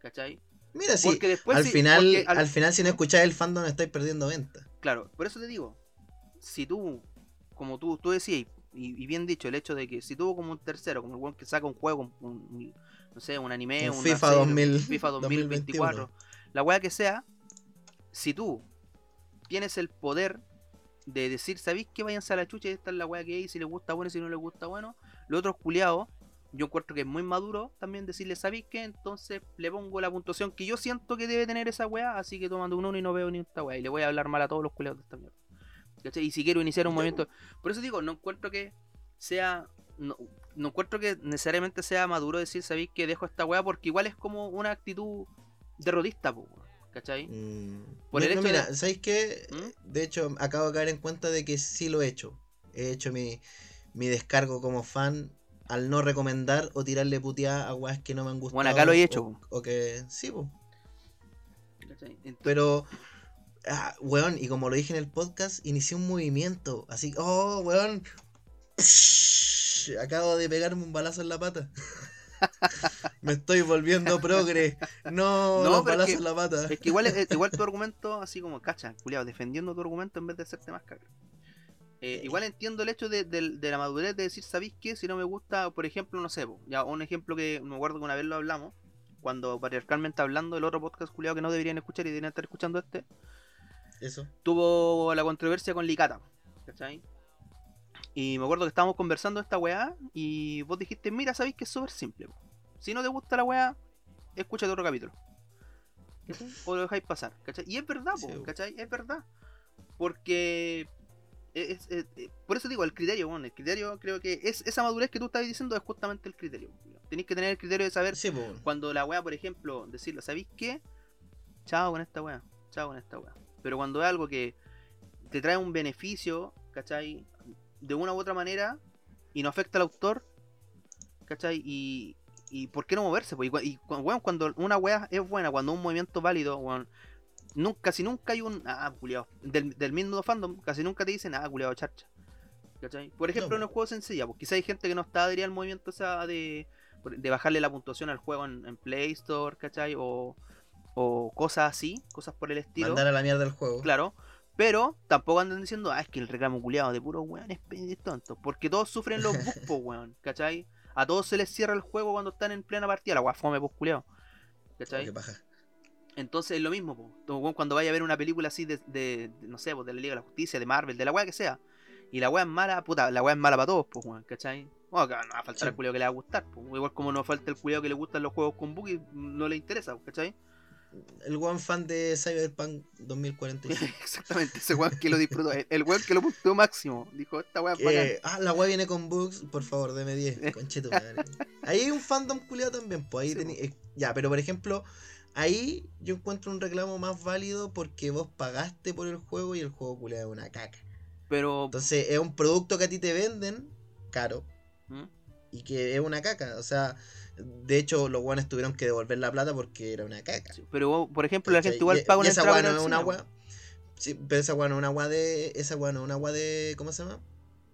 ¿cachai? Mira, sí, después, al, final, al... final si no escucháis el fandom estáis perdiendo venta. Claro, por eso te digo, si tú, como tú, tú decías, y, bien dicho, el hecho de que si tú como un tercero, como el buen que saca un juego, no sé, un anime, un FIFA, 2000, FIFA 2024, la weá que sea, si tú tienes el poder de decir, ¿sabéis que váyanse a la chucha? Esta es la weá que hay, si les gusta bueno, si no les gusta bueno. Los otros culiados, yo encuentro que es muy maduro también decirle, ¿sabéis que? Entonces le pongo la puntuación que yo siento que debe tener esa weá, así que tomando un uno y no veo ni esta weá. Y le voy a hablar mal a todos los culiados de esta mierda. Y si quiero iniciar un movimiento. Por eso digo, no encuentro que sea. No, no encuentro que necesariamente sea maduro decir, ¿sabéis que dejo esta weá? Porque igual es como una actitud derrotista, pues. ¿Cachai? Mm. Por el hecho mira, ¿sabéis qué? ¿Mm? De hecho, acabo de caer en cuenta de que sí lo he hecho. He hecho mi, mi descargo como fan al no recomendar o tirarle puteada a weas que no me han gustado. Bueno, acá lo he hecho. O, que sí, pues. Pero, ah, weón, y como lo dije en el podcast, inicié un movimiento. Así, oh, weón. Acabo de pegarme un balazo en la pata. Me estoy volviendo progre. No, No, pero es que- en la pata. Es que igual, es- igual tu argumento, así como, cacha, culiado, defendiendo tu argumento en vez de hacerte más cagar. Eh, igual entiendo el hecho de, de- de la madurez de decir, ¿sabéis qué? Si no me gusta, por ejemplo, no sé, ya un ejemplo que me acuerdo que una vez lo hablamos, cuando patriarcalmente hablando, el otro podcast culiado que no deberían escuchar y deberían estar escuchando este, Eso. tuvo la controversia con Licata, ¿cachai? Y me acuerdo que estábamos conversando esta weá y vos dijiste, mira, sabéis que es súper simple. po. Si no te gusta la weá, escúchate otro capítulo. O lo dejáis pasar, ¿cachai? Y es verdad, po, Sí. ¿cachai? Es verdad. Porque... es- es- es- por eso digo, el criterio, bueno, el criterio creo que es esa madurez que tú estabas diciendo es justamente el criterio. Tenéis que tener el criterio de saber Sí, cuando la weá, por ejemplo, decirlo, ¿sabéis qué? Chao con esta weá, chao con esta weá. Pero cuando es algo que te trae un beneficio, ¿cachai? De una u otra manera y no afecta al autor, ¿cachai? Y, y ¿por qué no moverse? Pues, y, weón, cuando una weá es buena, cuando un movimiento válido, nunca, casi nunca hay un. Ah, culiao. Del, del mismo fandom, casi nunca te dicen, ah, culiado, charcha. ¿Cachai? Por ejemplo, No, en el juego sencilla, pues quizá hay gente que no está adherida al movimiento esa de, de bajarle la puntuación al juego en, en Play Store, ¿cachai? O, o cosas así, cosas por el estilo. Mandar a la mierda el juego. Claro. Pero tampoco andan diciendo, ah, es que el reclamo culiado de puros weones tontos. Porque todos sufren los bugs, po, weón, ¿cachai? A todos se les cierra el juego cuando están en plena partida, la weá fome, pues culiado. ¿Cachai? Qué paja. Entonces es lo mismo, po. Weón, cuando vaya a ver una película así de, de- de, no sé, pues, de la Liga de la Justicia, de Marvel, de la weá que sea, y la weá es mala, puta, la weá es mala para todos, pues, weón, ¿cachai? Bueno, que no va a faltar Sí. el culiao que le va a gustar, pues. igual como no falta el culiao que le gustan los juegos con bug y no le interesa, pues, ¿cachai? El one fan de Cyberpunk 2045. Exactamente, ese weón que lo disfrutó, el, el weón que lo puntuó máximo, dijo, esta weá. Eh, ah, la weá viene con bugs, por favor, deme 10. Concheto, madre. Ahí hay un fandom culiado también, pues ahí Sí, tení- eh, Ya, pero por ejemplo, ahí yo encuentro un reclamo más válido porque vos pagaste por el juego y el juego culiado es una caca. Pero, Entonces es un producto que a ti te venden caro ¿Mm? y que es una caca. O sea, de hecho, los guanes tuvieron que devolver la plata porque era una caca. Sí, pero por ejemplo, la gente igual Y- paga una esa entrada para no es una weá. Sí, pero esa weá no es una weá de. Esa weá no es una weá de. ¿Cómo se llama?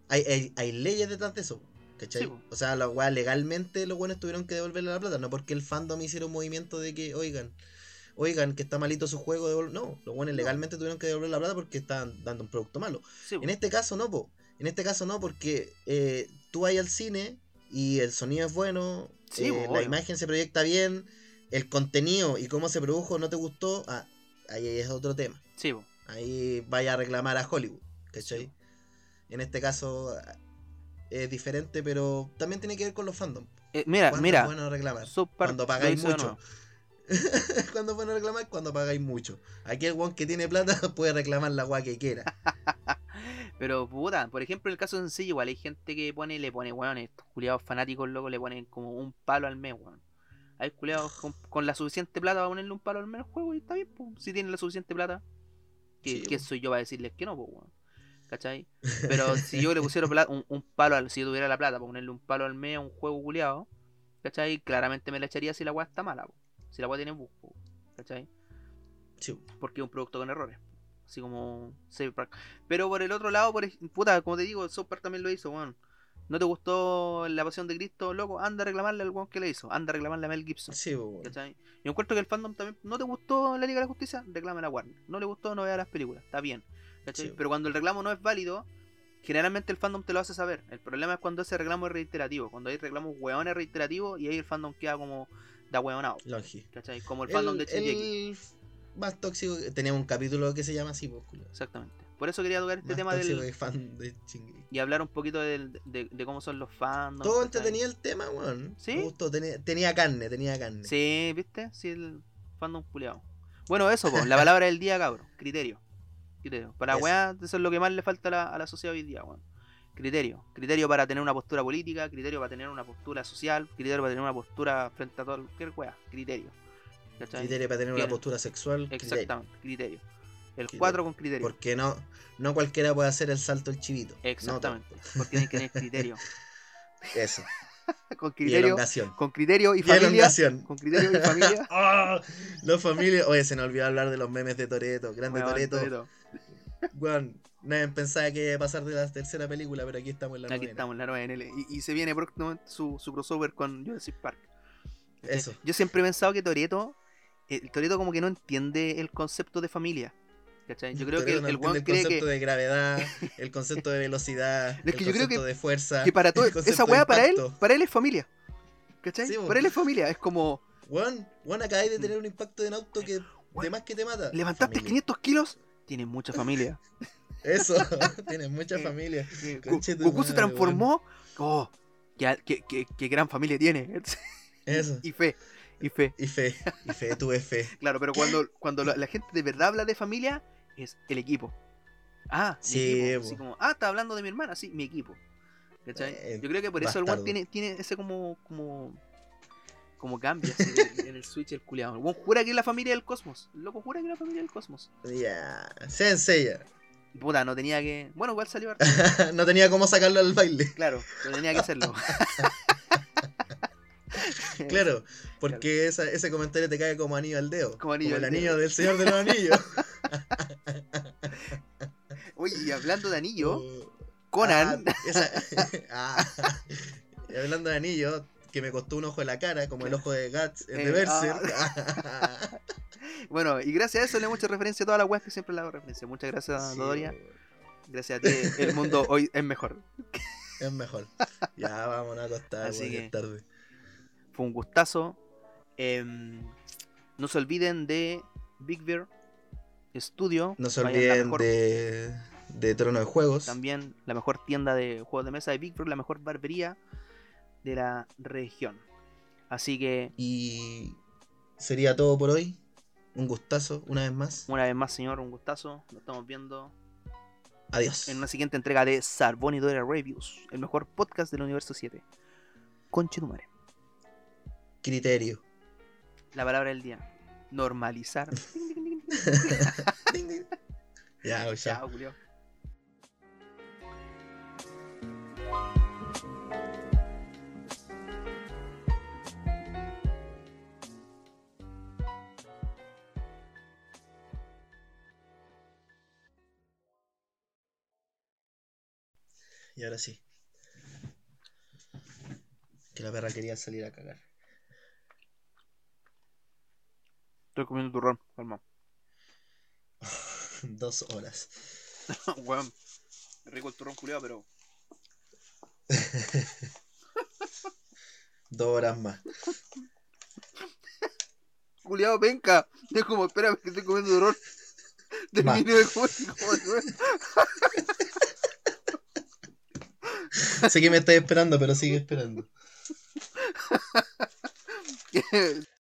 Hay, hay, hay leyes detrás de eso. ¿Cachai? Sí, o sea, la weá legalmente los buenos tuvieron que devolverle la plata. No porque el fandom hiciera un movimiento de que, oigan, oigan, que está malito su juego. devol-". No, los buenos No. legalmente tuvieron que devolver la plata porque estaban dando un producto malo. Sí. En este caso no, po. En este caso no, porque eh, tú vas al cine y el sonido es bueno, Sí, eh, la imagen se proyecta bien, el contenido y cómo se produjo no te gustó, ah, ahí es otro tema. Sí. Ahí vaya a reclamar a Hollywood, ¿cachai? Sí. En este caso ah, es diferente, pero también tiene que ver con los fandom. Eh, mira, ¿Cuándo mira, es bueno reclamar? South Park Cuando pagáis mucho. cuando es bueno reclamar, cuando pagáis mucho. Aquí el one que tiene plata puede reclamar la weá que quiera. Pero puta, por ejemplo, en el caso sencillo, igual hay gente que pone, le pone, weón, estos culiados fanáticos locos le ponen como un palo al mes, weón. Hay culiados con, con la suficiente plata para ponerle un palo al mes al juego y está bien, pues, si tienen la suficiente plata. ¿Qué, Sí, quién po. soy yo para decirles que no, pues, weón? ¿Cachai? Pero si yo le pusiera un, un palo, al, si yo tuviera la plata para ponerle un palo al mes a un juego culiado, ¿cachai? Claramente me la echaría si la weá está mala, po. si la weá tiene po, ¿cachai? Sí. porque es un producto con errores. Así como Cyberpunk. Pero por el otro lado, por puta, como te digo, South Park también lo hizo, weón. ¿No te gustó la pasión de Cristo, loco? Anda a reclamarle al weón que le hizo. Anda a reclamarle a Mel Gibson. Sí, po, weón. Yo encuentro que el fandom también. ¿No te gustó la Liga de la Justicia? Reclama a Warner. ¿No le gustó? No vea las películas. Está bien. ¿Cachai? Sí. Pero cuando el reclamo no es válido, generalmente el fandom te lo hace saber. El problema es cuando ese reclamo es reiterativo. Cuando hay reclamos hueones reiterativos y ahí el fandom queda como da hueonado. Como el fandom de Shingeki. Más tóxico tenemos un capítulo que se llama así, pues. Exactamente. Por eso quería tocar este Más tema del, fan de y hablar un poquito del- de, de cómo son los fandoms. Todo entretenido el tema, weón. ¿Sí? Me gustó, tenía, tenía carne, tenía carne. Sí, ¿viste? Sí, el fandom culiado. Bueno, eso, po, la palabra del día, cabrón. Criterio. Criterio. Para weá, eso es lo que más le falta a la, a la sociedad hoy día, weón. Criterio. Criterio para tener una postura política, criterio para tener una postura social, criterio para tener una postura frente a todo cualquier weá. Criterio. ¿Cachai? Criterio para tener una postura sexual. Exactamente, criterio. El Criterio. 4 con criterio. Porque no, no cualquiera puede hacer el salto del chivito. Exactamente. Porque tienen que tener criterio. Eso. con Y criterio. elongación. Con criterio y Y familia. Con criterio y familia. Los familias. Oye, se nos olvidó hablar de los memes de Toreto. Grande Toreto. Weón, Nadie pensaba que iba a pasar de la tercera película, pero aquí estamos en la Aquí novena. estamos en la 9NL. Y, y se viene próximamente su, su crossover con Jurassic Park. Eso. Yo siempre he pensado que Toreto, el Toreto como que no entiende el concepto de familia. ¿Cachai? Yo creo que el, no el entiende weón el cree concepto que, de gravedad, el concepto de velocidad, Es el creo concepto que- de fuerza. que para todo, esa weá para él, para él es familia. ¿Cachai? Sí, para él es familia. Es como, Weón, weón, acabáis de tener un impacto en auto que de más que te mata. levantaste Familia. 500 kilos, tienes mucha familia. Eso, tienes mucha familia. Conche Goku se transformó. Oh, qué, qué- qué- qué gran familia tiene. Eso. y fe, y fe. Y fe, y fe, tuve fe. Claro, pero cuando, cuando la, la gente de verdad habla de familia, es el equipo. Ah, mi Sí, equipo. po. Así como, ah, está hablando de mi hermana, sí, mi equipo. Eh, Yo creo que por eso el one tiene, tiene ese como. como. como cambio así, en, el switch el culiado. El jura que es la familia del cosmos. El loco jura que es la familia del cosmos. Ya, Sensei. Y puta, no tenía que. Bueno, igual salió harto. no tenía cómo sacarlo al baile. Claro, pero tenía que hacerlo. Claro, porque esa- ese comentario te cae como anillo al dedo. Como anillo el al anillo dedo. del Señor de los Anillos. Oye, y hablando de anillo, Oh, Conan. ah, esa- ah, y hablando de anillo, que me costó un ojo en la cara, como el ojo de Guts, el Eh, de Berserk. Bueno, y gracias a eso le hemos hecho referencia a todas las weas que siempre le hago referencia. Muchas gracias, Sí, Dodoria. Gracias a ti, el mundo hoy es mejor. Es mejor. Ya, vámonos a acostar, Así que- es tarde. Fue un gustazo. Em, no se olviden de Big Bear Studio. No se olviden mejor- de, de Trono de Juegos. También la mejor tienda de juegos de mesa de Big Bear, la mejor barbería de la región. Así que, Y sería todo por hoy. Un gustazo, una vez más. una vez más, señor, un gustazo. Nos estamos viendo Adiós. en una siguiente entrega de Sarbon y Dora Reviews, el mejor podcast del universo 7. Conchetumare. Criterio. La palabra del día. Normalizar. Ya. Chao, Julio. Y ahora sí. Que la perra quería salir a cagar. Estoy comiendo turrón, calma. Dos horas. Weón. Rico el turrón culiado, pero. Dos horas más. Culiado penca. Es como, espérame que estoy comiendo turrón. Termino de comer sé que me estás esperando, pero sigue esperando.